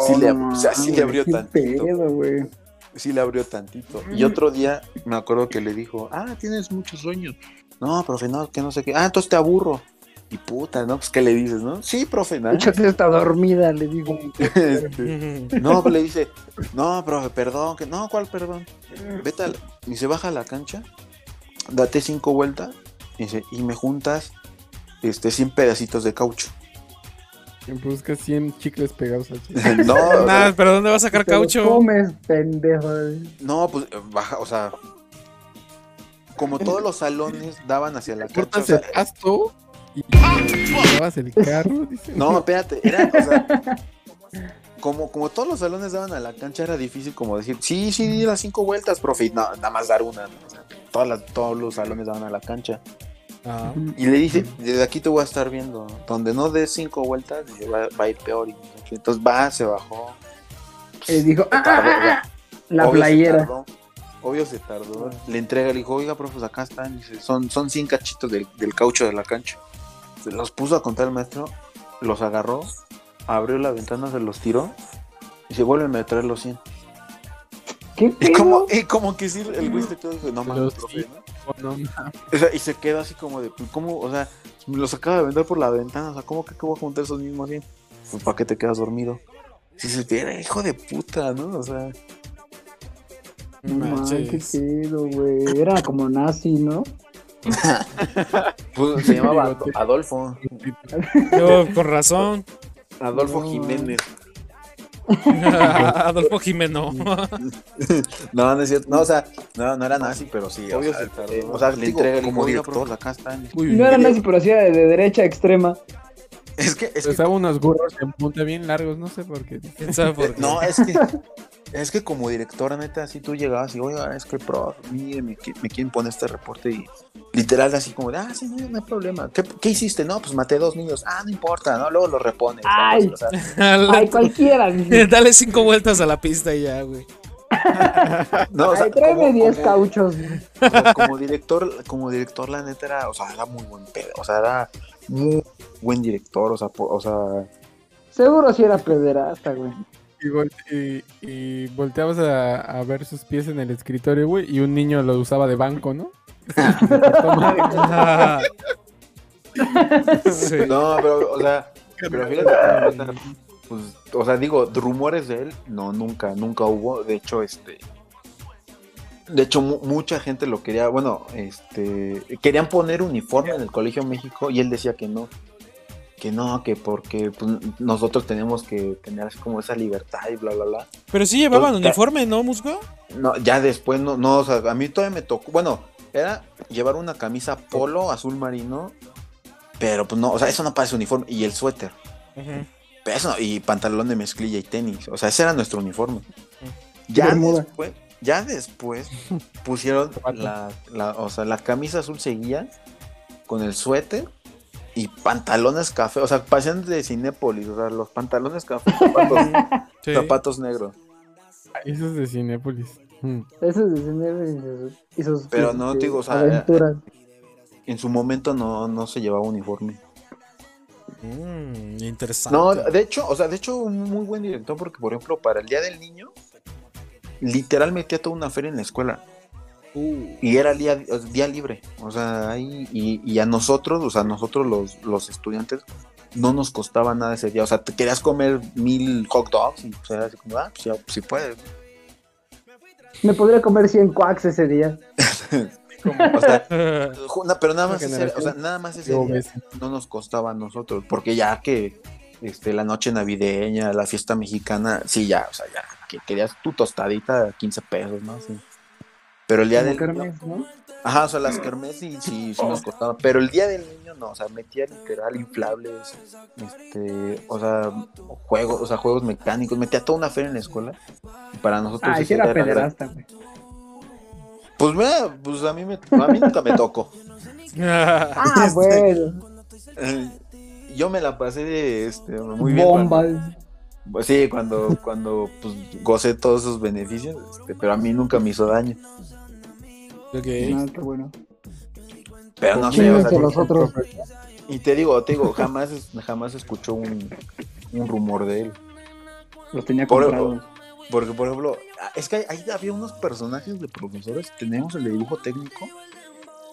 E: Sí le-
D: no
E: o sea, sí le
D: mames,
E: abrió tantito.
D: pedo,
E: sí le abrió tantito. Y otro día me acuerdo que le dijo, ah, tienes muchos sueños. No, profe, no, que no sé qué. Ah, entonces te aburro. Y puta, ¿no? Pues, ¿qué le dices, no? Sí, profe, nada.
D: Échate está dormida, le digo. <laughs>
E: Este, no, pues le dice, no, profe, perdón, que no, ¿cuál perdón? Vete a la- y se baja a la cancha, date cinco vueltas, y, dice, y me juntas este 100 pedacitos de caucho.
C: Busca 100 chicles pegados al <laughs> chicle.
E: no,
A: Nah, pero ¿dónde va a sacar caucho?
D: comes, pendejo.
E: no, pues eh, baja, o sea, como todos los salones daban hacia la cancha. o sea,
C: pasto y llevas el carro. Dice.
E: no, espérate, era, o sea, como, como todos los salones daban a la cancha, era difícil como decir, sí, sí, di las cinco vueltas, profe, y no, nada más dar una. ¿no? O sea, todas las- todos los salones daban a la cancha.
A: Ah.
E: Y le dice, desde aquí te voy a estar viendo. Donde no des cinco vueltas, dice, va, va a ir peor. Y no sé qué. entonces va, se bajó.
D: Y dijo, ah,
E: tardó,
D: ah, ah, la
E: Obvio se
D: playera.
E: tardó, Obvio se tardó. Le entrega, le dijo, oiga, profe, pues acá están. Dice, son, son 100 cachitos del, del caucho de la cancha. Se los puso a contar el maestro, los agarró, abrió la ventana, se los tiró. Y se vuelven a traer los 100.
D: ¿Qué
E: Y como, y como que sí, el güey se quedó y dijo, no mames, profe. ¿no?
C: No, mames.
E: O sea, y se queda así como de, pues, ¿cómo? O sea, me los acaba de vender por la ventana. O sea, ¿cómo que, voy a juntar esos mismos 100? Pues, ¿para qué te quedas dormido? Si se te era hijo de puta, ¿no? O sea,
D: No qué pedo, güey. Era como nazi, ¿no? <laughs>
E: pues, se llamaba Ad- Adolfo.
A: Yo, con razón.
E: Adolfo
D: No.
E: Jiménez. <laughs>
A: Adolfo Jimeno. <laughs>
E: No, no es cierto. No, o sea, no, no era nazi, pero sí. O
C: Obvio
E: sea,
C: se
E: eh, o sea, le
C: Digo,
E: entrega el
C: como director.
E: acá están.
A: Uy,
D: No era nazi, pero hacía de, de derecha extrema.
E: Es que, es que
C: unos gorros en punta bien largos, no sé por qué.
A: ¿Quién sabe por qué?
E: No, es que, es que como directora, neta, así tú llegabas y, oiga, es que, pro, mire, me, qui- me quieren poner este reporte y literal así como de, ah, sí, no, no hay problema. ¿Qué, qué hiciste? No, pues maté dos niños. Ah, no importa, ¿no? Luego lo repones.
D: Ay.
E: O sea, <laughs>
D: Ay, cualquiera. <laughs> dice.
A: Dale cinco vueltas a la pista y ya, güey. <laughs>
E: no, o sea,
D: Ay, tráeme
E: como-
D: 10
E: como-
D: cauchos.
E: o sea, como director, como director, la neta era, o sea, era muy buen pedo. O sea, era muy buen director, o sea, po- o sea,
D: Seguro si era pederasta, güey.
C: Y, vol- y- y volteabas a, a ver sus pies en el escritorio, güey, y un niño lo usaba de banco, ¿no?
A: Sí.
E: no, pero, o sea, pero fíjate, la neta, pues, o sea, digo, rumores de él, no, nunca, nunca hubo. De hecho, este, de hecho, mu- mucha gente lo quería, bueno, este, querían poner uniforme en el Colegio México y él decía que no, que no, que porque pues, nosotros tenemos que tener como esa libertad y bla, bla, bla.
A: Pero sí llevaban uniforme, ¿no, Musgo?
E: No, ya después no, no, o sea, a mí todavía me tocó, bueno, era llevar una camisa polo azul marino, pero pues no, o sea, eso no parece uniforme, y el suéter. Pero eso no, y pantalón de mezclilla y tenis. O sea, ese era nuestro uniforme. Ya
D: Bermuda.
E: después, ya después pusieron la, la- o sea, la camisa azul seguía con el suéter y pantalones café. O sea, parecían de Cinépolis. O sea, los pantalones café, zapatos, <laughs>
A: Sí.
E: zapatos negros.
C: Eso es de Cinépolis. Mm.
D: Eso es de cine y sus,
E: Pero no,
D: este,
E: te digo, o sea,
D: aventuras.
E: En su momento no, no se llevaba uniforme.
A: Mm, interesante.
E: No, de hecho, o sea, de hecho, un muy buen director, porque por ejemplo, para el Día del Niño, literal metía toda una feria en la escuela. Y era día, día libre. O sea, ahí, y, y a nosotros, o sea, a nosotros los, los estudiantes, no nos costaba nada ese día. O sea, te querías comer mil hot dogs y pues era así como, ah, pues ya, si puedes.
D: Me podría comer 100 quacks ese día.
E: O sea, <laughs> no, pero nada más, ese, o sea, nada más ese día no nos costaba a nosotros, porque ya que este, la noche navideña, la fiesta mexicana, sí, ya, o sea, ya, que querías tu tostadita 15 pesos, ¿no? Sí. Pero el día
D: Como
E: del
D: kermés, ¿no?
E: Ajá, o sea, las kermés sí, sí, sí nos costaba, pero el día del niño no, o sea, metía literal inflables, este, o sea, juegos, o sea, juegos mecánicos, metía toda una feria en la escuela, y para nosotros
D: sí era pederasta, güey.
E: Pues mira, pues a mí, me, a mí nunca me tocó. <laughs>
D: Ah,
E: Este,
D: bueno.
E: Eh, Yo me la pasé de, este, muy bien.
D: Bombas.
E: Pues sí, cuando, cuando pues, gocé todos esos beneficios, este, pero a mí nunca me hizo daño.
A: Ok.
D: Ah, qué bueno.
E: Pero no sé, o sea,
D: los otros.
E: y te digo, te digo, jamás, jamás escuchó un, un rumor de él.
D: Los tenía
E: Por-
D: comprados.
E: Porque, por ejemplo, es que ahí había unos personajes de profesores. Tenemos el de dibujo técnico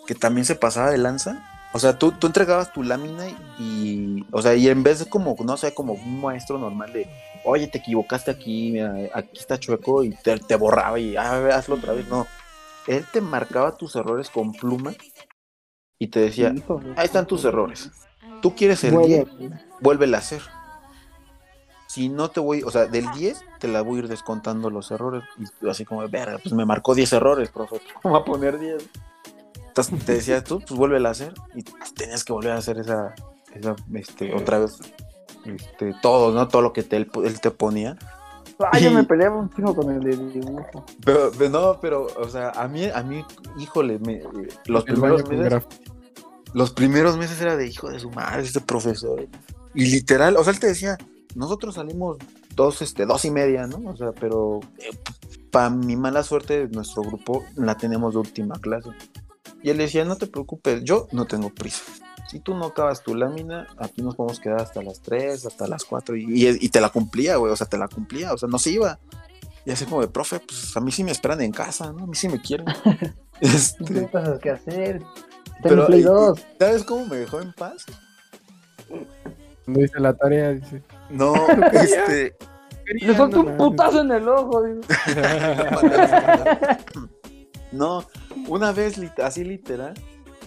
E: que también se pasaba de lanza. O sea, tú, tú entregabas tu lámina y, o sea, y en vez de como, no sé, como un maestro normal de, oye, te equivocaste aquí, mira, aquí está chueco y te, te borraba y, ah, a ver, hazlo otra vez. No, él te marcaba tus errores con pluma y te decía, ahí están tus errores. Tú quieres el
D: Huele.
E: 10, vuélvela a hacer. Si no te voy, o sea, del 10 te la voy a ir descontando los errores. Y tú así como, verga, pues me marcó 10 errores, profe. <laughs> ¿Cómo va a poner 10? Entonces te decía tú, pues vuélvela a hacer. Y tenías que volver a hacer esa, esa este, otra vez, este, todo, ¿no? Todo lo que te- él, él te ponía.
D: Ah, yo me peleaba un chico con el de dibujo.
E: Pero, pero no, pero, o sea, a mí, a mí, híjole, me- los
C: El
E: primeros meses, los primeros meses era de hijo de su madre, este profesor. Y literal, o sea, él te decía, nosotros salimos dos, este, dos y media, ¿no? O sea, pero para mi mala suerte, nuestro grupo la tenemos de última clase. Y él decía, no te preocupes, yo no tengo prisa. Si tú no acabas tu lámina, aquí nos podemos quedar hasta las 3, hasta las 4. Y, y- y te la cumplía, güey, o sea, te la cumplía, o sea, no se iba. Y así como de, profe, pues a mí sí me esperan en casa, ¿no? A mí sí me quieren.
D: ¿Qué <laughs>
E: este,
D: cosas que hacer?
E: pero,
D: Play
E: y-
D: 2.
E: y- ¿sabes cómo me dejó en paz?
C: Cuando hice la tarea, dice.
E: No, <laughs> este,
D: Le soltó un putazo en el ojo. digo. <laughs>
E: no, una vez así literal,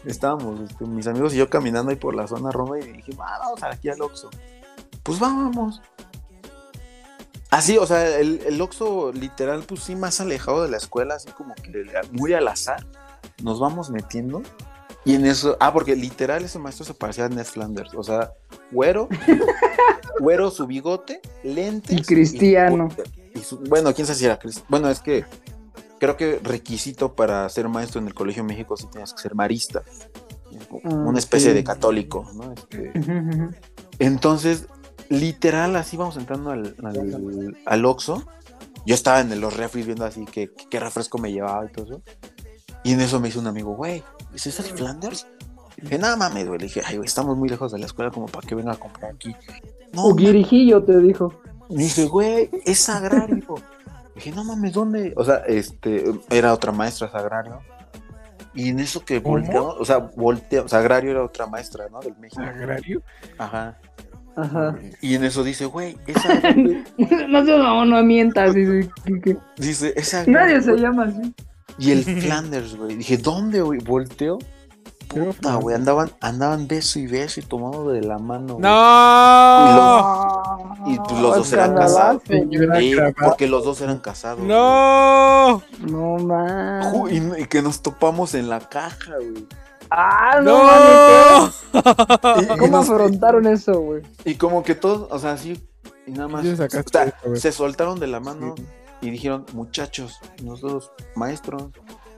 E: estábamos este, mis amigos y yo caminando ahí por la zona Roma y dije, "Ah, vamos aquí al Oxxo. Pues vamos. Así, o sea, el, el Oxxo literal, pues sí, más alejado de la escuela, así como que muy al azar, nos vamos metiendo. Y en eso, ah, porque literal ese maestro se parecía a Ned Flanders, o sea, güero, <laughs> güero su bigote, lentes.
D: Y cristiano.
E: y su- bueno, quién sabe si era cristiano. Bueno, es que creo que requisito para ser maestro en el Colegio México sí tenías que ser marista. Una especie
D: sí.
E: de católico, ¿no? Este, entonces, literal, así vamos entrando al, al, al Oxxo. Yo estaba en los refris viendo así que que- qué refresco me llevaba y todo eso. Y en eso me dice un amigo, güey, ¿es ese el Flanders? Dije, nada mames, güey. Le dije, ay, güey, estamos muy lejos de la escuela como para que venga a comprar aquí. No,
D: guirijillo te dijo.
E: me dije, güey, es sagrario. Dije, no mames, ¿dónde? O sea, este, era otra maestra sagrario. Y en eso que volteamos, o sea, volteamos, sagrario era otra maestra, ¿no? Del México.
C: ¿Agrario?
E: Ajá.
D: Ajá.
E: Y en eso dice, güey, es sagrario. <laughs>
D: no seas mamón, no mientas. Dice,
E: Dice, es sagrario.
D: Nadie se llama así.
E: Y el <laughs> Flanders, güey. Dije, ¿dónde, güey? Volteo. Puta, güey, andaban, andaban beso y beso y tomado de la mano.
A: ¡No!
E: Y pues los dos eran casados. Sí, porque los dos eran casados.
A: ¡No!
D: No man.
E: Ju- Y, y que nos topamos en la caja, güey.
D: Ah, no,
A: ¡No!
D: mames. <laughs> ¿Cómo
E: nos-
D: afrontaron eso, güey?
E: Y como que todos, o sea, así, y nada más. O
C: sacaste
E: sea, se soltaron de la mano y dijeron, muchachos, nosotros, maestros.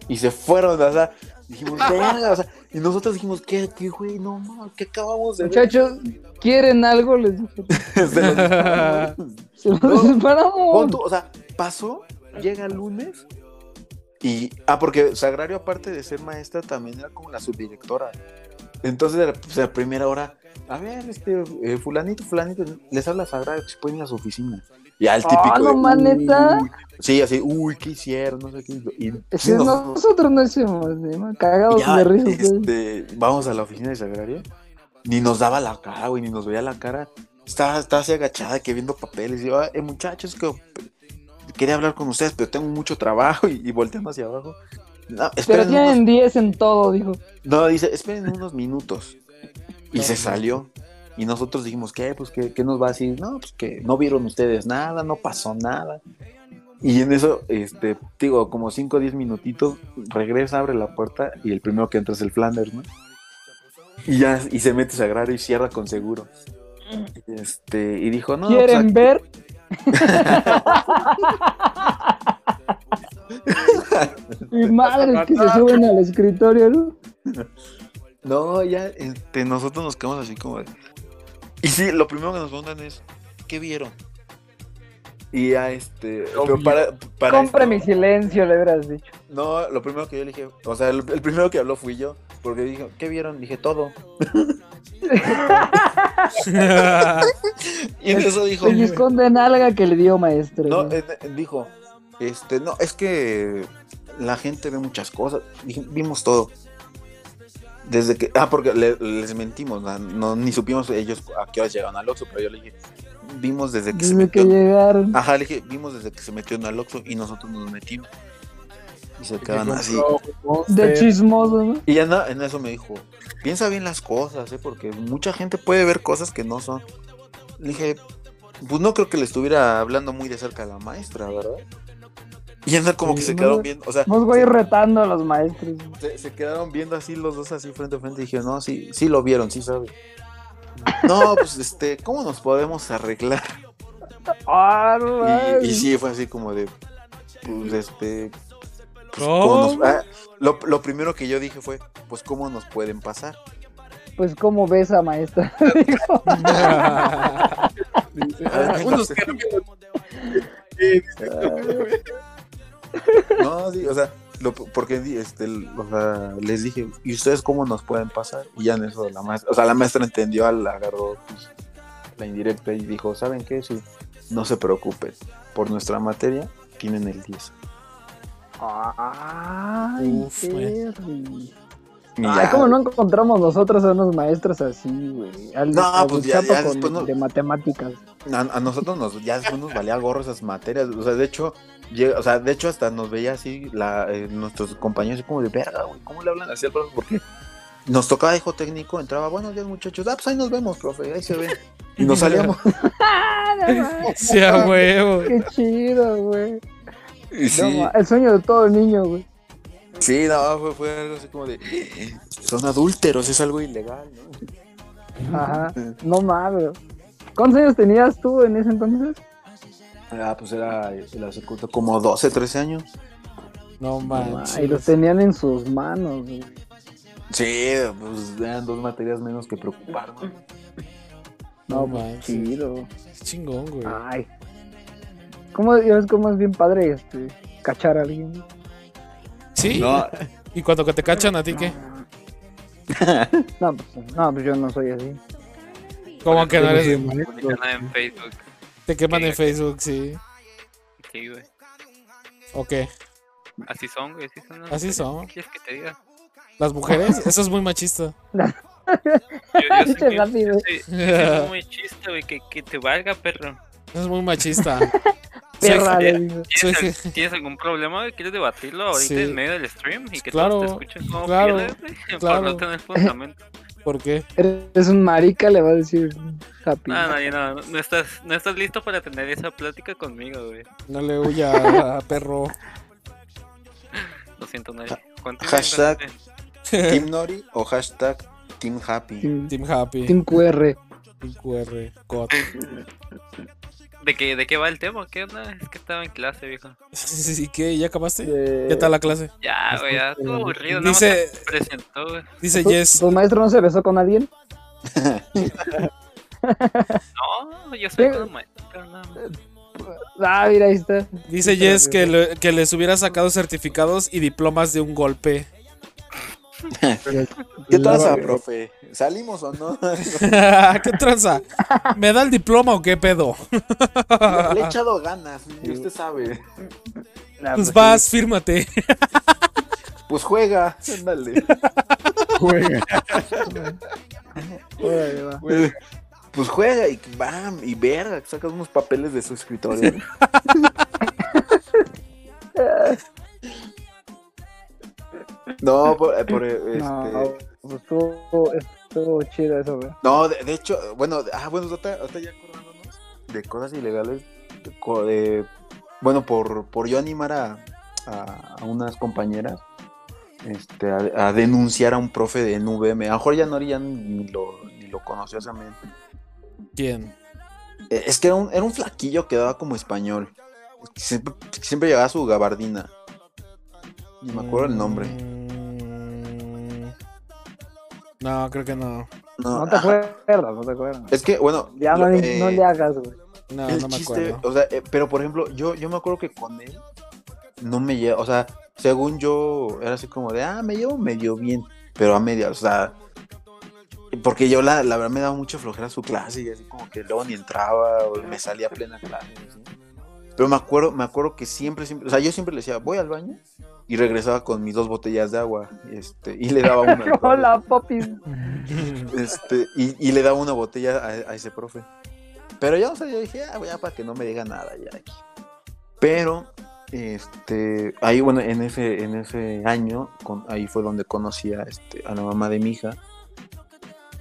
E: Y se fueron, o sea, dijimos, verga, o sea, y nosotros dijimos, ¿qué, qué, güey? No, no, ¿qué acabamos de ver?
D: Muchachos, ¿quieren algo? Les dije. <laughs>
E: Se los disparamos.
D: Se los
E: No,
D: disparamos.
E: Pon tú, o sea, pasó, llega el lunes y. Ah, porque Sagrario, aparte de ser maestra, también era como la subdirectora. Entonces, la, pues, la primera hora, a ver, este, eh, Fulanito, Fulanito, les habla Sagrario que se pueden ir a su oficina. Y al típico.
D: Ah, no,
E: de,
D: man, neta.
E: "Uy". Sí, así, uy, ¿qué hicieron? No sé qué. Y, sí,
D: nosotros no hicimos, ¿no? cagados
E: ya,
D: de risa.
E: este, vamos a la oficina de Sagrario. Ni nos daba la cara, güey, ni nos veía la cara. Estaba, estaba así agachada que viendo papeles. Y yo, "Ah, eh, muchachos, que quería hablar con ustedes, pero tengo mucho trabajo. <laughs> Y, y volteando hacia abajo. No,
D: Pero
E: unos-
D: tienen 10 en todo, dijo.
E: no, dice, esperen unos minutos. Y se salió. Y nosotros dijimos, ¿qué? Pues, ¿qué, qué nos va a decir? No, pues que no vieron ustedes nada, no pasó nada. Y en eso, este, digo, como 5 o 10 minutitos, regresa, abre la puerta y el primero que entra es el Flanders, ¿no? Y ya, y se mete Sagrario y cierra con seguro. Este, y dijo, no, pues,
D: ¿Quieren ver? <laughs> Mi madre es que se suben al escritorio, ¿no?
E: No, ya, este, nosotros nos quedamos así como. Y sí, lo primero que nos preguntan es, ¿qué vieron? Y ya, este, pero para, para
D: Compre
E: esto-
D: mi silencio, le hubieras dicho.
E: No, lo primero que yo le dije, o sea, el, el primero que habló fui yo. Porque dije, ¿qué vieron? Dije, todo. <laughs> Y en eso dijo,
D: Pellizcón de nalga que le dio maestro.
E: no, eh, dijo, este, no, es que la gente ve muchas cosas. Dije, vimos todo. Desde que, ah, porque le- les mentimos, no, no- ni supimos ellos a qué horas llegaron al Oxxo, pero yo le dije, vimos desde que se
D: Desde que
E: metió.
D: llegaron.
E: Ajá, le dije, vimos desde que se metió en el Oxxo y nosotros nos metimos. Y se
C: Que
E: quedan así.
D: De chismoso, ¿no?
E: Y en, en eso me dijo, piensa bien las cosas, ¿eh? porque mucha gente puede ver cosas que no son. Le dije, pues no creo que le estuviera hablando muy de cerca a la maestra, ¿verdad? Y andar como que se quedaron viendo, o sea,
D: Vos, güey, retando a los maestros.
E: se, se quedaron viendo así los dos así frente a frente y dije, no, sí, sí lo vieron, sí sabe. <laughs> No, pues este, ¿cómo nos podemos arreglar?
D: Ah.
E: Y, y sí, fue así como de, pues este... pues,
A: ¿Cómo?
E: ¿cómo nos- ah, lo, lo primero que yo dije fue, pues cómo nos pueden pasar.
D: Pues, ¿cómo ves a maestra? <laughs> Dijo. <laughs>
C: Dice,
E: Ah,
C: "Ah, unos que no
E: sí, o sea, lo- porque este, l- o sea, les dije, ¿y ustedes cómo nos pueden pasar? Y ya en eso la maestra, o sea, la maestra entendió, al agarró pues, la indirecta y dijo, ¿saben qué? Sí, no se preocupen, por nuestra materia tienen el 10.
D: Ay,
A: Uf, güey.
D: Perry.
E: Y
D: Ay,
E: ya-
D: ¿cómo no encontramos nosotros a unos maestros así, güey? Al,
E: No,
D: al
E: pues ya- ya
D: con-
E: después no-
D: de matemáticas.
E: a, a nosotros nos, ya después nos valía gorro esas materias, o sea, de hecho, o sea, de hecho hasta nos veía así, la, eh, nuestros compañeros así como de verga, güey, ¿cómo le hablan así al profe? Porque nos tocaba hijo técnico, entraba, buenos días muchachos, ah, pues ahí nos vemos, profe, ahí se ven. Y nos salíamos. <laughs>
D: ¡Ah, no mames!
A: Sí, a huevo.
D: ¡Qué chido, güey! No el sueño de todo niño, güey.
E: sí, no, fue, fue algo así como de, son adúlteros, es algo ilegal, ¿no?
D: Ajá. <laughs> No mames. ¿Cuántos años tenías tú en ese entonces?
E: Ah, pues era la secundaria, como 12, 13 años.
A: No
D: No ma-
A: manches.
D: y los tenían en sus manos, güey.
E: Sí, pues eran dos materias menos que preocupar, ¿no?
A: No
D: No, pues,
A: manches.
D: chido.
A: Es chingón, güey.
D: Ay. ¿Cómo, ya ves cómo es bien padre este, cachar a alguien?
A: Sí.
E: No,
A: ¿Y cuando que te cachan a ti qué? <laughs>
D: No, pues, no, pues yo no soy así.
A: ¿Cómo que no eres?
B: En Facebook.
A: Te queman en Facebook, sí.
B: Sí, güey.
A: ¿O qué?
B: Así son, güey. Así son. las
A: Así
B: mujeres.
A: son.
B: ¿Qué quieres que te diga?
A: ¿Las mujeres? Eso es muy machista. <laughs>
B: Yo, yo <laughs> sé que-
D: rápido.
B: yo sé- que muy chiste, güey. Que, que te valga, perro.
A: Eso es muy machista. <laughs>
D: Perra.
B: ¿Tienes, ¿Tienes algún problema, güey? ¿Quieres debatirlo ahorita
A: Sí.
B: en medio del stream? Y que
A: Claro,
B: todos te escuchen como
A: claro,
B: pierdes, güey.
A: claro.
B: Por no tener fundamento.
A: ¿Por qué?
D: Eres un marica, le va a decir happy.
B: No, no, no, no, no estás, no estás listo para tener esa plática conmigo, güey.
A: No le huya a perro.
B: Lo siento. Continúa,
E: Hashtag. Team Nori o hashtag Team Happy.
D: Team,
A: Team Happy.
D: Team QR.
A: Team QR. God.
B: ¿De qué, ¿De qué va el tema? ¿Qué onda? Es que estaba en clase, viejo. <laughs>
A: ¿Y qué? ¿Ya acabaste?
D: Eh,
A: ¿Qué tal la clase?
B: Ya, güey, ya, todo aburrido. Nada más
A: Dice,
B: se presentó, güey.
A: dice
D: ¿Tu,
A: Jess.
D: tu maestro no se besó con alguien? <laughs>
B: No, yo soy todo maestro, no.
D: Ah, mira, ahí está.
A: Dice Jess que, le- que les hubiera sacado certificados y diplomas de un golpe. <laughs>
E: ¿Qué pasa, profe? ¿Salimos o no? <laughs>
A: ¿Qué tranza? ¿Me da el diploma o qué pedo?
E: Le, he <laughs> echado ganas, y usted sabe.
A: Pues
D: sí.
A: vas, fírmate.
E: Pues juega, ándale.
C: Juega.
E: Pues juega y bam, y verga, sacas unos papeles de su escritorio. No, por, eh, por, eh,
D: No,
E: este.
D: pues estuvo, estuvo chido eso, güey.
E: No, de, de hecho, bueno, de- ah, bueno, ya acordándonos de cosas ilegales. de co- de- bueno, por, por yo animar a, a, a unas compañeras este, a, a denunciar a un profe de NVM. A lo mejor ya no ni lo, ni lo conoció esa men.
A: ¿Quién?
E: Eh, Es que era un, era un flaquillo que daba como español. Siempre, siempre llevaba su gabardina. Ni me acuerdo el nombre.
A: No, creo que no.
E: No,
D: No te acuerdas, no te acuerdas.
E: Es que, bueno.
D: Ya
E: lo-
D: no,
E: eh,
D: no le hagas, güey.
A: No,
E: el
A: no me
E: chiste,
A: acuerdo.
E: o sea, eh, pero por ejemplo, yo, yo me acuerdo que con él no me llevo, o sea, según yo, era así como de, ah, me llevo medio bien. pero a medias, o sea, porque yo la, la verdad me daba mucha flojera su clase y así como que luego ni entraba o me salía a plena clase. así. Pero me acuerdo, me acuerdo que siempre, siempre, o sea, yo siempre le decía, voy al baño y regresaba con mis dos botellas de agua este, y le daba una. <laughs>
D: Hola, popis.
E: Este, y, y le daba una botella a, a ese profe. Pero ya, o sea, yo dije, ah, ya para que no me diga nada ya aquí. Pero, este, ahí, bueno, en ese, en ese año, con, ahí fue donde conocí a, este, a la mamá de mi hija.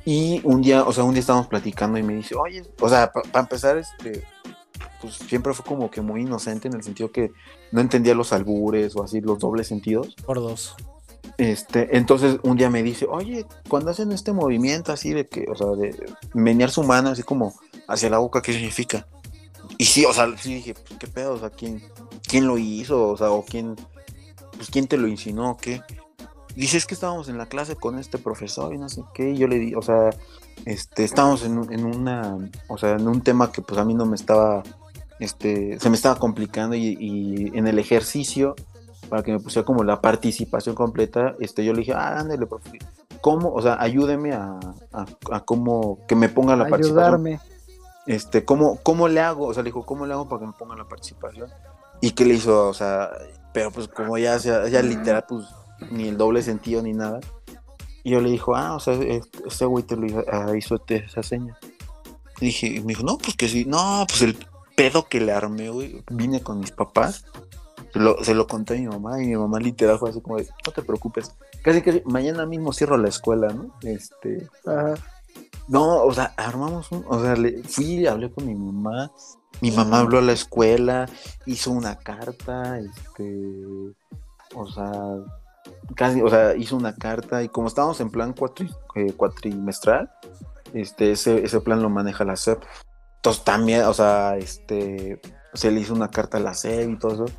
E: Y un día, o sea, un día estábamos platicando y me dice, oye, o sea, para empezar, este, pues siempre fue como que muy inocente en el sentido que no entendía los albures o así, los dobles sentidos.
A: Por dos.
E: Este, entonces un día me dice, oye, cuando hacen este movimiento así de que, o sea, de menear su mano así como hacia la boca, ¿qué significa? Y sí, o sea, sí dije, pues, ¿qué pedo? O sea, ¿quién, quién lo hizo? O sea, o quién, pues, ¿quién te lo insinuó? ¿Qué? Dice, es que estábamos en la clase con este profesor y no sé qué, y yo le di, o sea, este, estábamos en, un- en una, o sea, en un tema que pues a mí no me estaba, este, se me estaba complicando y, y en el ejercicio, para que me pusiera como la participación completa, este, yo le dije, ah, ándale, profe, ¿cómo? O sea, ayúdeme a, a, a cómo, que me ponga la participación
D: Ayudarme.
E: este, ¿cómo, ¿cómo le hago? O sea, le dijo, ¿cómo le hago para que me pongan la participación? Y que le hizo, o sea, pero pues como ya, sea- ya literal, pues ni el doble sentido ni nada. Y yo le dijo, ah, o sea, e- este güey te lo hizo, ah, hizo esa seña. Y dije, me dijo, no, pues que sí, no, pues el pedo que le armé, güey, vine con mis papás, se lo, conté a mi mamá y mi mamá literal fue así como no te preocupes, casi que mañana mismo cierro la escuela, ¿no? Este,
D: Ajá.
E: no, o sea, armamos un, o sea, le, fui hablé con mi mamá. Mi mamá habló a la escuela, hizo una carta, este, o sea, casi, o sea, hizo una carta y como estábamos en plan cuatri, eh, cuatrimestral, este, ese, ese plan lo maneja la SEP. Entonces también, o sea, este, se le hizo una carta a la SEP y todo eso.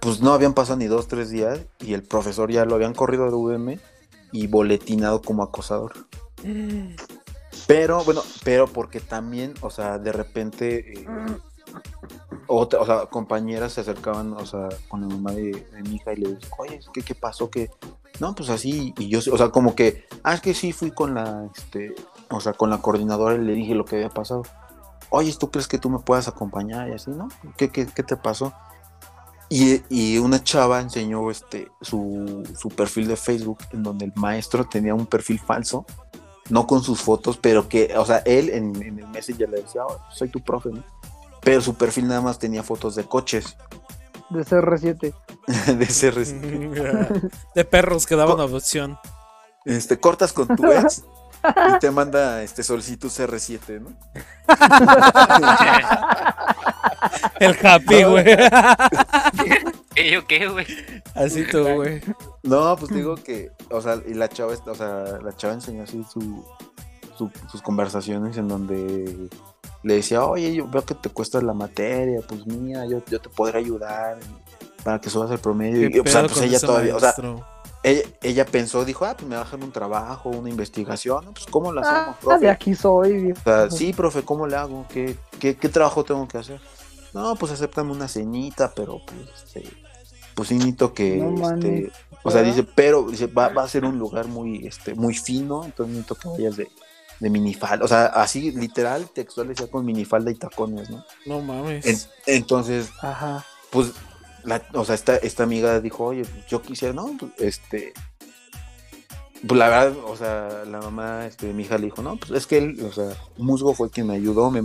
E: Pues no habían pasado ni dos, tres días y el profesor ya lo habían corrido de UVM y boletinado como acosador. Pero, bueno, pero porque también, o sea, de repente, eh, otra, o sea, compañeras se acercaban, o sea, con la mamá de, de mi hija y le decían, oye, ¿qué, qué pasó? que No, pues así, y yo, o sea, como que, ah, es que sí fui con la, este, o sea, con la coordinadora y le dije lo que había pasado. Oye, ¿tú crees que tú me puedas acompañar? Y así, ¿no? ¿Qué, qué, qué te pasó? Y, y una chava enseñó este, su, su perfil de Facebook en donde el maestro tenía un perfil falso no con sus fotos, pero que, o sea, él en, en el Messenger le decía, "Oh, soy tu profe, ¿no? Pero su perfil nada más tenía fotos de coches,
D: De CR7. <laughs>
E: de CR. <laughs>
A: De perros que daban adopción.
E: Este, cortas con tu ex y te manda este solicitud CR7, ¿no? <laughs>
A: El happy, güey.
B: ¿Qué yo qué, güey?
A: Así tú, güey.
E: No, pues digo que, o sea, y la chava, o sea, la chava enseñó así su, su- sus conversaciones en donde le decía, oye, yo veo que te cuesta la materia, pues mira, yo, yo te podré ayudar para que subas el promedio.
A: ¿Qué
E: Y, o sea, pues ella todavía, o sea, ella, ella pensó, dijo, ah, pues me bajan un trabajo, una investigación, pues ¿cómo lo hacemos,
D: Ah,
E: profe?
D: de aquí soy. viejo.
E: O sea, sí, profe, ¿cómo le hago? ¿Qué, qué, qué trabajo tengo que hacer? No, pues acéptame una ceñita, pero pues, este, pues sí necesito que,
D: No
E: este, o sea, dice, pero dice, va, va a ser un lugar muy, este, muy fino, entonces necesito que vayas de, de minifalda, o sea, así literal, textual decía con minifalda y tacones, ¿no?
A: No mames.
E: En- entonces,
D: Ajá.
E: pues, la, o sea, esta, esta amiga dijo, oye, pues, yo quisiera, no, pues, este, pues la verdad, o sea, la mamá este, de mi hija le dijo, no, pues es que él, o sea, Musgo fue quien me ayudó, me,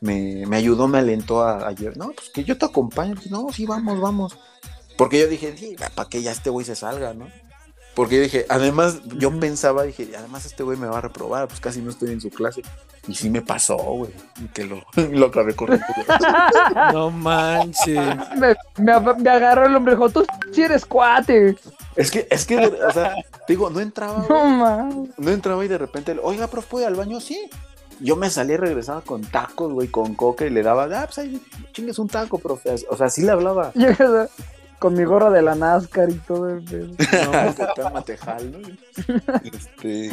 E: me, me ayudó, me alentó a, a llevar, no, pues que yo te acompaño, Dije, no, sí, vamos, vamos. Porque yo dije, sí, para que ya este güey se salga, ¿no? Porque yo dije, además, yo pensaba, dije, además este güey me va a reprobar, pues casi no estoy en su clase. Y sí me pasó, güey, y que lo, <laughs> lo acabé corriendo. <laughs>
A: No manches.
D: Me, me, me agarró el hombre, dijo, tú sí eres cuate.
E: Es que, es que, o sea, digo, no entraba, güey.
D: No mames.
E: No entraba y de repente, oiga, profe, ¿puede ir al baño? Sí. Yo me salí y regresaba con tacos, güey, con coca y le daba, ah, pues ahí, chingues un taco, profe. O sea, sí le hablaba. <laughs>
D: Con mi gorra de la NASCAR y todo el pedo. <laughs>
E: No, que cálmate, jal, ¿no? Este,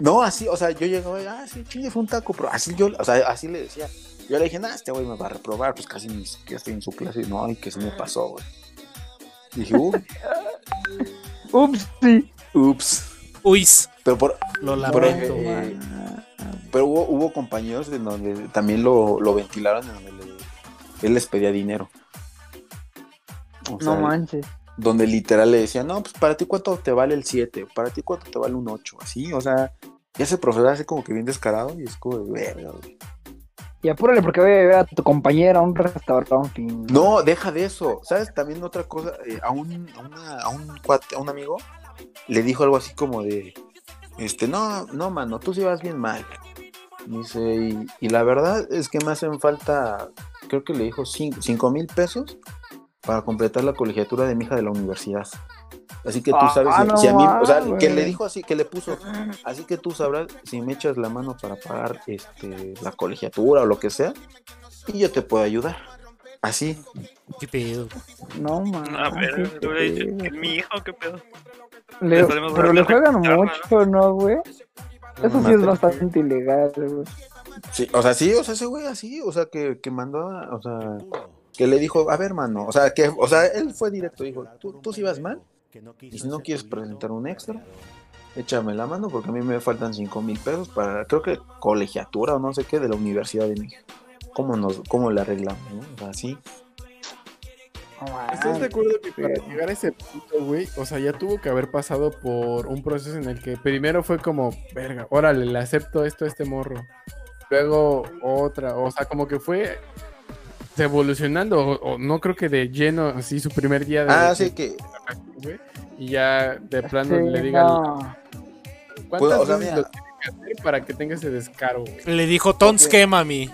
E: no, así, o sea, yo llegaba y, ah, sí, chingues un taco, pero así yo, o sea, así le decía. Yo le dije, nah, este güey me va a reprobar, pues casi ni siquiera estoy en su clase. No, y que se me pasó, güey. Dije, uh,
D: Ups, sí.
E: ups.
A: Uy,
E: Pero por,
A: lo
E: por
A: lamento.
E: eh, pero hubo, hubo compañeros en donde también lo, lo ventilaron, en donde le- él les pedía dinero. O sea,
D: No manches.
E: donde literal le decía, no, pues para ti cuánto te vale el 7, para ti cuánto te vale un 8, así, o sea, ya ese profesor hace como que bien descarado y es como de verga, güey.
D: Y apúrale porque voy a ver a tu compañera a un restaurante.
E: No, deja de eso, ¿sabes? También otra cosa, eh, a, un, a, una- a un cuate- a un amigo le dijo algo así como de, este, no, no, mano, tú sí vas bien mal. Dice, y, y la verdad es que me hacen falta, creo que le dijo 5 mil pesos para completar la colegiatura de mi hija de la universidad. Así que tú
D: Ah,
E: sabes si,
D: no
E: si a mí, o sea,
D: mames.
E: que le dijo así, que le puso, así que tú sabrás si me echas la mano para pagar este, la colegiatura o lo que sea, y yo te puedo ayudar. Así,
A: ¿Qué pedo?
D: No manches.
B: A ver,
D: qué
B: le hubiera dicho,
D: pedo.
B: "Es mi hijo, qué pedo.
D: Le- pero le juegan mucho, ¿no, güey? Eso sí es bastante ilegal, güey.
E: Sí, o sea, sí, o sea, ese güey así, o sea, que, que mandó, o sea, que le dijo, a ver, mano, o sea, que, o sea, él fue directo, dijo, tú, tú sí vas mal, y si no quieres presentar un extra, échame la mano, porque a mí me faltan cinco mil pesos para, creo que colegiatura o no sé qué, de la Universidad de México. ¿Cómo nos, cómo le arreglamos, no? O sea, sí.
D: No
C: ¿Estás de acuerdo que para llegar a ese punto, güey? O sea, ya tuvo que haber pasado por un proceso en el que primero fue como, verga, órale, le acepto esto a este morro. Luego otra, o sea, como que fue evolucionando, o, o no creo que de lleno, así su primer día de.
E: Ah, sí, que,
C: y ya de plano
D: Sí,
C: le digan,
D: no.
C: ¿cuántas
E: Pues, o sea,
C: veces
E: mira.
C: lo tiene que hacer para que tenga ese descaro, güey?
A: Le dijo Tonske, mami.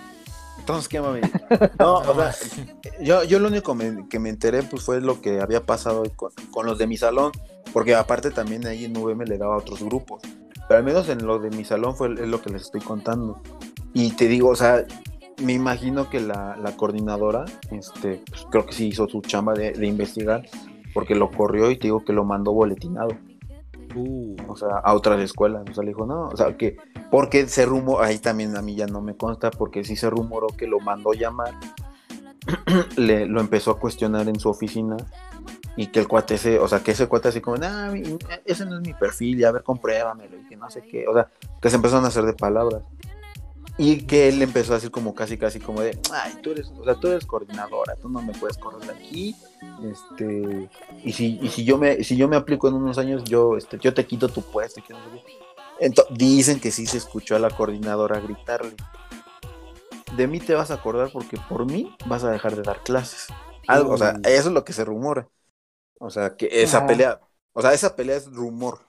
E: ¿qué mami? No, o sea, yo, yo lo único me- que me enteré, pues, fue lo que había pasado con, con los de mi salón, porque aparte también ahí en VM le daba a otros grupos, pero al menos en lo de mi salón fue es lo que les estoy contando. Y te digo, o sea, me imagino que la, la coordinadora, este, pues, creo que sí hizo su chamba de, de investigar, porque lo corrió y te digo que lo mandó boletinado,
A: Uh,
E: o sea, a otras escuelas, o sea, le dijo, no, o sea, que, porque se rumoró, ahí también a mí ya no me consta, porque sí se rumoró que lo mandó llamar, <clears throat> le, lo empezó a cuestionar en su oficina, y que el cuate se, o sea, que ese cuate así como, nah, mi- ese no es mi perfil, y a ver, compruébamelo, y que no sé qué, o sea, que se empezaron a hacer de palabras. Y que él empezó a decir como casi, casi como de, ay, tú eres, o sea, tú eres coordinadora, tú no me puedes correr de aquí, este, y si, y si yo me, si yo me aplico en unos años, yo, este, yo te quito tu puesto, que no sé qué. Ento- dicen que sí se escuchó a la coordinadora gritarle. De mí te vas a acordar porque por mí vas a dejar de dar clases. Algo, o sea,
A: Uh.
E: eso es lo que se rumora. O sea, que esa
D: Ajá.
E: pelea, o sea, esa pelea es rumor.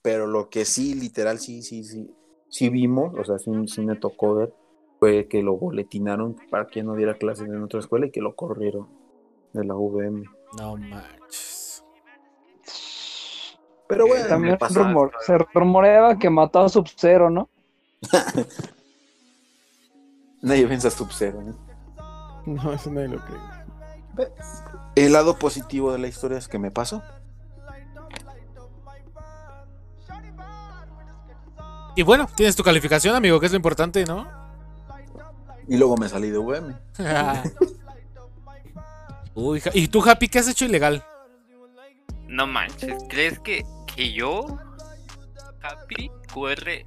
E: Pero lo que sí, literal, sí, sí, sí, sí vimos, o sea, sí, sí me tocó ver, fue que lo boletinaron para que no diera clases en otra escuela y que lo corrieron de la VM.
A: no manches.
E: Pero bueno,
D: También rumor- se rumoreaba que mató a Sub-Zero, ¿no? <laughs>
E: Nadie piensa Sub-Zero, ¿no?
C: No, eso nadie lo cree.
E: El lado positivo de la historia es que me pasó.
A: Y bueno, tienes tu calificación, amigo, que es lo importante, ¿no?
E: Y luego me salí de VM. <laughs>
A: Uy, ¿y tú, Happy, qué has hecho ilegal?
B: No manches, ¿crees que, que yo, Happy, QR,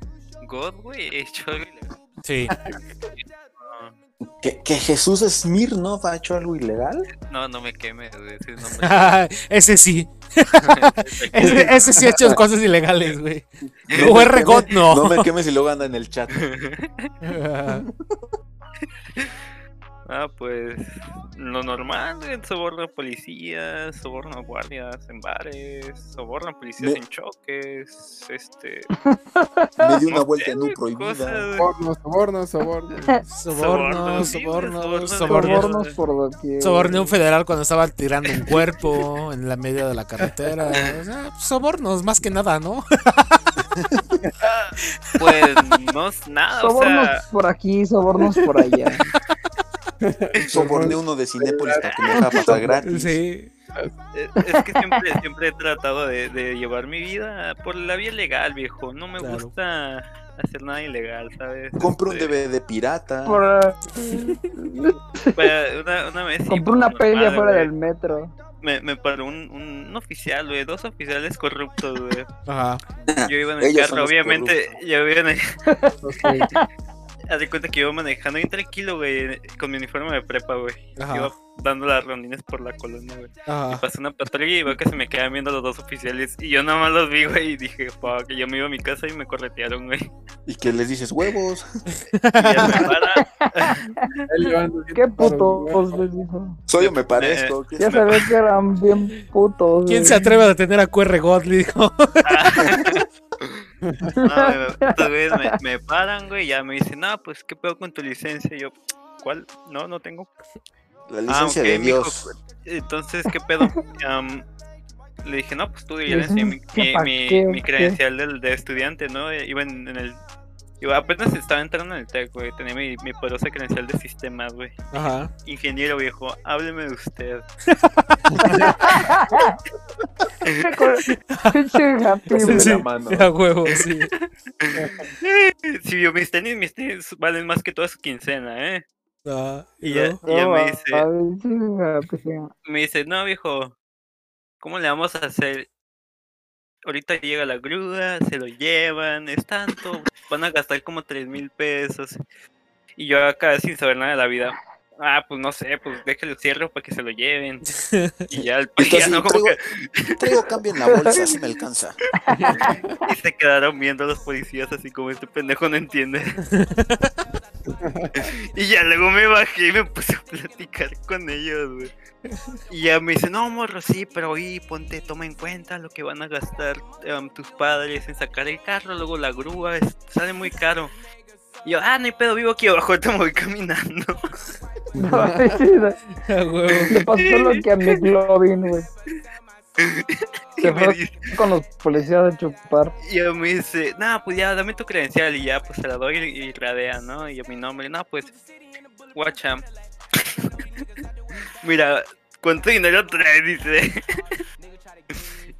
B: God, güey, he hecho algo ilegal?
A: Sí. <laughs>
E: ¿Que, que Jesús Smirnoff ha hecho algo ilegal?
B: No, no me quemes, güey, ese nombre. <laughs>
A: ese sí. Ese, ese sí ha hecho cosas ilegales, güey. UR God no.
E: No me quemes y luego anda en el chat. <laughs>
B: Ah, pues lo normal, a policías, soborno a guardias en bares, soborno a policías
E: Me-
B: en choques, este...
E: Me di una
B: no
E: vuelta en un
B: güey,
E: prohibida.
B: cosas, <laughs>
C: Sobornos, sobornos, sobornos.
A: Sobornos, sobornos,
B: sobornos.
A: sobornos.
D: Por doquier.
A: Soborné a un federal cuando estaba tirando un cuerpo en la media de la carretera. O sea, sobornos, más que nada, ¿no? <laughs>
B: Pues no es nada, o
D: Sobornos
B: sea...
D: por aquí, sobornos por allá. <laughs> <laughs>
E: Soborné uno de Cinépolis para que me dejara pasar gratis.
A: Sí.
B: Es, que siempre, siempre he tratado de, de llevar mi vida por la vía legal, viejo. No me
A: Claro.
B: gusta hacer nada ilegal, ¿sabes?
E: Compré un
B: Este,
E: DVD pirata.
D: Por,
B: pues, una, una vez sí,
D: compré una peli afuera del metro.
B: Me, me paró un, un, un oficial, güey, dos oficiales corruptos, güey.
A: Ajá.
B: Yo iba en el
E: Ellos
B: carro, obviamente, yo iba en el,
C: Ok.
B: Haz de cuenta que iba manejando bien tranquilo, güey, con mi uniforme de prepa, güey. Iba dando las rondines por la colonia, güey. Y pasó una patrulla y veo que se me quedan viendo los dos oficiales. Y yo nada más los vi, güey, y dije, fuck, que yo me iba a mi casa y me corretearon, güey.
E: Y que les dices huevos. <laughs>
B: Y ya me para.
D: Qué putos, dijo.
E: Soy yo me parezco. ¿quién
D: Ya
E: sabe?
D: sabes que eran bien putos.
A: ¿Quién
D: güey.
A: se atreve a detener a QR God? Le dijo. <laughs> <laughs>
B: No, <laughs> güey, estos güeyes me, me paran, güey, y ya me dicen, no, pues, ¿qué pedo con tu licencia? Y yo, ¿cuál? No, no tengo.
E: La licencia
B: ok,
E: de
B: mijo,
E: Dios.
B: Entonces, ¿qué pedo? Le dije, no, pues tú <laughs> ya le enseñé mi,
D: ¿Qué
B: mi, credencial del, de estudiante, ¿no? Iba en, en el. Iba, apenas estaba entrando en el TEC, güey. Tenía mi, mi poderosa credencial de sistemas, güey.
A: Ajá.
B: Ingeniero viejo, hábleme de usted.
E: Sí, sí. la mano.
A: A huevo, sí. <laughs>
B: Si vio mis tenis, mis tenis valen más que toda su quincena, ¿eh?
A: Ah,
B: Y ya, y ya
D: No,
B: me dice,
D: pinche happy, sí.
B: me dice, no, viejo, ¿cómo le vamos a hacer? Ahorita llega la grúa, se lo llevan, es tanto, van a gastar como tres mil pesos. Y yo acá sin saber nada de la vida. Ah, pues no sé, pues déjale cierro para que se lo lleven. <laughs> Y ya el
E: Entonces,
B: policía, ¿no? Como
E: traigo,
B: que
E: traigo cambio en la bolsa, así me alcanza. <laughs>
B: y se quedaron viendo los policías así como este pendejo no entiende. <laughs> y ya luego me bajé y me puse a platicar con ellos, güey. Y ya me dice, no, morro, sí, pero oí, ponte, toma en cuenta lo que van a gastar em, tus padres en sacar el carro, luego la grúa, es- sale muy caro. Y yo, ah, no hay pedo, vivo aquí abajo, me voy caminando. <laughs>
D: Le <laughs> pasó lo que a mi Globin, güey. <laughs> Se fue
B: dice,
D: con los policías a chupar.
B: y yo me dice, nah, pues ya, dame tu credencial. Y ya, pues se la doy y, radea, ¿no? Y yo mi nombre, no, pues, guacha. Mira, ¿cuánto dinero traes? Dice.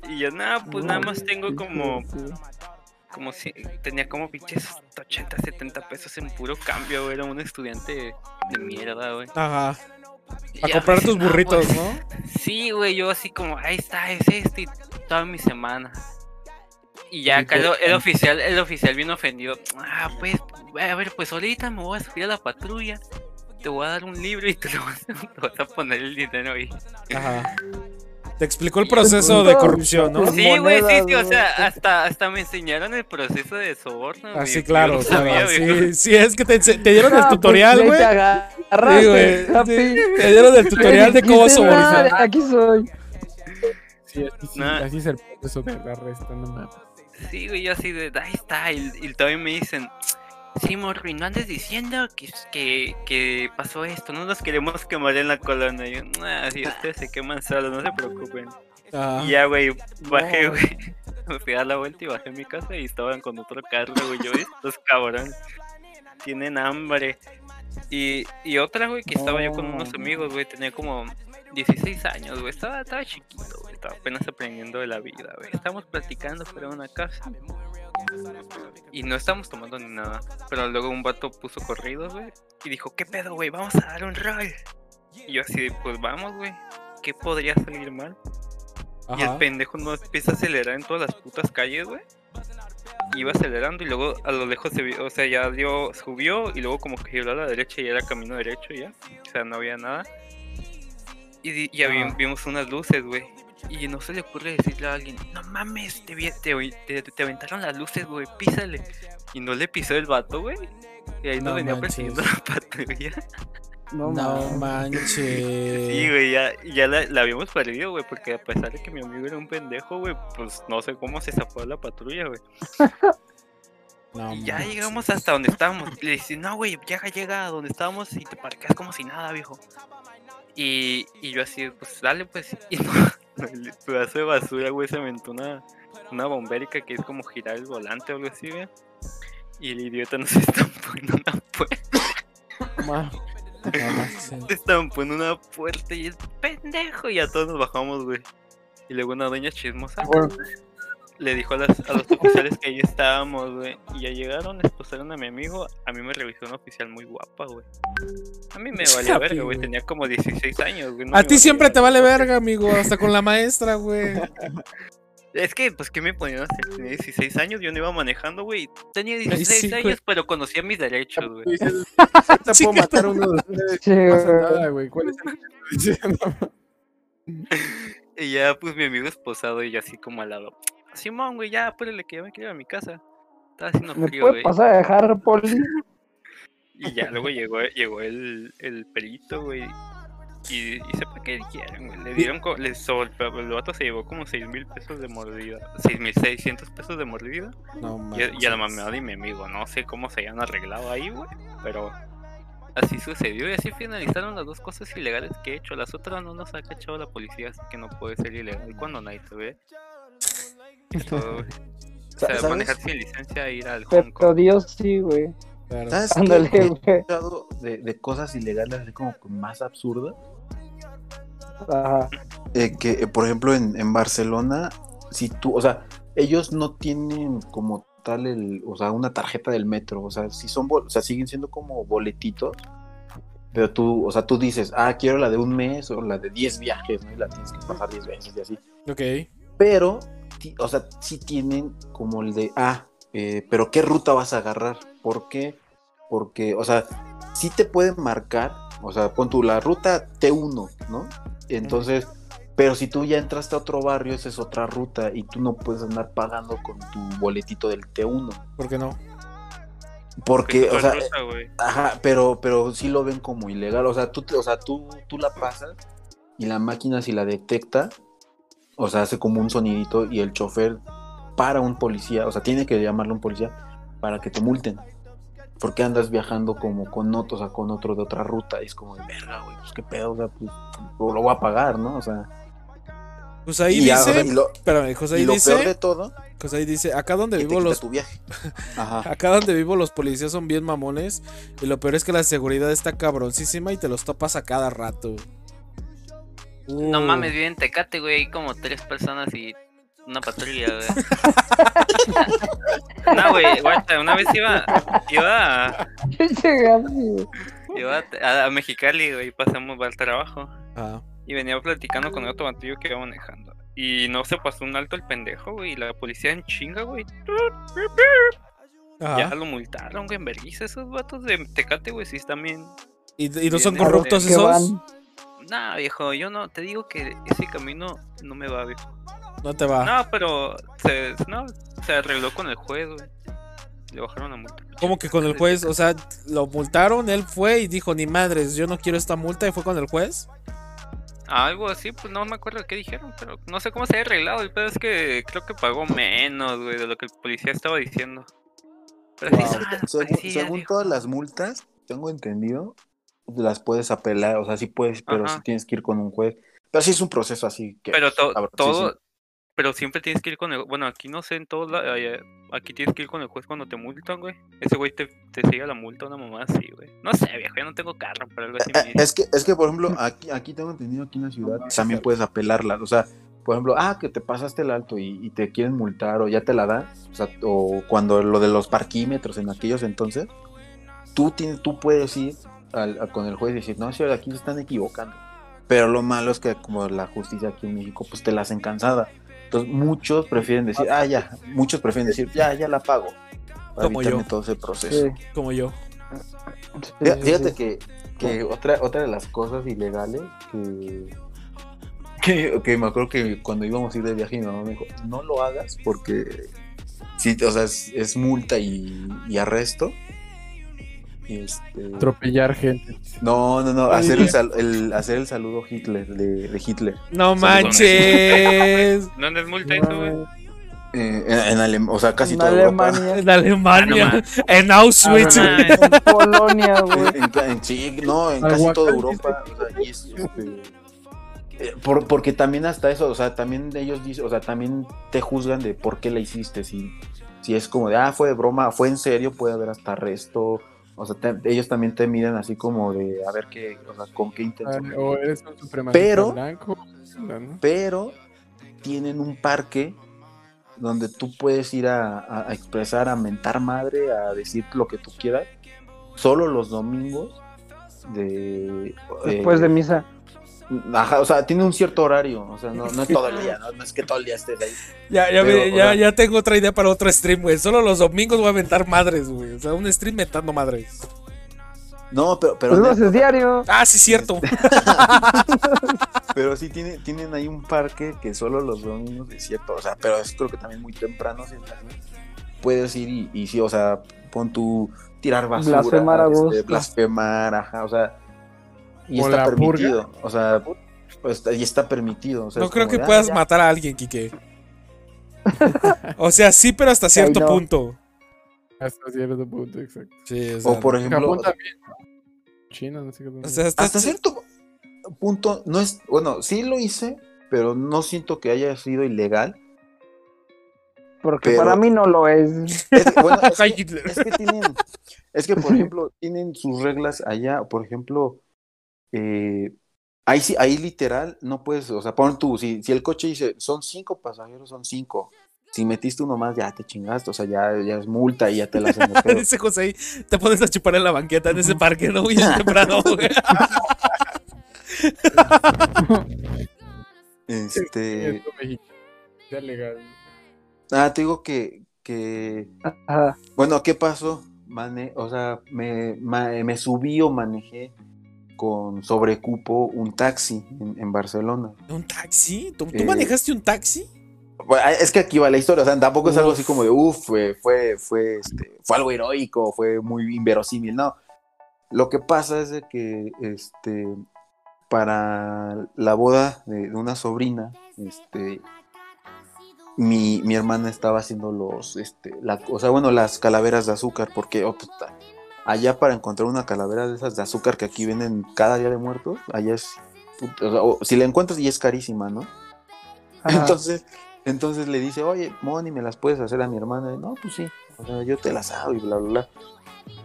B: y yo, no, pues nada más tengo como, como si, tenía como pinches 80, 70 pesos en puro cambio, güey. Era un estudiante de mierda, güey.
A: Ajá. A comprar tus
B: "No,
A: burritos,
B: pues,
A: ¿no?
B: Sí, güey, yo así como, ahí está, es este y toda mi semana. Y ya
A: ¿Y
B: acá el, el oficial, el oficial bien ofendido. Ah, pues, a ver, pues ahorita me voy a subir a la patrulla. Te voy a dar un libro y te lo vas <laughs> te vas a poner el dinero ahí.
A: Ajá. Te explicó el proceso de corrupción, ¿no?
B: Sí, güey, sí, sí, o sea, hasta, hasta me enseñaron el proceso de soborno.
A: Ah,
B: güey,
A: sí,
B: que
A: claro, claro. Sí, <laughs> sí, es que te, dieron el
D: Ah, pues,
A: tutorial, güey.
D: Te
A: Sí, güey. Sí, Te dieron el tutorial de cómo sobornar.
D: "Nah, Aquí soy.
C: Sí, así, sí,
B: Nah.
C: así es el proceso de la arresto, no mames.
B: Sí, güey, yo así de, ahí está, y, y todavía me dicen, sí, morro, y no andes diciendo que, que, que pasó esto, no nos queremos quemar en la colonia. Yo, ah, sí, ustedes se queman solos, no se preocupen.
A: Ajá.
B: Y ya, güey, bajé,
A: No.
B: güey, <laughs> me fui a dar la vuelta y bajé a mi casa y estaban con otro carro, güey, yo, estos cabrones, tienen hambre. Y, y otra, güey, que estaba yo con unos
D: No.
B: amigos, güey, tenía como 16 años, güey, estaba, estaba chiquito, güey, estaba apenas aprendiendo de la vida, güey. Estábamos platicando fuera de una casa. Y no estábamos tomando ni nada. Pero luego un vato puso corridos, güey. Y dijo, ¿qué pedo, güey? Vamos a dar un rol. Y yo así pues vamos, güey. ¿Qué podría salir mal? Y el pendejo no empieza a acelerar en todas las putas calles, güey. Iba acelerando y luego a lo lejos se vio, o sea, ya dio, subió y luego como que giró a la derecha y era camino derecho ya. O sea, no había nada. Y, ya vimos unas luces, güey. Y no se le ocurre decirle a alguien, no mames, te, te, te, te aventaron las luces, güey, písale. Y no le pisó el vato, güey. Y ahí nos
A: No
B: venía
A: manches.
B: persiguiendo la patrulla. <laughs>
D: No,
A: No
D: mames.
A: manches.
B: Sí, güey, ya, ya la, la habíamos perdido, güey, porque a pesar de que mi amigo era un pendejo, güey, pues no sé cómo se zafó de la patrulla, güey. <laughs>
A: No
B: y ya
A: manches.
B: llegamos hasta donde estábamos. Le dice, no, güey, ya llega a donde estábamos y te parqueas como si nada, viejo. Y, y yo así, pues dale, pues. <laughs> Y no, el pedazo de basura, güey, se aventó una, una bombérica que es como girar el volante o algo así, güey. Y el idiota nos <laughs> estampó en una puerta.
A: Manches.
B: Estaban poniendo una puerta y es pendejo. Y a todos nos bajamos, güey. Y luego una doña chismosa
D: Bueno,
B: le dijo a, las- a los oficiales que ahí estábamos, güey. Y ya llegaron, esposaron a mi amigo. A mí me revisó una oficial muy guapa, güey. A mí me <laughs> valía verga, güey. Tenía como 16 años, güey. no
A: A ti siempre te vale
B: verga.
A: amigo. Hasta con la maestra, güey. <laughs>
B: Es que, pues, ¿qué me ponían a hacer? Tenía 16 años, yo no iba manejando, güey. Tenía 16
A: sí, güey.
B: años, pero conocía mis derechos, güey.
C: Tú dices, "Ahorita
A: Sí,
C: puedo
A: que
C: matar a uno de ustedes.
D: sí,
C: No pasa
D: güey.
C: nada, güey. ¿Cuál es el? <laughs>
B: Y ya, pues, mi amigo esposado y yo así como al lado. Simón, güey, ya, apúrele que ya me quiero ir a mi casa. Estaba haciendo
D: ¿Me
B: frío,
D: puede
B: güey.
D: pasar a dejar, Poli? <laughs>
B: Y ya luego llegó, llegó el, el perito, güey. Y, y sepa qué quieren, güey. Le dieron, co- le sol, el vato se llevó como 6 mil pesos de mordida. 6 mil 600 pesos de mordida.
A: No
B: Y, a- y a la mamá de mi amigo, no sé cómo se hayan arreglado ahí, güey. Pero así sucedió y así finalizaron las dos cosas ilegales que he hecho. Las otras no nos ha cachado la policía, así que no puede ser ilegal cuando nadie te ve. O sea,
E: ¿Sabes?
B: manejar sin licencia e ir al Hong
D: Pero
B: Kong.
D: Dios sí, güey.
A: Claro.
E: ¿Sabes qué?
D: Ándale,
E: escuchado de, de cosas ilegales así como más absurdas.
D: Ajá.
E: Eh, que, eh, por ejemplo, en, en Barcelona, si tú, o sea, ellos no tienen como tal el, o sea, una tarjeta del metro, o sea, si son, bol- o sea, siguen siendo como boletitos, pero tú, o sea, tú dices, ah, quiero la de un mes o la de 10 viajes, ¿no? Y la tienes que pasar 10 veces y así.
A: Ok.
E: Pero, o sea, sí tienen como el de, ah, eh, pero ¿qué ruta vas a agarrar? ¿Por qué? Porque, o sea, sí te pueden marcar, o sea, pon tú la ruta T1, ¿no? Entonces, pero si tú ya entraste a otro barrio, esa es otra ruta y tú no puedes andar pagando con tu boletito del T1.
A: ¿Por qué no?
E: Porque, o sea,
B: ruta.
E: Ajá, pero, pero sí lo ven como ilegal. O sea, tú, te- o sea, tú, tú la pasas y la máquina si la detecta, o sea, hace como un sonidito y el chofer para un policía, o sea, tiene que llamarle a un policía para que te multen. Porque andas viajando como con otro, o sea, con otro de otra ruta y es como de verga, güey, pues qué pedo, o sea, pues lo voy a pagar, ¿no? O sea,
A: Pues ahí
E: y, ya, o
A: dice.
E: sea, y lo,
A: Espérame, José
E: y
A: ahí
E: lo peor de
A: dice.
E: todo,
A: José ahí dice. Acá donde vivo los.
E: tu viaje. <laughs> Ajá.
A: Acá donde vivo los policías son bien mamones. Y lo peor es que la seguridad está cabroncísima y te los topas a cada rato.
B: No
A: Uh,
B: mames, vive en Tecate, güey. Hay como tres personas y una patrulla, güey. <laughs> no, güey, guacha, una vez iba, iba, a, <laughs> iba a, a Mexicali, güey, pasamos al trabajo.
A: ah,
B: Y venía platicando con otro bantillo que iba manejando. Y no se pasó un alto el pendejo, güey. Y la policía en chinga, güey.
A: ajá.
B: Ya lo multaron, güey, en vergüenza. Esos vatos de Tecate, güey, sí están bien.
A: ¿Y, y no son corruptos esos?
B: Nah, viejo, yo no, te digo que ese camino no me va, viejo.
A: No te va.
B: No, pero se, no, se arregló con el juez, güey. Le bajaron la multa.
A: ¿Cómo que con el juez? O sea, lo multaron, él fue y dijo, ni madres, yo no quiero esta multa y fue con el juez.
B: Algo así, pues no me acuerdo qué dijeron, pero no sé cómo se ha arreglado. El pedo es que creo que pagó menos, güey, de lo que el policía estaba diciendo. Pero sí,
A: Wow.
B: las
E: Según, según todas las multas, tengo entendido, las puedes apelar, o sea, sí puedes, pero
B: Ajá.
E: sí tienes que ir con un juez. Pero sí es un proceso así que.
B: Pero to- todo,
E: sí.
B: pero siempre tienes que ir con el, bueno, aquí no sé en todos lados, aquí tienes que ir con el juez cuando te multan, güey. Ese güey te, te sigue la multa una mamá así, güey. No sé, viejo, yo no tengo carro, pero algo así
E: Eh,
B: dice.
E: Es que, es que, por ejemplo, aquí, aquí tengo entendido aquí en la ciudad, también puedes apelarla. O sea, por ejemplo, ah, que te pasaste el alto y, y te quieren multar o ya te la dan. O sea, o cuando lo de los parquímetros en aquellos entonces, tú, tienes, tú puedes ir al- a- con el juez y decir, no, señor, aquí se están equivocando. Pero lo malo es que como la justicia aquí en México, pues te la hacen cansada. Entonces muchos prefieren decir, ah, ya, muchos prefieren decir, ya, ya la pago. Para
A: Como yo.
E: todo ese proceso.
D: Sí,
A: Como yo.
E: Fíjate, fíjate que, que otra, otra de las cosas ilegales que, que, que me acuerdo que cuando íbamos a ir de viaje mi mamá me dijo, no lo hagas porque sí, o sea, es, es multa y, y arresto. Este,
C: Atropellar gente.
E: no, no, no, hacer el,
C: Dios.
E: sal- el- hacer el saludo Hitler de, de Hitler.
A: No manches. <laughs>
B: ¿Dónde es multa eso, güey?
E: Eh, en, o sea, casi
D: En
E: toda Europa.
D: Alemania, <laughs>
A: En Alemania.
B: Ah, no
A: en Auschwitz.
B: Ah, no <laughs>
D: en Polonia, güey.
E: En, en- sí, no, en casi toda Europa. o sea, y es, este, eh, por- porque también hasta eso, o sea, también ellos dicen, o sea, también te juzgan de por qué la hiciste. Si, si es como de, ah, fue de broma, fue en serio, puede haber hasta arresto O sea, te- ellos también te miden así como de a ver qué, o sea, con qué intención.
C: Ah, O eres un supremacista
E: Pero-
C: blanco. ¿no?
E: Pero tienen un parque donde tú puedes ir a, a- a expresar, a mentar madre, a decir lo que tú quieras, solo los domingos de...
D: Después
E: eh,
D: de misa.
E: Ajá, o sea, tiene un cierto horario, o sea, no, no es todo el <laughs> día, no, no es que todo el día estés ahí.
A: Ya, ya,
E: Pero,
A: me-
E: o
A: ya, ya tengo otra idea para otro stream, güey. Solo los domingos voy a aventar madres, güey. O sea, un stream mentando madres.
E: No, pero, pero,
D: Pues lo haces diario.
A: Ah, sí, cierto. <laughs>
E: pero sí tiene, tienen ahí un parque que solo los domingos es cierto, o sea, pero es creo que también muy temprano, si es así, puedes ir y, y sí, o sea, pon tu tirar basura,
D: Blasfemar a
E: este,
D: gusto.
E: blasfemar, ajá, o sea, y
C: ¿O
E: está
C: la purga?
E: permitido, o sea, pues, está- y está permitido. o sea,
A: No
E: es
A: creo
E: como
A: que
E: ah,
A: puedas
E: ya.
A: matar a alguien, Quique. O sea, sí, pero hasta cierto
D: no.
A: punto.
C: Hasta cierto punto, exacto.
A: Sí, o sea,
E: O por ejemplo,
C: Japón también. China, no sé qué.
A: o sea, hasta,
E: hasta cierto punto, no es, bueno, sí lo hice, pero no siento que haya sido ilegal.
D: Porque
E: Pero-
D: para mí no lo es.
E: Es, bueno, <laughs> es
A: Ay,
E: que-
A: Hitler.
E: Es que tienen, es que por <laughs> ejemplo, tienen sus reglas allá, por ejemplo, eh, ahí sí, ahí literal no puedes, o sea, pon tú, si, si el coche dice son cinco pasajeros, son cinco. Si metiste uno más, ya te chingaste, o sea, ya, ya es multa y ya te la hacen. <laughs>
A: Dice José ahí, te pones a chupar en la banqueta en ese parque, ¿no? Muy temprano, güey. <laughs>
E: Este.
C: Ya legal.
E: ah, te digo que, que,
D: Ajá.
E: bueno, ¿qué pasó? Mane, o sea, me, ma- me subí o manejé con sobrecupo un taxi en, en Barcelona.
A: ¿Un taxi? ¿Tú, tú
E: Eh,
A: manejaste un taxi?
E: Bueno, es que aquí va la historia, o sea, tampoco es algo así como de, uff, fue, fue, fue, este, fue algo heroico, fue muy inverosímil, no. Lo que pasa es de que, este, para la boda de, de una sobrina, este, mi, mi hermana estaba haciendo los, este, la, o sea, bueno, las calaveras de azúcar, porque, oh, puta, allá para encontrar una calavera de esas de azúcar que aquí venden cada día de muertos, allá es, puta, o sea, o si la encuentras y es carísima, ¿no? <laughs>
D: Ajá.
E: Entonces, entonces le dice, oye, Moni, ¿me las puedes hacer a mi hermana? Y, no, pues sí, o sea, yo te las hago y bla, bla, bla.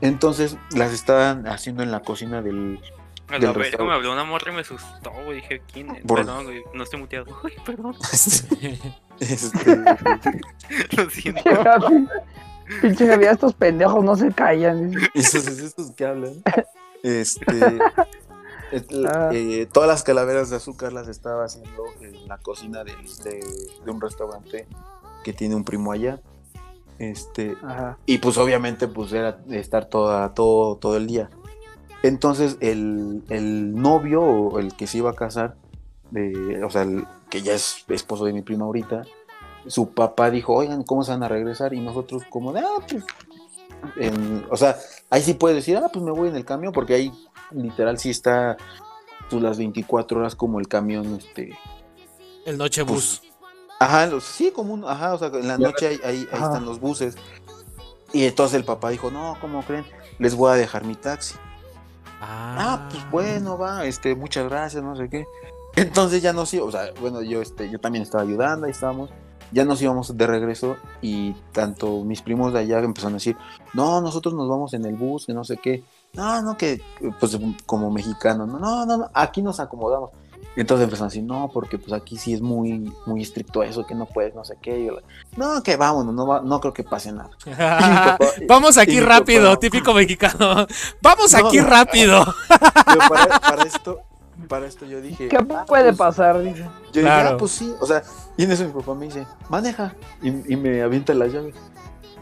E: Entonces las estaban haciendo en la cocina del...
B: A
E: Del
B: la me habló una morra y me asustó, güey. Dije, ¿quién es?
E: Por-
B: Perdón, güey, no estoy muteado. <laughs> Uy, perdón, <laughs>
E: este,
B: lo siento.
D: Pinche Javi. Pinche Javi, estos pendejos no se callan. <laughs>
E: esos, estos que hablan. Este, <laughs> es-
D: Ah.
E: eh, todas las calaveras de azúcar las estaba haciendo en la cocina del- de, de un restaurante que tiene un primo allá. Este,
D: Ajá.
E: Y pues obviamente pues era estar toda, todo, todo el día. Entonces el, el novio o el que se iba a casar, de, o sea, el que ya es esposo de mi prima ahorita, su papá dijo, oigan, ¿cómo se van a regresar? Y nosotros como de, ah, pues, en- o sea, ahí sí puedes decir, ah, pues me voy en el camión, porque ahí literal sí está pues, las 24 horas como el camión, este,
A: El nochebus.
E: Ajá, los- sí, como un, ajá, o sea, en la noche ahí, ahí, ahí
D: Ajá.
E: están los buses. Y entonces el papá dijo, no, ¿cómo creen? Les voy a dejar mi taxi. Ah, pues bueno, va, este, muchas gracias, no sé qué. Entonces ya nos íbamos, o sea, bueno, yo, este, yo también estaba ayudando, ahí estábamos. Ya nos íbamos de regreso y tanto mis primos de allá empezaron a decir, no, nosotros nos vamos en el bus, que no sé qué. No, no, que, pues como mexicano, no, no, no, no, aquí nos acomodamos. Y entonces empezaron a decir, no, porque pues aquí sí es muy, muy estricto eso, que no puedes, no sé qué. Y yo, no, que vámonos, no, va- no creo que pase nada. <laughs> Papá-
A: Vamos aquí rápido,
E: papá-
A: típico <laughs> mexicano. Vamos
E: No,
A: aquí
E: no.
A: rápido.
E: Pero para, para esto, para esto yo dije.
D: ¿Qué
E: ah,
D: puede
E: pues,
D: pasar?
E: Yo dije,
A: Claro.
E: ah, pues sí, o sea, y en eso mi papá me dice, maneja, y, y me avienta las llaves.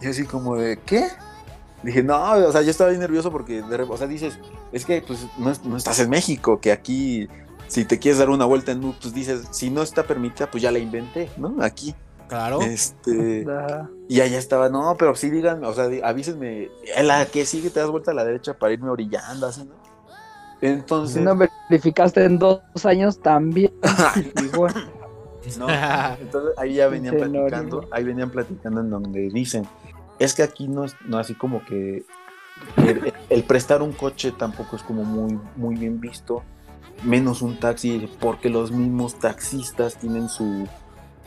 E: Y así como de, ¿qué? Dije, no, o sea, yo estaba bien nervioso porque, de o sea, dices, es que pues no, no estás en México, que aquí, si te quieres dar una vuelta en pues dices, si no está permitida, pues ya la inventé, ¿no? Aquí.
A: Claro.
E: Este, <laughs> y allá estaba, no, pero sí díganme, o sea, avísenme, en la que sigue te das vuelta a la derecha para irme orillando, así, ¿no? Entonces,
D: Si no verificaste en dos años también. <laughs> Igual.
E: No, <laughs> entonces ahí ya venían platicando, ahí venían platicando en donde dicen, es que aquí no es no así como que el, el prestar un coche tampoco es como muy, muy bien visto, menos un taxi, porque los mismos taxistas tienen su,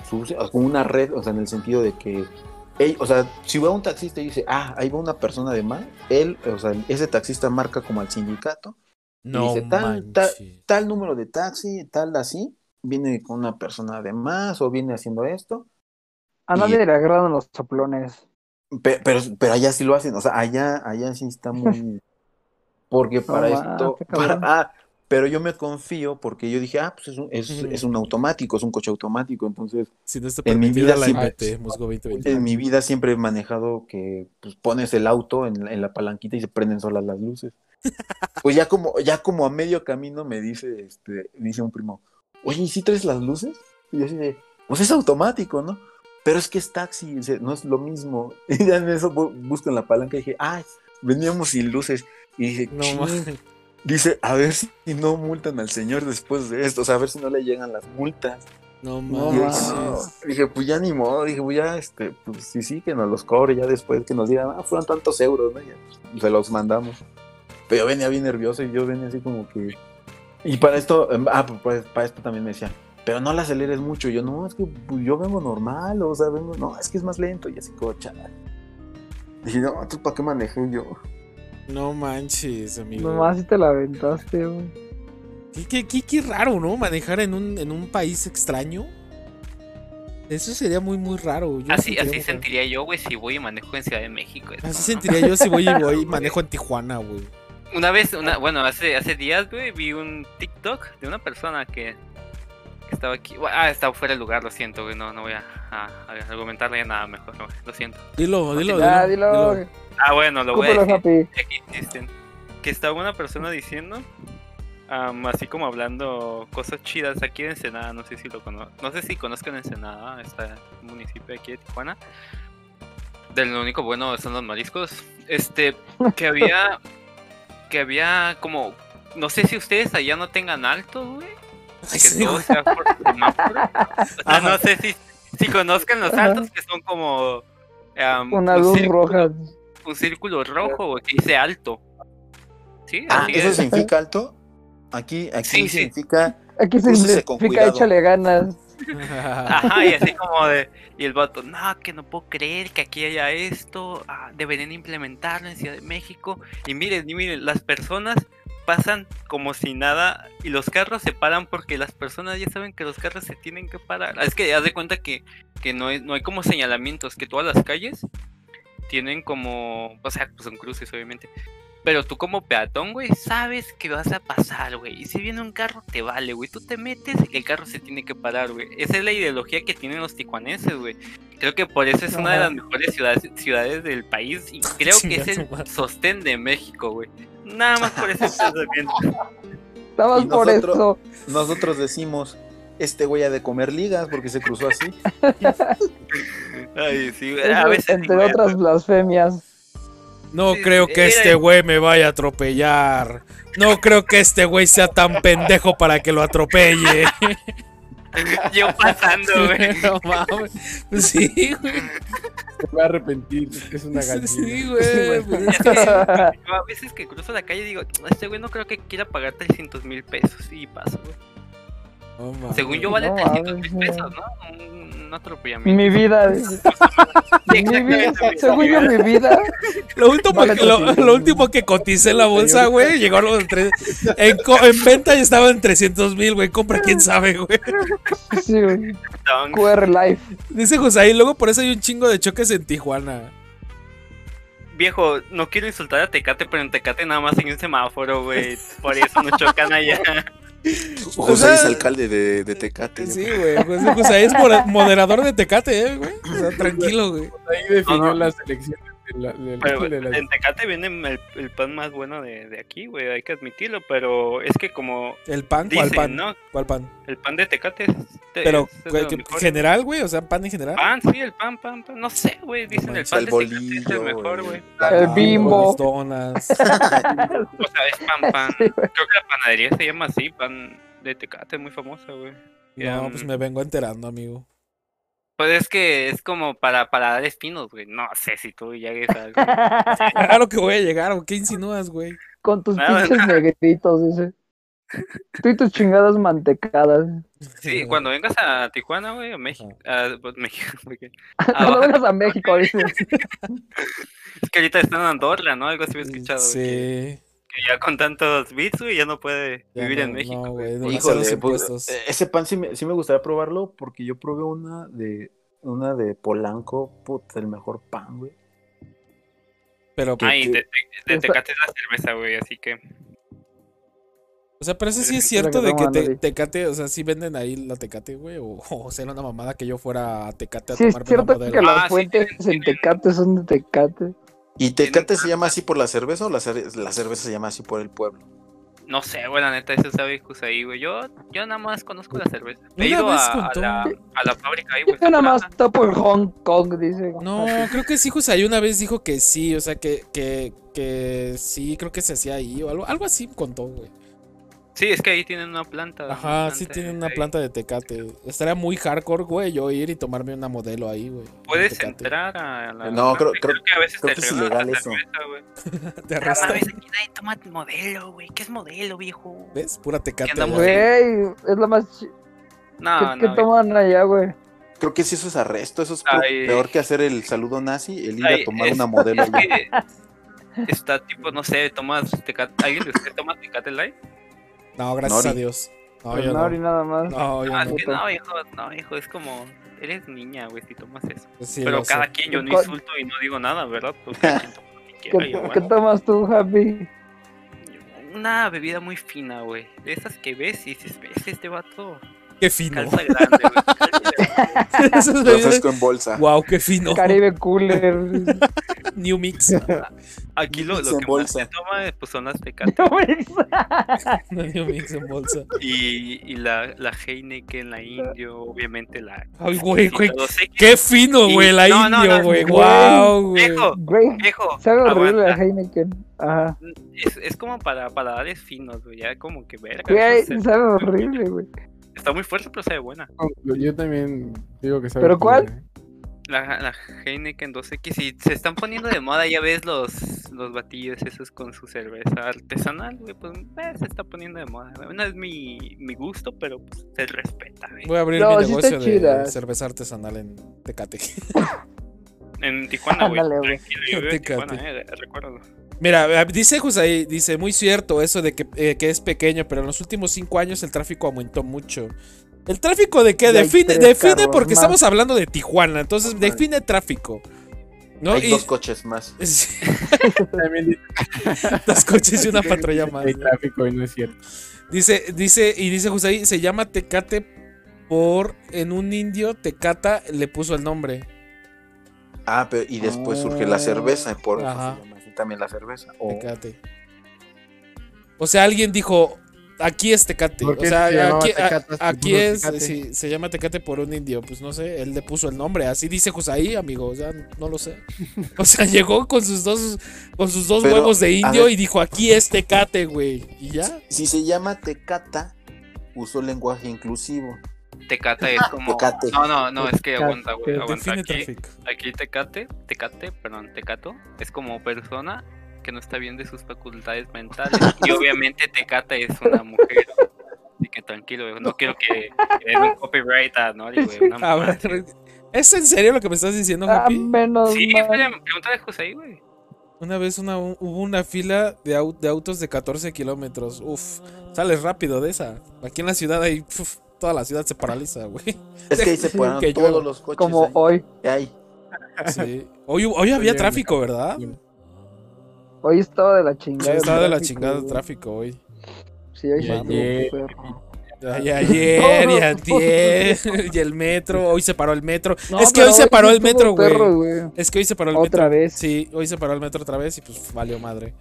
E: su una red, o sea, en el sentido de que ey, o sea, si va un taxista y dice, ah, ahí va una persona de más, él, o sea, ese taxista marca como al sindicato,
A: No
E: dice, tal, tal, tal número de taxi, tal así, viene con una persona de más o viene haciendo esto,
D: A
E: Y-
D: nadie le agradan los soplones.
E: Pe- Pero, pero allá sí lo hacen, o sea, allá, allá sí está <laughs> muy. Porque para esto. para- ah, pero yo me confío porque yo dije, ah, pues es un, es, un automático, es un coche automático. Entonces,
A: Si no está
E: en mi vida
A: la
E: siempre-
A: IPT, Musgo 2020.
E: en mi vida siempre he manejado que pues, pones el auto en, la- en la palanquita y se prenden solas las luces. <laughs> Pues ya como, ya como a medio camino me dice, este, me dice un primo, oye, ¿y si traes las luces? Y yo así de, pues es automático, ¿no? Pero es que es taxi, no es lo mismo. <laughs> Y ya en eso bu- busco en la palanca y dije, ay, veníamos sin luces. Y dije,
A: No mames.
E: dice, a ver si no multan al señor después de esto, o sea, a ver si no le llegan las multas.
A: No
D: No
E: yo
A: manches.
E: dije, dije, pues ya ni modo, dije, pues ya, este, pues sí, sí, que nos los cobre ya después, que nos digan, ah, fueron tantos euros, ¿no? Ya, pues, se los mandamos. Pero yo venía bien nervioso y yo venía así como que... Y para esto, em, ah, pues para, para esto también me decían, pero no la aceleres mucho. Y yo, no, es que pues, yo vengo normal, o sea, vengo, no, es que es más lento. Y así como, chaval. Dije, no, ¿tú para qué manejé yo?
A: No manches, amigo.
D: Nomás si te la aventaste, güey.
A: Qué, qué- qué- qué raro, ¿no? Manejar en un, en un país extraño. Eso sería muy, muy raro. Yo
B: Así,
A: sentiría
B: así sentiría yo, güey, si voy y manejo en Ciudad de México.
A: Así sentiría yo si voy y voy y <laughs> manejo en Tijuana, güey.
B: Una vez, una, bueno, hace, hace días, güey, vi un TikTok de una persona que, que estaba aquí. Ah, estaba fuera de lugar, lo siento, güey, no, no voy a, a- a argumentarle ya nada mejor, no, lo siento.
A: Dilo, dilo,
D: Ya,
A: dilo.
D: dilo.
B: Ah, bueno, lo voy a decir.
D: Happy.
B: Aquí existen. Que estaba una persona diciendo, am, así como hablando cosas chidas aquí de Ensenada, no sé si lo cono no sé si conozcan Ensenada, está un municipio de aquí de Tijuana. De lo único bueno son los mariscos. Este, que había, <laughs> que había como, no sé si ustedes allá no tengan altos, güey. Que
A: sí,
B: todo
A: güey.
B: sea por <laughs> semáforo. O sea,
A: Ajá.
B: no sé si, si conozcan los
D: Ajá.
B: altos que son como am,
D: Una
B: un
D: luz
B: círculo-
D: roja.
B: un círculo rojo güey, que dice alto. Sí,
E: Ah,
B: así
E: ¿eso
B: es.
E: significa alto? Aquí, aquí
B: Sí, sí.
E: significa...
D: Aquí
E: Úsese con
D: significa échale ganas. <laughs>
B: Ajá, y así como de. Y el vato, no, que no puedo creer que aquí haya esto. ah, deberían implementarlo en Ciudad de México. Y miren, y miren, las personas pasan como si nada y los carros se paran porque las personas ya saben que los carros se tienen que parar. Es que haz de cuenta que, que no, hay, no hay como señalamientos, que todas las calles tienen como, o sea, pues son cruces obviamente. Pero tú como peatón, güey, sabes que vas a pasar, güey. Y si viene un carro, te vale, güey. Tú te metes y el carro se tiene que parar, güey. Esa es la ideología que tienen los tijuanenses, güey. Creo que por eso es una de las mejores ciudades, ciudades del país. Y <laughs> creo que es el sostén de México, güey. Nada más por ese pensamiento.
D: Estabas
E: Y
D: por eso.
E: Nosotros decimos, este güey ha de comer ligas porque se cruzó así. <laughs>
B: Ay, sí, güey.
D: Eso,
B: A veces.
D: entre
B: güey,
D: otras blasfemias.
A: No creo que este güey me vaya a atropellar. No creo que este güey sea tan pendejo para que lo atropelle. <laughs>
B: Yo pasando, güey.
A: no mames. Pues sí, güey.
C: Se va a arrepentir, es una gallina.
A: Sí, güey. <laughs> pues
B: a veces que cruzo la calle digo, este güey no creo que quiera pagar 300 mil pesos. Y paso, güey. Según yo vale
D: No
B: 300
D: mames,
B: mil pesos, ¿no? Un, un atropellamiento.
D: Mi vida. <laughs>
B: Sí,
D: Mi vida.
B: exactamente,
D: Según yo, mi vida.
A: Lo último,
D: Vale
A: que, lo,
D: 300.
A: lo último que coticé en la bolsa, güey, llegó a los tres. En, venta y estaba en 300 mil, güey. Compra quién sabe, güey.
D: Sí, güey. QR Life.
A: Dice José, luego por eso hay un chingo de choques en Tijuana.
B: Viejo, no quiero insultar a Tecate, pero en Tecate nada más hay un semáforo, güey. Por eso no chocan allá.
E: José
A: sea,
E: es alcalde de, de Tecate.
A: Sí, güey. José, José es moderador de Tecate, eh, güey. O sea, tranquilo, güey.
C: Ahí definió
B: No, no.
C: las elecciones
B: Pero
C: de la-
B: en Tecate viene el, el pan más bueno de, de aquí, güey. Hay que admitirlo, pero es que como
A: El pan, ¿cuál
B: dicen,
A: pan?
B: ¿no?
A: ¿Cuál pan?
B: El pan de Tecate es. de-
A: Pero,
B: es
A: güey, que- general, güey, o sea, pan en general.
B: Pan, sí, el pan, pan, pan. No sé, güey. Dicen el pan
E: el
B: de Tecate es
E: bolillo,
B: el mejor, güey.
D: El Bimbo.
A: Donas. <laughs>
B: O sea, es pan, pan. Creo que la panadería se llama así, pan de Tecate, muy famosa, güey.
A: No, pues me vengo enterando, amigo.
B: Pues es que es como para, para dar espinos, güey. No sé si tú llegues <laughs> a
A: lo que voy a llegar, ¿o qué insinúas, güey?
D: Con tus
B: Nada,
D: pinches negritos, dice. Tú y tus chingadas mantecadas.
B: Sí, cuando vengas a Tijuana, güey, a México. A, pues, México <laughs> porque- <laughs>
D: Cuando vengas a México, dices.
B: Es que ahorita está en Andorra, ¿no? Algo así he escuchado.
A: Sí.
B: Que ya con tantos bits, güey, ya no puede
A: Ya
B: vivir
A: no,
B: en México.
A: no,
B: güey.
A: güey,
E: Híjole, pues, eh, ese pan sí me, sí me gustaría probarlo porque yo probé una de una de Polanco, puta, el mejor pan, güey.
A: Pero,
B: Ay,
D: Esa-
B: Tecate es la cerveza, güey, así que.
A: o sea, pero eso sí es cierto
D: que
A: de que te-. Tecate, o sea, sí venden ahí la Tecate, güey, o, <laughs> o será una mamada que yo fuera a Tecate a
D: Sí, es
A: tomarme una
D: cierto que
B: Ah,
D: las
B: sí,
D: fuentes en Tecate son de Tecate.
E: ¿Y Tecate se llama así por la cerveza o la, cer- la cerveza se llama así por el pueblo?
B: No sé, güey, la neta, eso sabe ahí, güey. Yo, yo nada más conozco la cerveza. He ido a, a
A: contó-
B: la, a la fábrica ahí, güey.
D: Yo nada más está por Hong Kong, dice.
A: No, creo que sí, Jusay una vez dijo que sí, o sea, que, que, que sí, creo que se hacía ahí o algo, algo así contó, güey.
B: Sí, es que ahí tienen una planta.
A: Ajá,
B: una
A: sí tienen una
B: ahí.
A: planta de Tecate. Estaría muy hardcore, güey, yo ir y tomarme una modelo ahí, güey. de
B: Puedes entrar a la.
E: No, creo-
B: y
E: creo-
B: que a veces
E: creo
B: te
E: que es ilegal
B: la
E: eso.
B: cerveza. <laughs>
A: Te arrestan.
B: nadie toma modelo, güey. ¿Qué es modelo, viejo?
A: ¿Ves? Pura Tecate. güey.
D: Es la más. chi-
B: No,
D: ¿Qué,
B: no.
D: qué toman allá, güey?
E: Creo que sí eso es arresto, eso es
B: Ay.
E: peor que hacer el saludo nazi, el ir
B: Ay,
E: a tomar
B: es-
E: una modelo.
B: Es
E: allá.
B: que está tipo, no sé, tomas Tecate. ¿Alguien de ustedes toma Tecate Light?
A: No, gracias
E: Nori.
A: a Dios. No,
D: Pues
A: yo
D: Nori
A: no.
D: nada más.
A: No, yo
B: Ah,
A: no.
B: es que no, hijo, no, hijo, es como. Eres niña, güey, si tomas eso.
A: Sí,
B: Pero
A: sé.
B: cada quien, yo no
D: ¿Cuál-
B: insulto y no digo nada, ¿verdad? Pues cada quien toma lo que
D: ¿Qué, qué tomas tú, Happy?
B: Una bebida muy fina, güey. De esas que ves y dices, ves este vato.
A: Qué fino.
B: Calza grande, güey. <laughs>
E: Refresco en bolsa.
A: Wow, qué fino.
D: Caribe Cooler. <laughs>
A: New Mix.
B: Aquí lo,
E: Mix
B: lo
E: en
B: que
E: bolsa.
B: más se toma pues son las <laughs> Tecate.
A: No, New Mix en bolsa.
B: Y, y la, la Heineken, la Indio, obviamente la.
A: Ay, güey. Qué fino,
B: Y-
A: güey, la
B: no, no,
A: indio,
B: no,
A: güey.
D: güey.
A: Wow, güey.
B: Viejo,
D: Güey,
B: viejo.
D: sabe horrible la. Heineken. Ajá.
B: Es, es como para paladares finos, güey. Ya como que verga.
D: Güey, sabe horrible, güey.
B: Está muy fuerte, pero sabe buena.
C: Yo, yo también digo que sabe
D: ¿Pero cuál?
C: ¿eh?
B: La, la Heineken 2X y se están poniendo de moda, ya ves los, los batillos esos con su cerveza artesanal, güey, pues eh, se está poniendo de moda. No es mi, mi gusto, pero pues se respeta, güey.
A: Voy a abrir
D: No,
A: mi
D: sí
A: negocio de
D: chida.
A: cerveza artesanal en Tecate.
B: En Tijuana, güey.
D: Ándale, güey.
B: Tranquilo, yo
A: Tecate.
B: Tijuana, eh, recuérdalo.
A: Mira, dice José, dice muy cierto eso de que, eh, que es pequeño, pero en los últimos cinco años el tráfico aumentó mucho. ¿El tráfico de qué? Define, define porque
D: más.
A: estamos hablando de Tijuana, entonces define tráfico. ¿No?
E: Hay
A: Y
E: dos coches más. <laughs>
A: dos coches y una <laughs> patrulla más.
C: hay tráfico y no es cierto.
A: Dice, dice, y dice José, se llama Tecate por en un indio Tecata le puso el nombre.
E: Ah, pero y después surge la cerveza, por eso
A: Ajá.
E: se llama así también la cerveza. O-
A: Tecate. O sea, alguien dijo, aquí es Tecate.
C: ¿Por
A: O sea,
C: se
A: aquí, a-
C: Tecate hasta
A: aquí es,
C: Tecate?
A: sí, se llama Tecate por un indio. Pues no sé, él le puso el nombre. Así dice Josaí, amigo. O sea, no lo sé. <laughs> O sea, llegó con sus dos, con sus dos
E: Pero,
A: huevos de
E: a
A: indio
E: ver.
A: y dijo, aquí es Tecate, güey. Y ya.
E: Si se llama Tecata, usó lenguaje inclusivo.
B: Tecate es como.
E: Tecate.
B: No, no, no, es que aguanta, güey. Aguanta. Aquí, aquí Tecate, Tecate, perdón, Tecato, es como persona que no está bien de sus facultades mentales. Y obviamente Tecate es una mujer. Así que tranquilo, güey. No quiero que den un copyright a Nori, güey.
A: A ver. ¿es en serio lo que me estás diciendo,
D: Ah,
A: Happy?
D: menos
B: Sí, pregúntale a José, güey.
A: Una vez una, hubo una fila de, au- de autos de 14 kilómetros. Uf, sales rápido de esa. Aquí en la ciudad hay. uf, toda la ciudad se paraliza, güey.
E: Es que ahí se
D: Sí, <laughs>
E: ponen
A: que
E: todos
A: llueva.
E: los coches.
D: Como
E: ahí.
D: hoy.
E: Ahí.
A: Sí. Hoy, hoy había tráfico, ¿verdad?
D: Hoy estaba de la
A: Sí,
D: chingada. el
A: estaba de la
D: tráfico,
A: chingada el tráfico hoy.
D: Sí, hoy
C: Y
D: sí
C: ayer.
D: perro.
A: Y ayer, y <laughs> antier, <laughs> y el metro. Hoy se paró el metro.
D: No,
A: es que hoy se paró
D: sí
A: el metro, güey. Es que hoy se paró el
D: Otra
A: metro.
D: vez.
A: Sí, hoy se paró el metro otra vez y pues valió madre.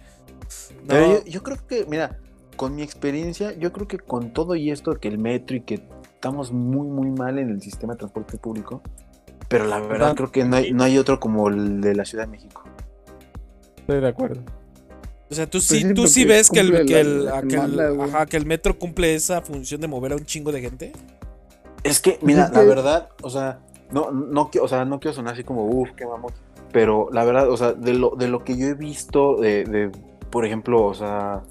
A: No,
E: yo, yo creo que, mira, con mi experiencia, yo creo que con todo y esto, que el metro y que estamos muy, muy mal en el sistema de transporte público, pero la verdad
A: ¿Verdad?
E: creo que no hay, no hay otro como el de la Ciudad de México.
C: Estoy de acuerdo.
A: O sea, tú
D: Pues
A: sí, tú sí ves que el, que, el,
D: la
A: que ajá, que el metro cumple esa función de mover a un chingo de gente.
E: Es que, mira,
D: es
E: la verdad, o sea, no, no, o sea, no quiero sonar así como, uff, qué mamón. Pero la verdad, o sea, de lo, de lo que yo he visto, de, de, por ejemplo, o sea,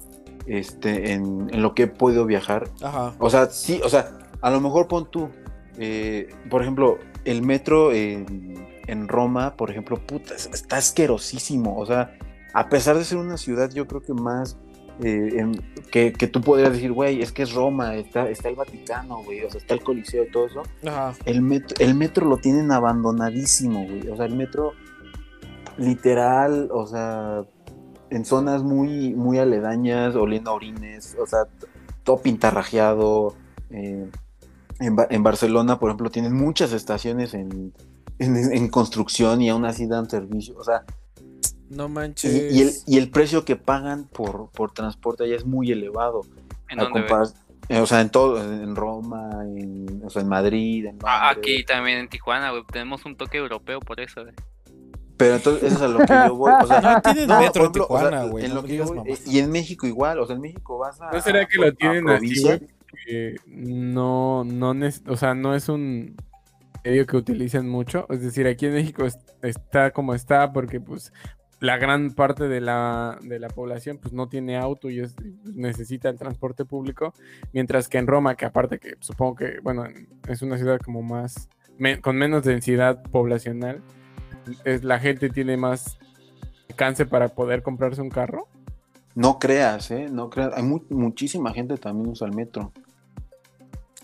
E: este, en, en lo que he podido viajar.
A: Ajá.
E: O sea, sí, o sea, a lo mejor pon tú, eh, por ejemplo, el metro en, en Roma, por ejemplo, puta, es- está asquerosísimo. O sea, a pesar de ser una ciudad, yo creo que más eh, en- que, que tú podrías decir, güey, es que es Roma, está, está el Vaticano, güey, o sea, está el Coliseo y todo eso.
A: Ajá.
E: El metro, el metro lo tienen abandonadísimo, güey. O sea, el metro literal, o sea, en zonas muy, muy aledañas, oliendo a orines, o sea, todo pintarrajeado. eh, en, Ba- en Barcelona, por ejemplo, tienen muchas estaciones en, en, en construcción y aún así dan servicio. O sea,
A: No manches.
E: y el, y el precio que pagan por, por transporte allá es muy elevado.
B: ¿En
E: a
B: dónde,
E: eh, o sea, en todo, en Roma, en, o sea, en Madrid, en
B: Ah,
E: Londres.
B: Aquí también en Tijuana. Tenemos un toque europeo por eso, güey.
E: Pero entonces eso es a lo que yo voy. O sea, <laughs>
A: No tienen
E: no,
A: metro en
E: ejemplo, o sea,
A: no
E: que yo y en México igual, o sea, en México vas a.
C: ¿No será que
E: a-
C: lo tienen así, no, no, o sea, no es un medio que utilicen mucho. Es decir, aquí en México es- está como está porque pues la gran parte de la, de la población pues no tiene auto y es- necesita el transporte público. Mientras que en Roma, que aparte que supongo que, bueno, es una ciudad como más, me- con menos densidad poblacional, es, la gente tiene más alcance para poder comprarse un carro.
E: No creas, ¿eh? No creas. Hay mu- muchísima gente también usa el metro.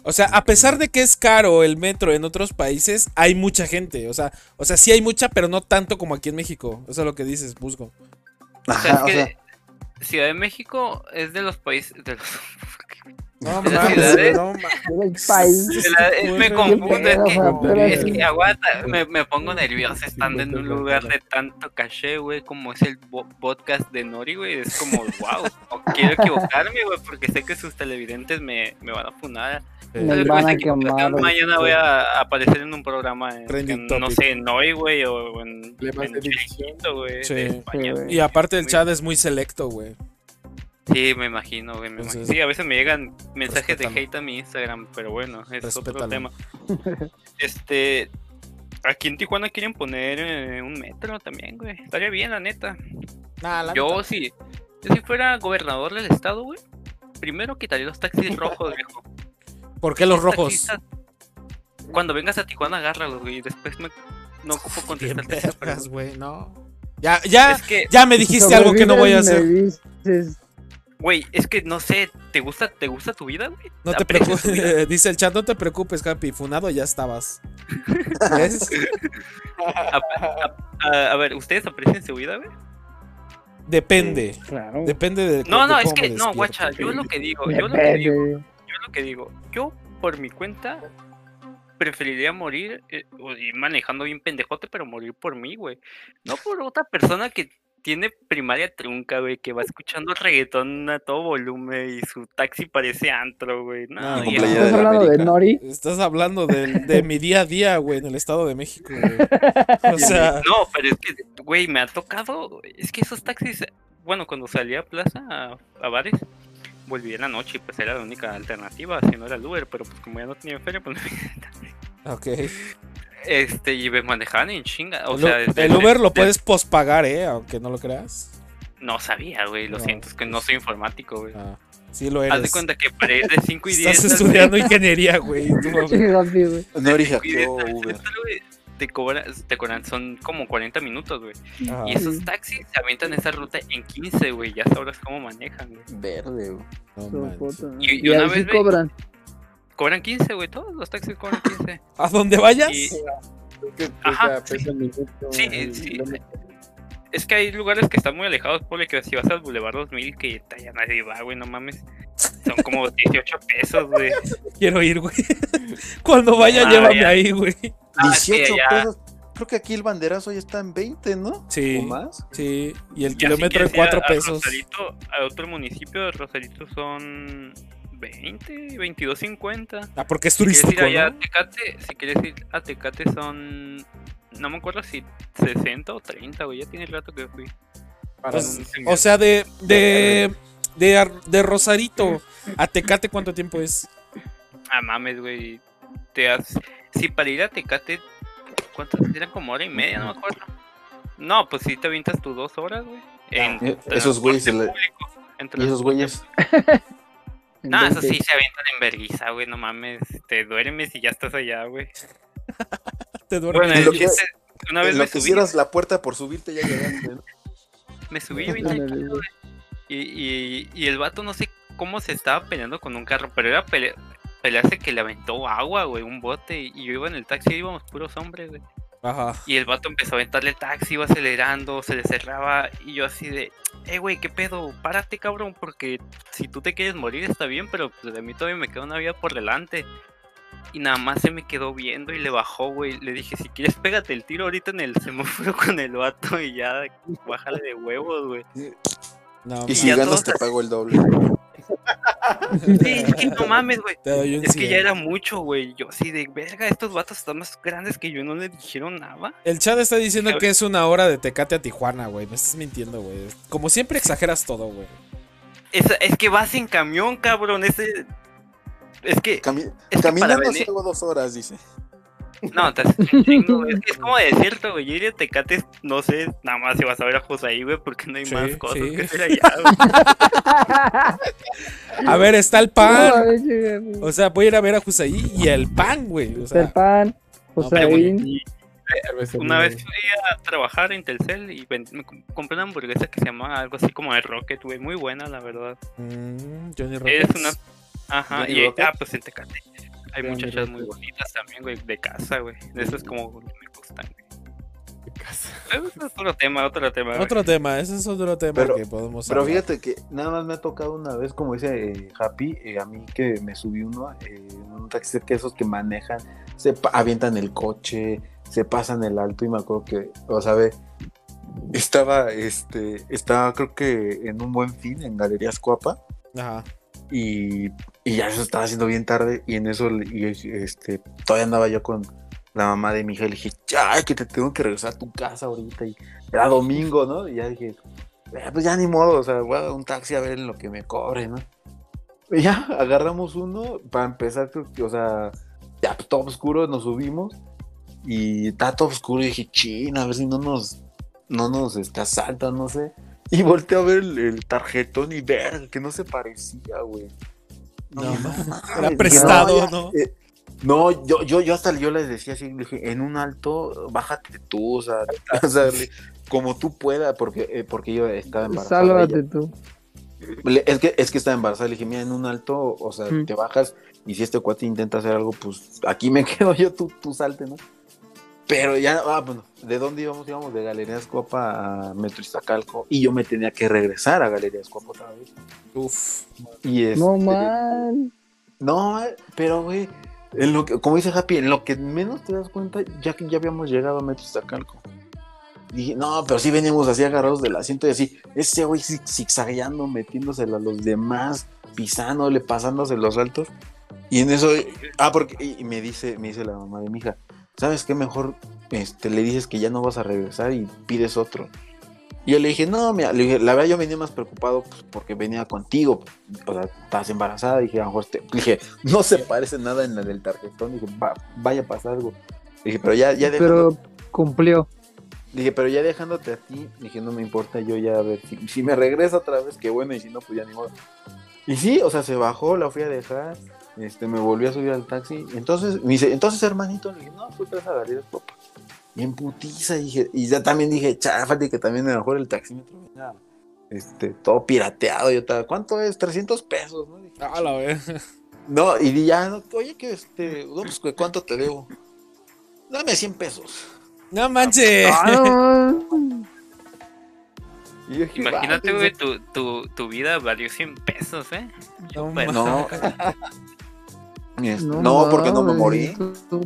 A: O sea, a pesar de que es caro el metro en otros países, hay mucha gente. O sea, o sea, sí hay mucha, pero no tanto como aquí en México. Eso es lo que dices, Busco.
B: O sea, es
E: o
B: que
E: sea,
B: Ciudad de México es de los países. De los,
A: No
B: ¿De las
A: mames, no mames.
B: Me confundo, es que, es que aguanta, me, me pongo nervioso estando en un lugar de tanto caché, güey, como es el podcast de Nori, güey. Es como, wow, no quiero equivocarme, güey, porque sé que sus televidentes me, me van a funar.
D: Me van
B: con
D: a quemar.
B: Mañana voy a aparecer en un programa en, no sé, en Nori, güey, o en, en. Chiringuito, güey,
A: Sí.
B: de España.
D: Sí,
B: güey.
D: güey.
A: Y aparte el chat es muy selecto, güey.
B: Sí, me imagino, güey. me
A: Entonces-
B: imagino. Sí, a veces me llegan mensajes de hate a mi Instagram, pero bueno, es otro tema. <laughs> Este. Aquí en Tijuana quieren poner eh, un metro también, güey. Estaría bien, la neta.
A: Nah, la
B: Yo
A: neta.
B: sí. Yo si fuera gobernador del estado, güey. Primero quitaría los taxis rojos, viejo.
A: ¿Por qué los rojos?
B: Taxistas, Cuando vengas a Tijuana, agárralos, güey. y Después me... no ocupo contestarte
A: güey, no. Ya, ya,
B: Es que,
A: ya me dijiste algo que no voy a hacer.
D: Me dices,
B: güey, es que no sé, ¿te gusta, te gusta tu vida, güey?
A: No te preocupes, <laughs> dice el chat, no te preocupes, Capi, funado ya estabas. <laughs> ¿Ves?
B: A, a- a ver, ¿ustedes aprecian su vida, güey?
A: Depende,
D: Claro.
A: depende de
B: No,
A: de
B: no, es que, no, guacha, yo lo que digo, yo lo que digo, yo lo que digo, yo por mi cuenta preferiría morir eh, manejando bien pendejote, pero morir por mí, güey. No por otra persona que tiene primaria trunca, güey, que va escuchando reggaetón a todo volumen y su taxi parece antro, güey. No,
A: No,
B: y
D: ¿Estás
E: de la
D: hablando de. Nori?
A: Estás hablando del- de, <laughs> mi día a día, güey, en el Estado de México, güey. <laughs> O sea,
B: No, pero es que, güey, me ha tocado. Es que esos taxis, bueno, cuando salí a plaza, a, a bares, volví en la noche y pues era la única alternativa, si no era el Uber, pero pues como ya no tenía feria, pues <laughs>
A: ok.
B: Este, y me manejaban en chinga. O
A: el,
B: sea, desde-
A: el Uber lo puedes pospagar, ¿eh? Aunque no lo creas.
B: No sabía, güey, lo
A: No,
B: siento, es que no soy informático, güey.
A: Ah, sí lo
B: Haz de
A: eres.
B: cuenta que para ir de 5 y 10
A: Estás estudiando ingeniería, güey. tú, <laughs> güey.
D: Sí, rápido, güey.
E: Nori
B: de 5 y 10
E: hackeó
B: al
E: Uber.
B: te cobran, te cobran, son como 40 minutos, güey. Y esos taxis se avientan esa ruta en 15, güey. Ya sabrás cómo manejan, güey.
E: Verde, güey.
A: No.
B: Y- y
D: Y
B: una
D: sí
B: vez ve-
D: cobran.
B: Cobran 15, güey. Todos los taxis cobran 15. <laughs>
A: ¿A dónde vayas?
B: Y-
C: Que
B: Ajá,
C: minuto,
B: Sí,
C: el
B: sí. Es que hay lugares que están muy alejados, por que si vas al Boulevard 2000, que ya nadie va, güey, no mames. Son como <laughs> 18 pesos, güey.
A: Quiero ir, güey. <laughs> Cuando vaya,
B: Ah,
A: llévame
B: ya.
A: ahí, güey.
B: Ah, es que
E: 18
B: ya-
E: pesos. Creo que aquí el banderazo ya está en 20, ¿no?
A: Sí.
E: ¿O más?
A: Sí, y el kilómetro en
B: quieres ir a-
A: 4
B: a
A: pesos.
B: A otro municipio de Rosarito son 20, 22.50.
A: Ah, porque es
B: Si quieres
A: turístico,
B: ir allá a
A: ¿no?
B: Tecate, si quieres ir a Tecate son. No me acuerdo si 60 o 30, güey. Ya tiene el rato que fui.
C: Para
A: Pues, O sea, de, de, de, de Rosarito a Tecate, ¿cuánto tiempo es?
B: Ah, mames, güey. Te has... Si para ir a Tecate, ¿cuántas eran? Como hora y media, no me acuerdo. No, pues si te avientas tus dos horas, güey. En
E: Eh, Esos güeyes le,
B: transporte público. Entre
E: ¿Y
B: los
E: esos güeyes?
B: No, eso sí se avientan en vergüenza, güey, no mames. Te duermes y ya estás allá, güey. <laughs>
A: Te duermes.
B: Bueno, yo
E: que-
B: una vez
E: En
B: me
E: lo que
B: subí,
E: cierras la puerta por subirte ya llegaste. ¿no? <laughs>
B: me subí bien <laughs> tranquilo,
D: güey.
B: Y, y, y el vato no sé cómo se estaba peleando con un carro, pero era pelea, pelearse que le aventó agua, güey, un bote. Y yo iba en el taxi, íbamos puros hombres, güey.
A: Ajá.
B: Y el vato empezó a aventarle el taxi, iba acelerando, se le cerraba. Y yo así de, eh, güey, ¿qué pedo? Párate, cabrón, porque si tú te quieres morir está bien, pero pues de mí todavía me queda una vida por delante. Y nada más se me quedó viendo y le bajó, güey. Le dije, si quieres, pégate el tiro ahorita en el <laughs> semáforo con el vato y ya, bájale de huevos, güey.
A: No,
E: Y si
B: ya
E: ganas te pago el doble.
B: Sí, es que no mames, güey. Es que ya era mucho, güey. Yo así de, verga, estos vatos están más grandes que yo, no le dijeron nada.
A: El chat está diciendo que es una hora de Tecate a Tijuana, güey. Me estás mintiendo, güey. Como siempre exageras todo, güey.
B: Es, es que vas en camión, cabrón. Ese... Es que
E: Cami-
B: Es que para
E: caminando
B: venir-
E: dos horas, dice.
B: No, te haces un chingo, güey. Es que es como decirte, güey. Yo iría a Tecate, no sé, nada más si vas a ver a Josaí, güey, porque no hay
A: Sí,
B: más cosas
A: sí.
B: que hacer allá, güey.
A: A ver, está el pan. O sea, voy a ir a ver a Jusaí y el pan, güey. O
D: el
A: sea,
D: pan,
C: Cerveza
B: una vez fui a trabajar en Telcel y me com- compré una hamburguesa que se llama algo así como de Rocket, güey. Muy buena, la verdad.
A: mm, Johnny
B: Es
A: Rockets.
B: una. Ajá,
E: Johnny
B: y
E: Rocket.
B: ah, pues en Tecate. Hay muchachas muy bonitas también, güey, de casa, güey. De esas como me gustan, güey.
C: De casa.
B: Eso es otro tema, otro tema. güey.
A: Otro tema, ese es otro tema
E: Pero-
A: que podemos
E: Pero
A: hablar.
E: fíjate que nada más me ha tocado una vez, como dice eh, Happy, eh, a mí que me subí uno, eh, un taxi que esos que manejan, se avientan el coche, se pasan el alto y me acuerdo que, o sea, ve, estaba, este, estaba creo que en un buen fin en Galerías Cuapa
A: Ajá.
E: Y, ya se estaba haciendo bien tarde y en eso, este, todavía andaba yo con la mamá de mi hija y le dije, ya, que te tengo que regresar a tu casa ahorita y era domingo, ¿no? Y ya dije, "Eh, pues ya ni modo, o sea, voy a dar un taxi a ver en lo que me cobre, ¿no? Y ya agarramos uno para empezar, o sea, ya pues, todo oscuro, nos subimos y está todo oscuro y dije, chin, a ver si no nos, no nos este, asaltan, no sé. Y volteé a ver el, el tarjetón y ver que no se parecía, güey.
A: No, mames, era prestado,
E: ya,
A: ¿no?
E: eh, no, yo, yo, yo hasta yo les decía así, dije, en un alto, bájate tú, o sea, <laughs> o sea, le- como tú puedas, porque, eh, porque yo estaba embarazada.
D: Sálvate
E: ella-
D: tú.
E: le- Es que, es que estaba embarazada, le dije, mira, en un alto, o sea,
D: Mm.
E: te bajas y si este cuate intenta hacer algo, pues aquí me <laughs> quedo yo, tú, tú salte, ¿no? Pero ya, ah, bueno, ¿de dónde íbamos? Íbamos de Galerías Copa a Metro Iztacalco y yo me tenía que regresar a Galerías Copa otra vez.
A: Uf.
E: Y este,
D: No man.
E: no, pero güey, en lo que, como dice Happy, en lo que menos te das cuenta, ya que ya habíamos llegado a Metro Iztacalco. Dije, no, pero sí veníamos así agarrados del asiento y así, ese güey zig- zigzagueando, metiéndosela a los demás, pisándole, pasándose los altos. Y en eso, ah, porque, y, y me dice, me dice la mamá de mi hija, ¿sabes qué? Mejor este, le dices que ya no vas a regresar y pides otro. Y yo le dije, no, mira, le dije, la verdad yo venía más preocupado pues, porque venía contigo, o sea, estás embarazada, dije, a lo mejor te- dije, no se parece nada en la del tarjetón, dije, "Va- vaya a pasar algo. Dije, pero ya, ya dejando-
D: Pero cumplió.
E: dije, pero ya dejándote a ti, dije, no me importa, yo ya a ver, si, si me regresa otra vez, qué bueno, y si no, pues ya ni modo. Y sí, o sea, se bajó, la fui a dejar, este, me volví a subir al taxi, entonces, me dice, entonces hermanito, le dije, no, fui tras a Galerías Copa. Y en putiza, dije, y ya también dije, cháfate que también a lo mejor el taxímetro venía, este, todo pirateado, yo estaba, ¿cuánto es? 300 pesos, ¿no? Dije,
A: Ah, la ve-
E: no, y di ya, no, oye, que este, no, pues, ¿cuánto te debo? Dame 100 pesos.
A: No manches.
D: No.
E: Dije,
B: Imagínate,
E: "Va,
B: güey, tu, tu, tu vida valió 100 pesos, ¿eh?
A: No
B: Pues, <laughs>
E: No. Este, no, porque no me morí.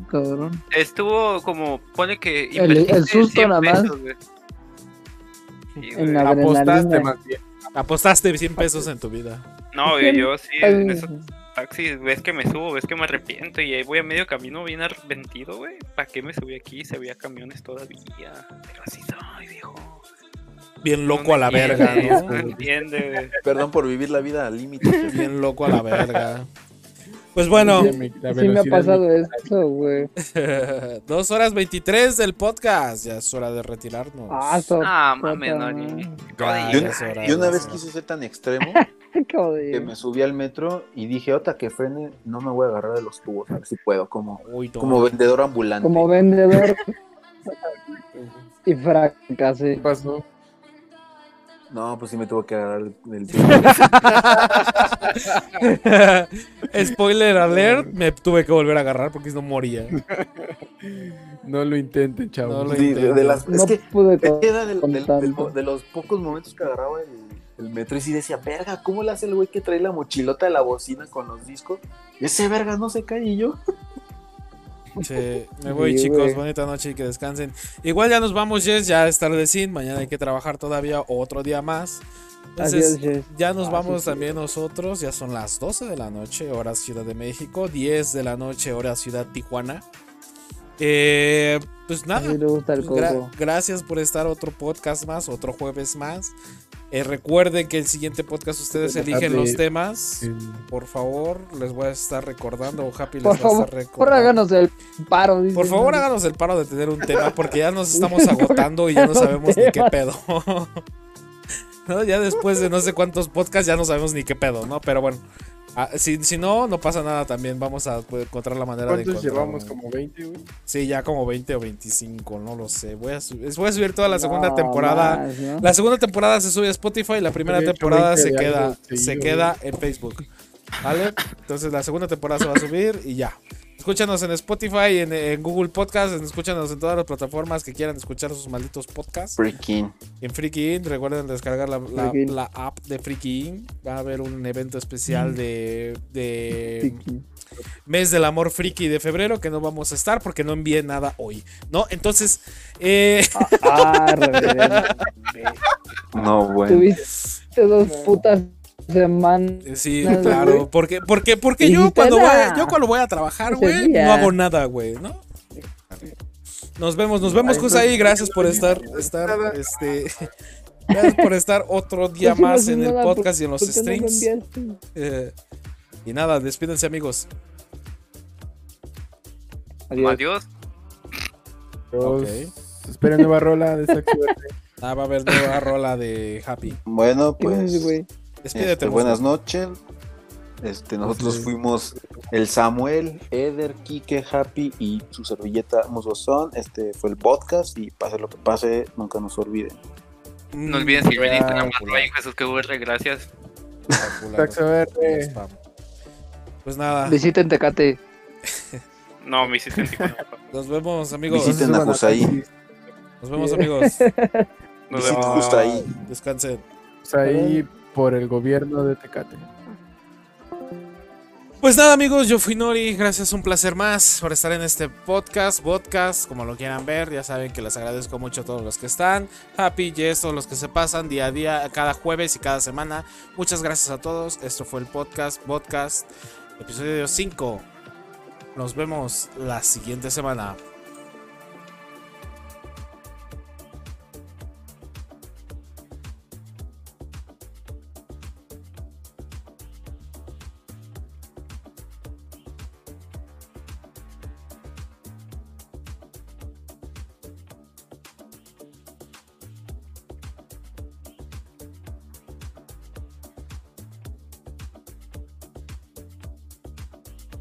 D: cabrón.
B: Estuvo como, pone que
D: El- susto
B: 100
D: nada más.
B: pesos, güey. <laughs> Sí,
D: En
B: güey.
D: la
C: Apostaste más bien.
A: Apostaste 100 pesos en tu vida.
B: No, güey, yo sí, en esos taxis, ves que me subo, ves que me arrepiento y ahí voy a medio camino bien arrepentido, güey. ¿Para qué me subí aquí? Se veía camiones todavía. Pero así soy, viejo.
A: Bien loco a la
B: entiende,
A: verga,
B: No
A: ¿no?
B: entiende, güey.
E: Perdón por vivir la vida al límite.
A: Bien loco a la verga. <laughs> Pues bueno,
D: Sí me ha pasado eso, güey. <laughs>
A: dos horas 23 del podcast. Ya es hora de retirarnos.
D: Ah, so-
B: Ah, mames,
D: madre.
A: Ya,
E: Yo, yo una vez quise ser tan extremo <laughs> que me subí al metro y dije, otra que frene, no me voy a agarrar de los tubos, a ver si puedo, como,
A: Uy, no.
E: como vendedor ambulante.
D: Como vendedor. <laughs> y fracasé.
C: ¿Qué pasó?
E: No, pues sí me tuvo que agarrar el, <laughs>
A: Spoiler <laughs> alert, me tuve que volver a agarrar porque si no moría.
C: No lo intenten,
A: No
C: chavos.
A: lo
E: Sí, de, de las,
D: No
E: es que
D: pude
E: era del- del- del de los pocos momentos que agarraba el, el metro y sí decía, verga, ¿cómo le hace el güey que trae la mochilota de la bocina con los discos? Ese verga no se cae y yo.
A: Sí, me voy,
D: Sí,
A: chicos. Bonita noche y que descansen. Igual ya nos vamos, Jess. Ya es tardecín. Mañana hay que trabajar todavía otro día más. Entonces,
D: Adiós,
A: ya nos
D: Ah,
A: vamos
D: sí, sí.
A: también nosotros. Ya son las 12 de la noche, hora Ciudad de México. 10 de la noche, hora Ciudad Tijuana. Eh, pues nada.
D: Gusta el
A: Pues gra- gracias por estar otro podcast más, otro jueves más. Eh, recuerden que el siguiente podcast ustedes eligen los temas.
C: El-
A: Por favor, les voy a estar recordando. O Happy les
D: Por
A: va a estar
D: favor,
A: recordando.
D: por háganos el paro. dice
A: Por favor, háganos el paro de tener un tema porque ya nos <laughs> estamos agotando y ya no sabemos ni qué pedo. <laughs> ¿No? Ya después de no sé cuántos podcasts ya no sabemos ni qué pedo, ¿no? Pero bueno, ah, si, si no, no pasa nada también. Vamos a poder encontrar la manera de
C: ¿Cuántos
A: encontrar
C: llevamos? Como 20, güey.
A: Sí, ya como 20 o 25, no lo sé. Voy a, voy a subir toda la segunda
D: No,
A: temporada.
D: más, ¿no?
A: La segunda temporada se sube a Spotify, la primera temporada
C: 20
A: se queda,
C: algo
A: se
C: seguido,
A: queda en Facebook. ¿Vale? Entonces la segunda temporada se va a subir y ya. Escúchanos en Spotify, en, en Google Podcast, en- escúchanos en todas las plataformas que quieran escuchar sus malditos podcasts.
E: Freaking.
A: En Freaky In, recuerden descargar la, app de Freaky In. Va a haber un evento especial de, de
D: Tiki.
A: mes del amor friki de febrero que no vamos a estar porque no envié nada hoy. ¿No? Entonces, eh,
D: Ah, reverendo.
E: No, bueno.
D: Tuviste dos putas semanas.
A: Sí, claro,
D: güey.
A: porque, porque, porque yo cuando voy, yo cuando voy a trabajar, güey, no hago nada, güey, ¿no? Nos vemos, nos vemos, Kusaí,
C: entonces,
A: gracias por estar, estar, este, <laughs> gracias por estar otro día
D: Pues
A: más en el podcast y en los
D: ¿por qué no lo
A: streams. Eh, y nada, despídense amigos.
D: Adiós.
B: Adiós.
C: Dos.
A: Ok.
C: Espera nueva rola de. <laughs>
A: Ah, va a haber nueva rola de Happy.
E: Bueno,
D: ¿Qué
E: pues.
A: Despídete.
E: este, buenas noches. Este, nosotros
C: Sí.
E: fuimos el Samuel, Eder, Kike, Happy y su servilleta Musgozón. Este fue el podcast y pase lo que pase, nunca nos olviden.
B: No olviden seguirme en Instagram, Jesús QR, gracias.
A: espectacular.
C: Saxo Verde.
A: Spam. Pues nada,
D: Visiten Tecate. <laughs>
B: No, mi asistente.
A: nos vemos amigos.
E: Visiten a
C: taxis.
A: Nos vemos amigos.
B: Nos <laughs>
E: Visiten
B: vemos.
A: Descansen.
C: Pues ahí por el gobierno de Tecate.
A: Pues nada amigos, yo fui Nori, gracias, un placer más por estar en este podcast, podcast, como lo quieran ver, ya saben que les agradezco mucho a todos los que están, Happy, Jess, todos los que se pasan día a día, cada jueves y cada semana, muchas gracias a todos, esto fue el podcast, podcast, episodio 5, nos vemos la siguiente semana.